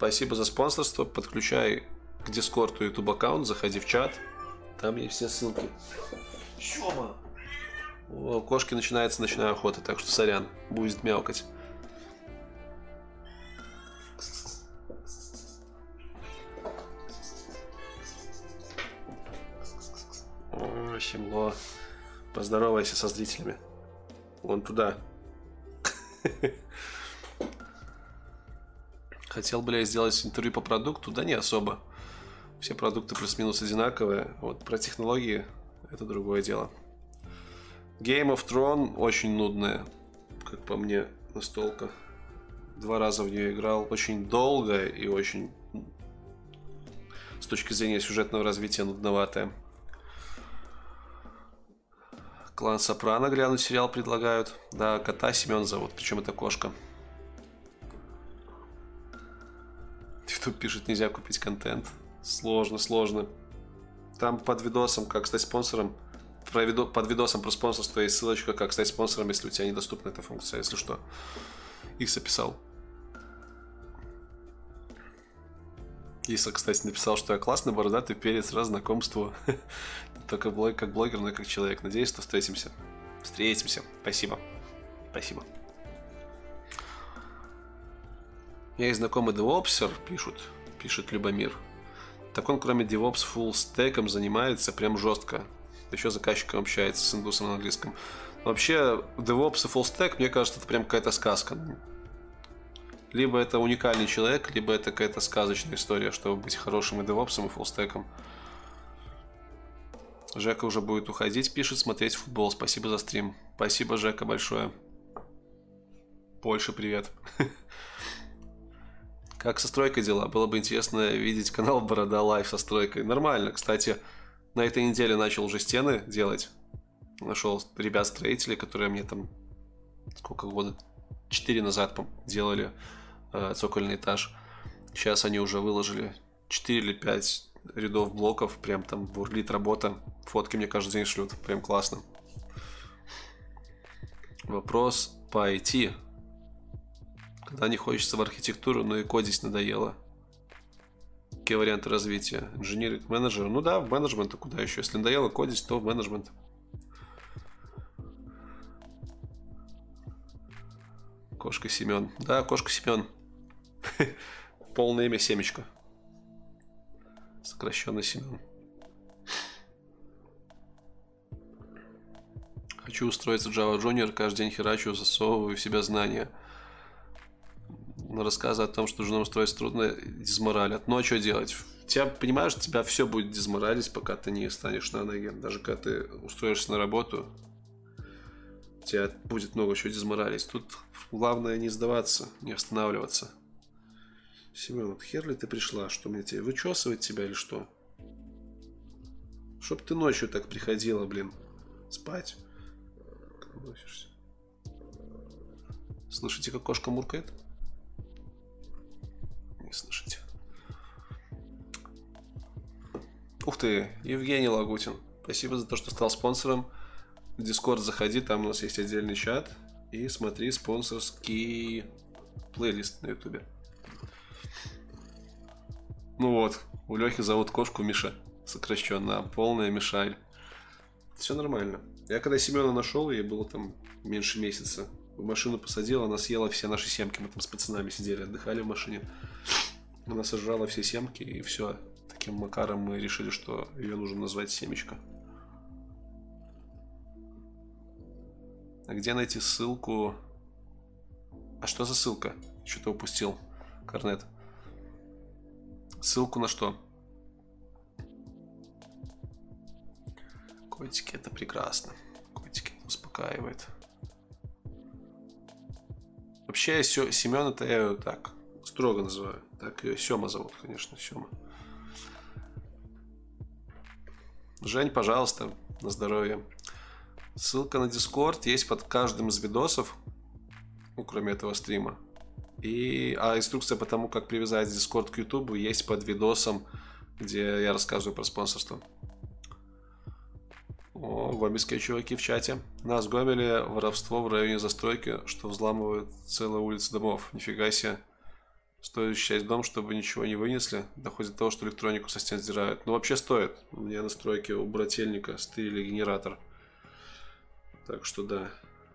Спасибо за спонсорство. Подключай к Дискорду YouTube аккаунт, заходи в чат. Там есть все ссылки. Сема! У кошки начинается ночная охота, так что сорян, будет мяукать. Щемло. Поздоровайся со зрителями. Вон туда. Хотел бы я сделать интервью по продукту? Да не особо. Все продукты плюс-минус одинаковые. Вот про технологии это другое дело. Game of Thrones очень нудная, как по мне, настолка. Два раза в нее играл. Очень долгая и очень с точки зрения сюжетного развития нудноватая. Клан Сопрано глянуть сериал предлагают. Да, кота Семен зовут, причем это кошка. Кто пишет, нельзя купить контент. Сложно, сложно. Там под видосом, как стать спонсором, про видо, под видосом про спонсорство есть ссылочка, как стать спонсором, если у тебя недоступна эта функция, если что. Их записал. Если, кстати, написал, что я классный бородатый перец, раз знакомству. Только как блогер, но и как человек. Надеюсь, что встретимся. Встретимся. Спасибо. Спасибо. Я и знакомый девопсер, пишут, пишет Любомир. Так он, кроме DevOps, full стеком занимается прям жестко. Еще заказчиком общается с индусом на английском. Вообще, DevOps и full stack, мне кажется, это прям какая-то сказка. Либо это уникальный человек, либо это какая-то сказочная история, чтобы быть хорошим и DevOps, и full stack ом. Жека уже будет уходить, пишет, смотреть футбол. Спасибо за стрим. Спасибо, Жека, большое. Польша, привет. Как со стройкой дела? Было бы интересно видеть канал Борода Life со стройкой. Нормально. Кстати, на этой неделе начал уже стены делать. Нашел ребят-строителей, которые мне там сколько года? Четыре назад делали э, цокольный этаж. Сейчас они уже выложили 4 или 5 рядов блоков. Прям там бурлит работа. Фотки мне каждый день шлют. Прям классно. Вопрос по IT. Когда не хочется в архитектуру, но и кодить надоело. Какие варианты развития? Инженеринг, менеджер? Ну да, в менеджмент, куда еще? Если надоело кодить, то в менеджмент. Кошка Семен. Да, кошка Семен. Полное имя Семечко. Сокращенно Семен. Хочу устроиться Java Junior, каждый день херачу, засовываю в себя знания. Рассказы о том, что жену устроиться трудно, дизморалят. Ну а что делать? Тебя, понимаешь, тебя все будет дизморалить, пока ты не станешь на ноги. Даже когда ты устроишься на работу, тебя будет много чего дизморалить. Тут главное не сдаваться, не останавливаться. Семен, вот хер ли ты пришла? Что мне тебе, вычесывать тебя или что? Чтоб ты ночью так приходила, блин, спать. Слышите, как кошка муркает? Не слышите. Ух ты, Евгений Лагутин. Спасибо за то, что стал спонсором. В Discord заходи, там у нас есть отдельный чат. И смотри спонсорский плейлист на ютубе. Ну вот, у Лехи зовут кошку Миша. Сокращенно, полная Мишаль. Все нормально. Я когда Семена нашел, ей было там меньше месяца. В машину посадил, она съела все наши семки. Мы там с пацанами сидели, отдыхали в машине. Она сожрала все семки, и все. Таким макаром мы решили, что ее нужно назвать Семечка. А где найти ссылку? А что за ссылка? Что-то упустил. Корнет. Ссылку на что? Котики, это прекрасно. Котики успокаивает. Вообще, Семен это я так строго называю. Так ее Сема зовут, конечно, Сема. Жень, пожалуйста, на здоровье. Ссылка на Discord есть под каждым из видосов, ну, кроме этого стрима. И, а инструкция по тому, как привязать Discord к YouTube, есть под видосом, где я рассказываю про спонсорство. О, гомельские чуваки в чате. Нас гомели воровство в районе застройки, что взламывают целые улицы домов. Нифига себе. Стоит часть дом, чтобы ничего не вынесли. Доходит до того, что электронику со стен сдирают. Ну, вообще стоит. У меня на стройке у брательника стырили генератор. Так что да.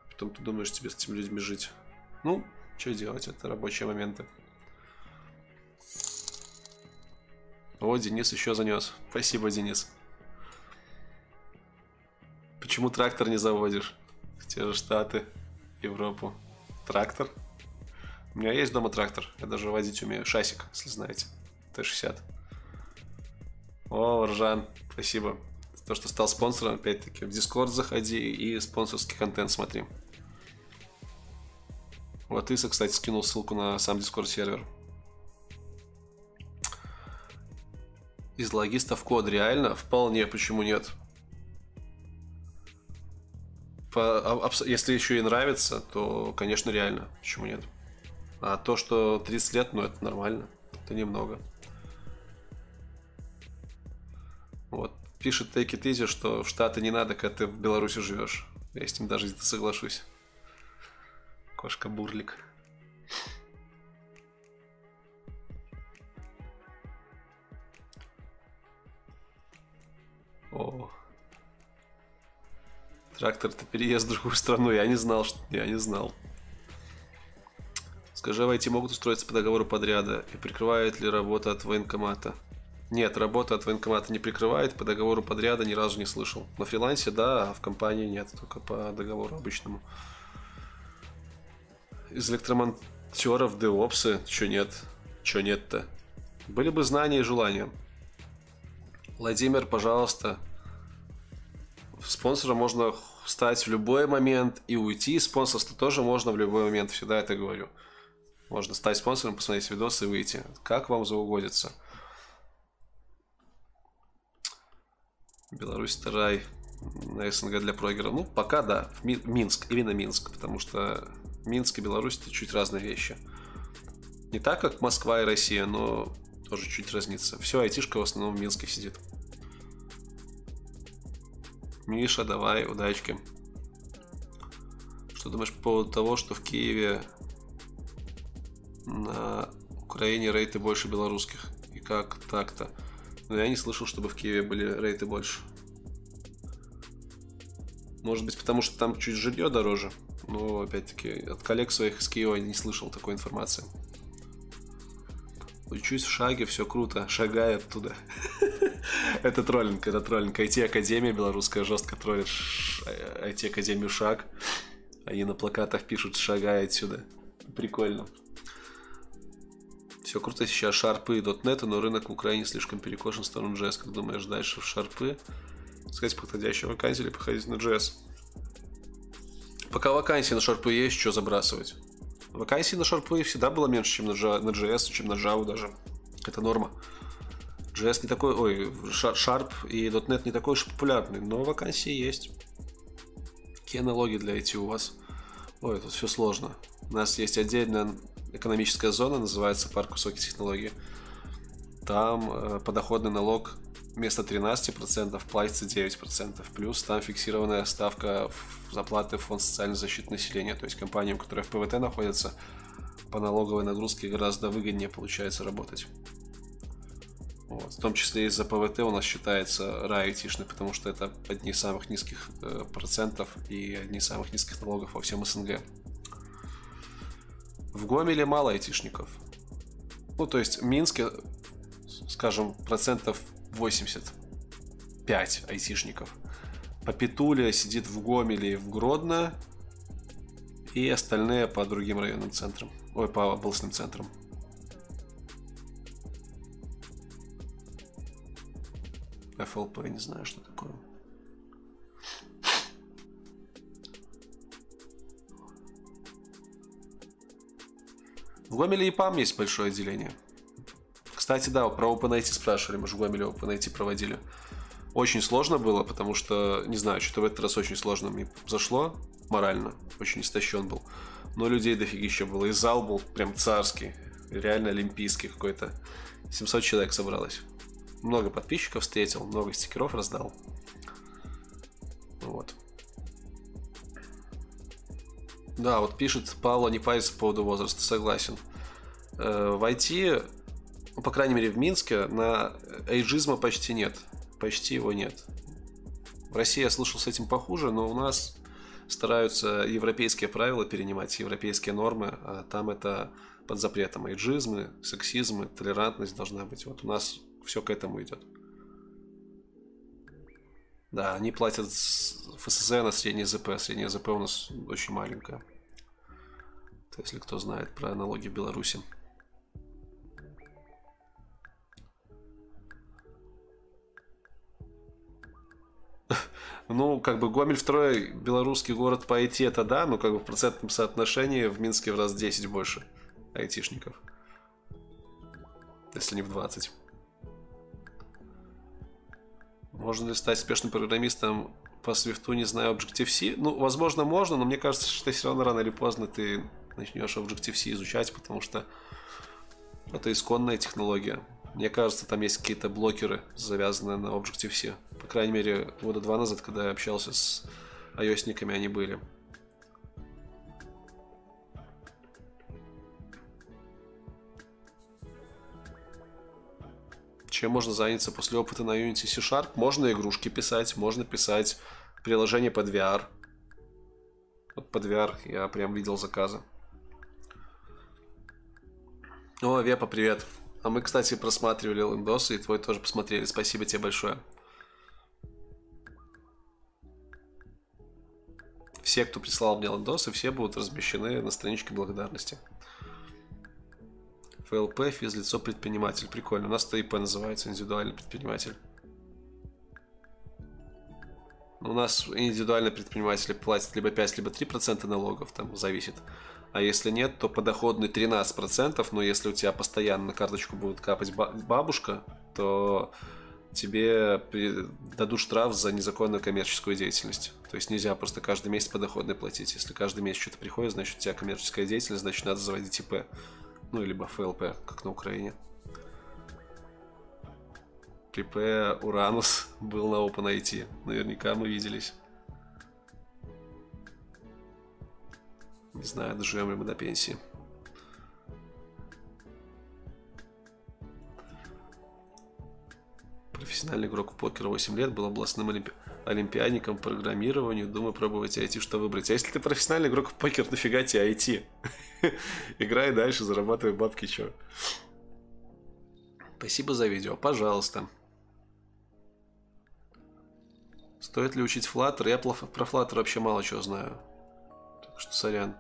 Потом ты думаешь, тебе с этими людьми жить. Ну, что делать, это рабочие моменты. О, Денис еще занес. Спасибо, Денис. Почему трактор не заводишь? В те же Штаты, Европу. Трактор? У меня есть дома трактор. Я даже водить умею. Шасик, если знаете. Т-60. О, Ржан, спасибо. За то, что стал спонсором, опять-таки. В Discord заходи и спонсорский контент смотри. Вот Иса, кстати, скинул ссылку на сам Discord сервер. Из логистов код реально? Вполне, почему нет? По, если еще и нравится, то, конечно, реально. Почему нет? А то, что 30 лет, ну это нормально. Это немного. Вот. Пишет Take It Easy, что в Штаты не надо, когда ты в Беларуси живешь. Я с ним даже соглашусь. Кошка Бурлик. О. Трактор это переезд в другую страну. Я не знал, что я не знал. Скажи, в IT могут устроиться по договору подряда и прикрывает ли работа от военкомата? Нет, работа от военкомата не прикрывает, по договору подряда ни разу не слышал. На фрилансе да, а в компании нет, только по договору обычному. Из электромонтеров, деопсы, чё нет? Чё нет-то? Были бы знания и желания. Владимир, пожалуйста, спонсором можно стать в любой момент и уйти из спонсорства тоже можно в любой момент, всегда это говорю. Можно стать спонсором, посмотреть видосы и выйти. Как вам заугодится. Беларусь это на СНГ для прогеров. Ну, пока да, в Минск, именно Минск, потому что Минск и Беларусь это чуть разные вещи. Не так, как Москва и Россия, но тоже чуть разнится. Все, айтишка в основном в Минске сидит. Миша, давай, удачки. Что думаешь по поводу того, что в Киеве на Украине рейты больше белорусских? И как так-то? Но я не слышал, чтобы в Киеве были рейты больше. Может быть, потому что там чуть жилье дороже. Но, опять-таки, от коллег своих из Киева не слышал такой информации. Учусь в шаге, все круто, шагай оттуда. Это троллинг, это троллинг. IT-академия белорусская жестко троллит IT-академию шаг. Они на плакатах пишут «шагай отсюда». Прикольно. Все круто сейчас шарпы и .NET, но рынок в Украине слишком перекошен в сторону JS. Как думаешь, дальше в шарпы? Сказать подходящую вакансию или походить на JS? Пока вакансии на шарпы есть, что забрасывать. Вакансий на шарпы всегда было меньше, чем на, JS, чем на Java даже. Это норма. JS не такой, ой, Sharp и .NET не такой уж популярный, но вакансии есть. Какие аналогии для IT у вас? Ой, тут все сложно. У нас есть отдельная экономическая зона, называется парк высоких технологий. Там э, подоходный налог вместо 13% платится 9%. Плюс там фиксированная ставка заплаты в фонд социальной защиты населения. То есть компаниям, которые в ПВТ находятся, по налоговой нагрузке гораздо выгоднее получается работать. Вот. В том числе из-за ПВТ у нас считается рай айтишный, потому что это одни из самых низких э, процентов и одни из самых низких налогов во всем СНГ. В Гомеле мало айтишников. Ну, то есть в Минске, скажем, процентов 85 айтишников. По Петуле сидит в Гомеле и в Гродно. И остальные по другим районным центрам. Ой, по областным центрам. FLP, не знаю, что такое. В Гомеле и ПАМ есть большое отделение. Кстати, да, про OpenIT спрашивали, мы же в Гомеле OpenIT проводили. Очень сложно было, потому что, не знаю, что-то в этот раз очень сложно мне зашло морально. Очень истощен был. Но людей дофигища было. И зал был прям царский. Реально олимпийский какой-то. 700 человек собралось много подписчиков встретил, много стикеров раздал. Вот. Да, вот пишет Павла не парится по поводу возраста, согласен. Э, в IT, ну, по крайней мере в Минске, на эйджизма почти нет. Почти его нет. В России я слышал с этим похуже, но у нас стараются европейские правила перенимать, европейские нормы, а там это под запретом. Эйджизмы, сексизмы, толерантность должна быть. Вот у нас все к этому идет. Да, они платят ФСЗ на средний ЗП. Средняя ЗП у нас очень маленькая. Это если кто знает про налоги в Беларуси. Ну, как бы Гомель второй белорусский город по IT, это да, но как бы в процентном соотношении в Минске в раз 10 больше айтишников. Если не в 20. Можно ли стать успешным программистом по свифту, не знаю, Objective-C? Ну, возможно, можно, но мне кажется, что все равно рано или поздно ты начнешь Objective-C изучать, потому что это исконная технология. Мне кажется, там есть какие-то блокеры, завязанные на Objective-C. По крайней мере, года два назад, когда я общался с ios они были. Чем можно заняться после опыта на Unity C-Sharp? Можно игрушки писать, можно писать приложение под VR. Вот под VR я прям видел заказы. О, Вепа, привет. А мы, кстати, просматривали лендосы, и твой тоже посмотрели. Спасибо тебе большое. Все, кто прислал мне лендосы, все будут размещены на страничке благодарности. ФЛП, физлицо, предприниматель. Прикольно. У нас ТИП называется, индивидуальный предприниматель. У нас индивидуальные предприниматели платят либо 5, либо 3% налогов, там зависит. А если нет, то подоходный 13%, но если у тебя постоянно на карточку будет капать бабушка, то тебе дадут штраф за незаконную коммерческую деятельность. То есть нельзя просто каждый месяц подоходный платить. Если каждый месяц что-то приходит, значит у тебя коммерческая деятельность, значит надо заводить ИП. Ну, либо ФЛП, как на Украине. КП Уранус был на OpenIT. Наверняка мы виделись. Не знаю, доживем ли мы до пенсии. Профессиональный игрок в покер 8 лет, был областным олимпи... олимпиадником программированию. Думаю, пробовать IT, что выбрать. А если ты профессиональный игрок в покер, нафига тебе IT? Играй дальше, зарабатывай бабки, чё. Спасибо за видео, пожалуйста. Стоит ли учить Flutter? Я про Flutter вообще мало чего знаю. Так что сорян.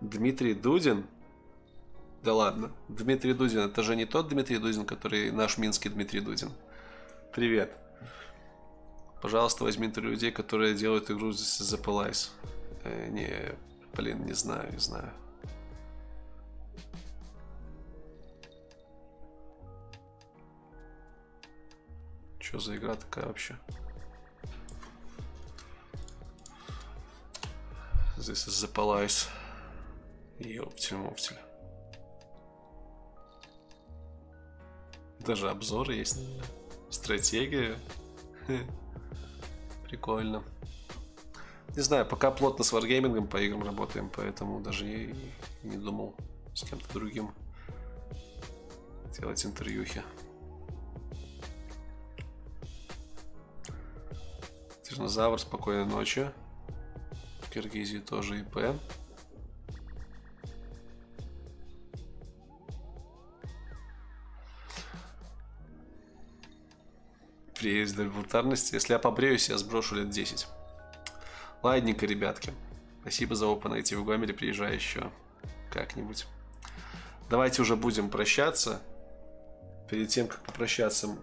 Дмитрий Дудин? Да ладно. Дмитрий Дудин, это же не тот Дмитрий Дудин, который наш минский Дмитрий Дудин. Привет. Пожалуйста, возьми интервью людей, которые делают игру The Police. Э, не, блин, не знаю, не знаю. Что за игра такая вообще? The Police. Ёптель-моптель. Даже обзоры есть. Стратегия. Прикольно. Не знаю, пока плотно с варгеймингом по играм работаем, поэтому даже и не думал с кем-то другим делать интервьюхи. Тирнозавр, спокойной ночи. В Киргизии тоже ИП. При элементарности. Если я побреюсь, я сброшу лет 10. Ладненько, ребятки. Спасибо за опа найти в Гомеле. Приезжай еще как-нибудь. Давайте уже будем прощаться. Перед тем, как попрощаться,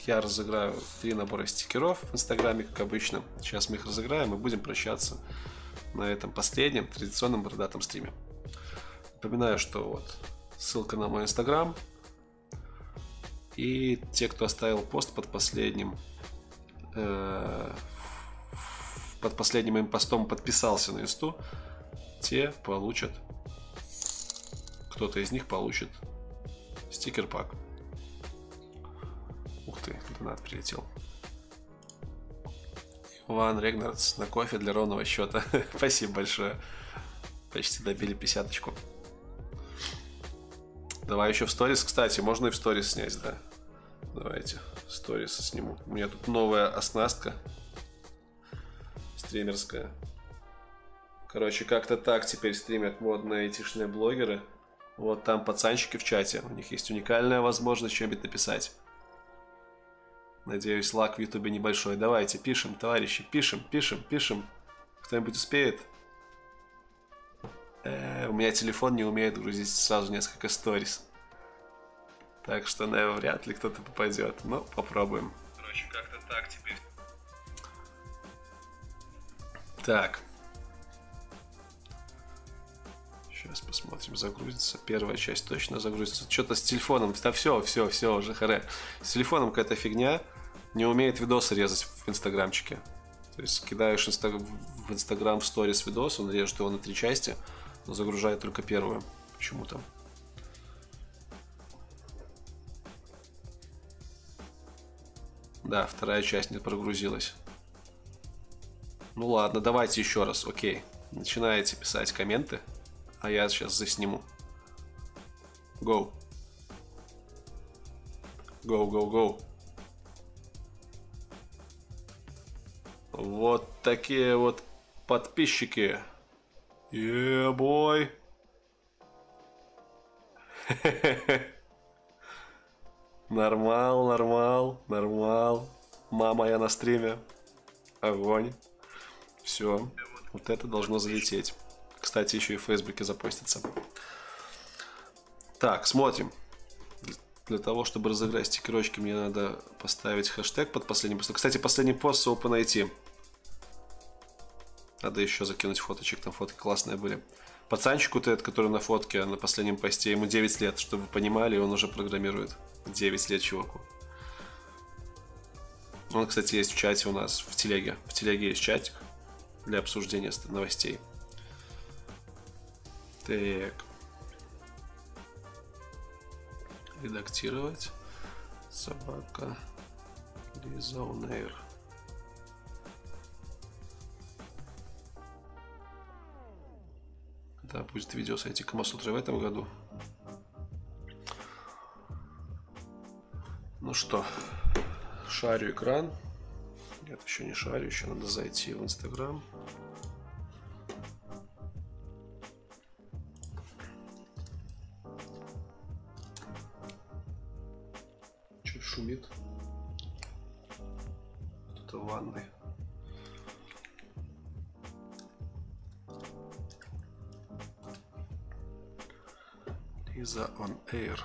я разыграю три набора стикеров в Инстаграме, как обычно. Сейчас мы их разыграем и будем прощаться на этом последнем традиционном бородатом стриме. Напоминаю, что вот ссылка на мой Инстаграм – и те, кто оставил пост под последним, э, под последним моим постом подписался на инсту, те получат, кто-то из них получит стикер-пак. Ух ты, донат прилетел. Иван Регнардс на кофе для ровного счета. Спасибо большое. Почти добили пятьдесяточку. Давай еще в сторис, кстати, можно и в сторис снять, да. Давайте сторис сниму. У меня тут новая оснастка. Стримерская. Короче, как-то так теперь стримят модные айтишные блогеры. Вот там пацанчики в чате. У них есть уникальная возможность что-нибудь написать. Надеюсь, лак в ютубе небольшой. Давайте, пишем, товарищи, пишем, пишем, пишем. Кто-нибудь успеет? Э, у меня телефон не умеет грузить сразу несколько сторис. Так что, наверное, вряд ли кто-то попадет. Но попробуем. Короче, как-то так теперь. Так. Сейчас посмотрим, загрузится. Первая часть точно загрузится. Что-то с телефоном. Да все, все, все, уже харе. С телефоном какая-то фигня. Не умеет видосы резать в инстаграмчике. То есть кидаешь инста... в инстаграм в сторис видос, он режет его на три части, загружает только первую. Почему-то. Да, вторая часть не прогрузилась. Ну ладно, давайте еще раз, окей. Начинаете писать комменты, а я сейчас засниму. Go. Go, go, go. Вот такие вот подписчики. Ебой. Нормал, нормал, нормал. Мама, я на стриме. Огонь. Все. Вот это должно залететь. Кстати, еще и в Фейсбуке запостится. Так, смотрим. Для того, чтобы разыграть стикерочки, мне надо поставить хэштег под последним постом. Кстати, последний пост с OpenIT. Надо еще закинуть фоточек, там фотки классные были. Пацанчику этот, который на фотке на последнем посте, ему 9 лет, чтобы вы понимали, он уже программирует. 9 лет чуваку. Он, кстати, есть в чате у нас, в телеге. В телеге есть чатик для обсуждения новостей. Так. Редактировать. Собака. Лиза. Да, будет видео сойти Камасутры в этом году. Ну что, шарю экран. Нет, еще не шарю, еще надо зайти в Инстаграм. Что шумит? Кто-то в ванной. Лиза on Air.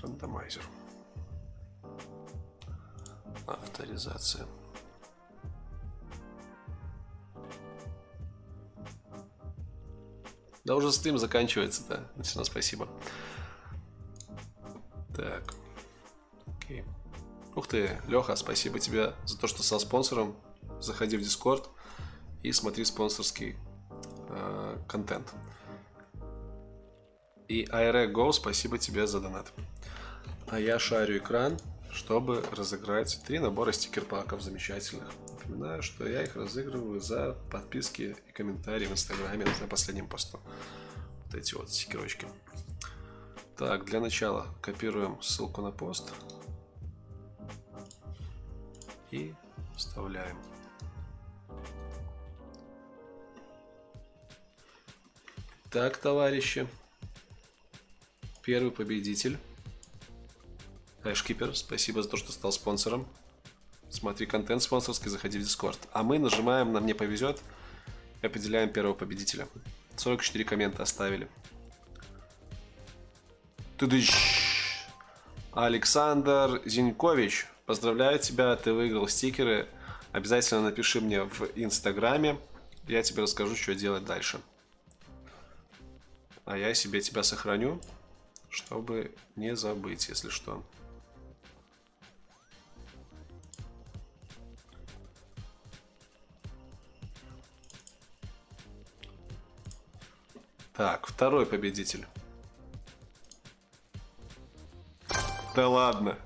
Рандомайзер. Авторизация. Да уже стрим заканчивается, да. Все равно спасибо. Так. Окей. Ух ты, Леха, спасибо тебе за то, что стал спонсором. Заходи в Дискорд и смотри спонсорский контент. И IRE Go, спасибо тебе за донат. А я шарю экран, чтобы разыграть три набора стикер-паков замечательных. Напоминаю, что я их разыгрываю за подписки и комментарии в инстаграме на последнем посту. Вот эти вот стикерочки. Так, для начала копируем ссылку на пост и вставляем. Так, товарищи. Первый победитель. Эшкипер, спасибо за то, что стал спонсором. Смотри контент спонсорский, заходи в Дискорд. А мы нажимаем на «Мне повезет» и определяем первого победителя. 44 коммента оставили. Тудыщ. Александр Зинькович, поздравляю тебя, ты выиграл стикеры. Обязательно напиши мне в Инстаграме, я тебе расскажу, что делать дальше а я себе тебя сохраню, чтобы не забыть, если что. Так, второй победитель. Да ладно.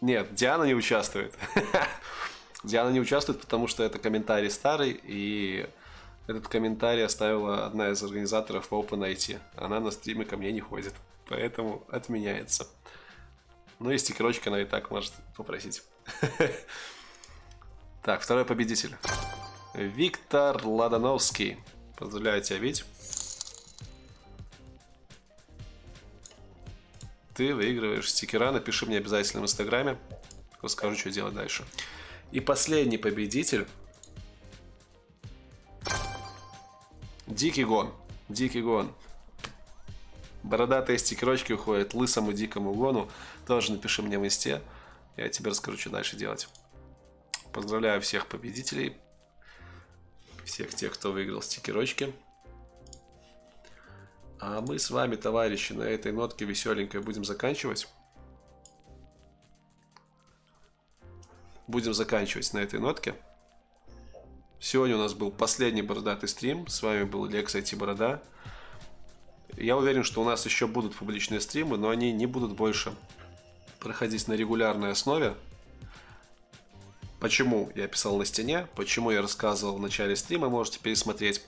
Нет, Диана не участвует. Диана не участвует, потому что это комментарий старый, и этот комментарий оставила одна из организаторов OpenIT. Она на стриме ко мне не ходит, поэтому отменяется. Ну и стикерочка она и так может попросить. Так, второй победитель. Виктор Ладановский. Поздравляю тебя, Вить. Ты выигрываешь стикера. Напиши мне обязательно в Инстаграме. Расскажу, что делать дальше. И последний победитель Дикий гон. Дикий гон. Бородатые стикерочки уходят лысому дикому гону. Тоже напиши мне в инсте. Я тебе расскажу, что дальше делать. Поздравляю всех победителей. Всех тех, кто выиграл стикерочки. А мы с вами, товарищи, на этой нотке веселенькой будем заканчивать. Будем заканчивать на этой нотке. Сегодня у нас был последний бородатый стрим. С вами был Лекс IT Борода. Я уверен, что у нас еще будут публичные стримы, но они не будут больше проходить на регулярной основе. Почему я писал на стене, почему я рассказывал в начале стрима, можете пересмотреть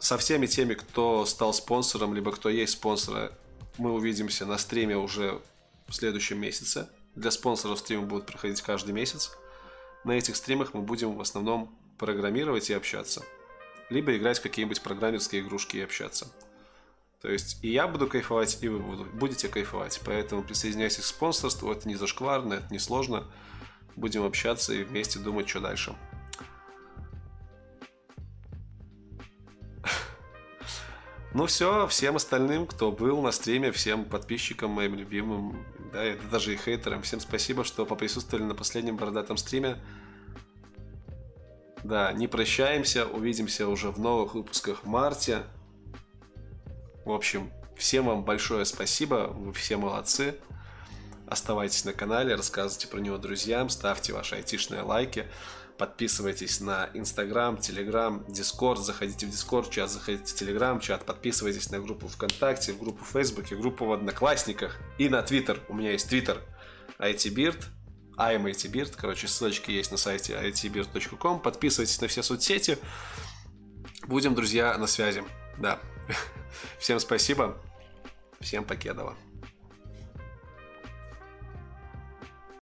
со всеми теми, кто стал спонсором, либо кто есть спонсора, мы увидимся на стриме уже в следующем месяце. Для спонсоров стримы будут проходить каждый месяц. На этих стримах мы будем в основном программировать и общаться. Либо играть в какие-нибудь программерские игрушки и общаться. То есть и я буду кайфовать, и вы будете кайфовать. Поэтому присоединяйтесь к спонсорству. Это не зашкварно, это не сложно. Будем общаться и вместе думать, что дальше. Ну все, всем остальным, кто был на стриме, всем подписчикам, моим любимым, да, и даже и хейтерам, всем спасибо, что поприсутствовали на последнем бородатом стриме. Да, не прощаемся, увидимся уже в новых выпусках в марте. В общем, всем вам большое спасибо, вы все молодцы. Оставайтесь на канале, рассказывайте про него друзьям, ставьте ваши айтишные лайки. Подписывайтесь на Инстаграм, Телеграм, Дискорд. Заходите в Дискорд чат, заходите в Телеграм чат. Подписывайтесь на группу ВКонтакте, группу в Фейсбуке, группу в Одноклассниках и на Твиттер. У меня есть Твиттер ITBeard. I'm ITBeard. Короче, ссылочки есть на сайте itbeard.com. Подписывайтесь на все соцсети. Будем, друзья, на связи. Да. Всем спасибо. Всем покедова.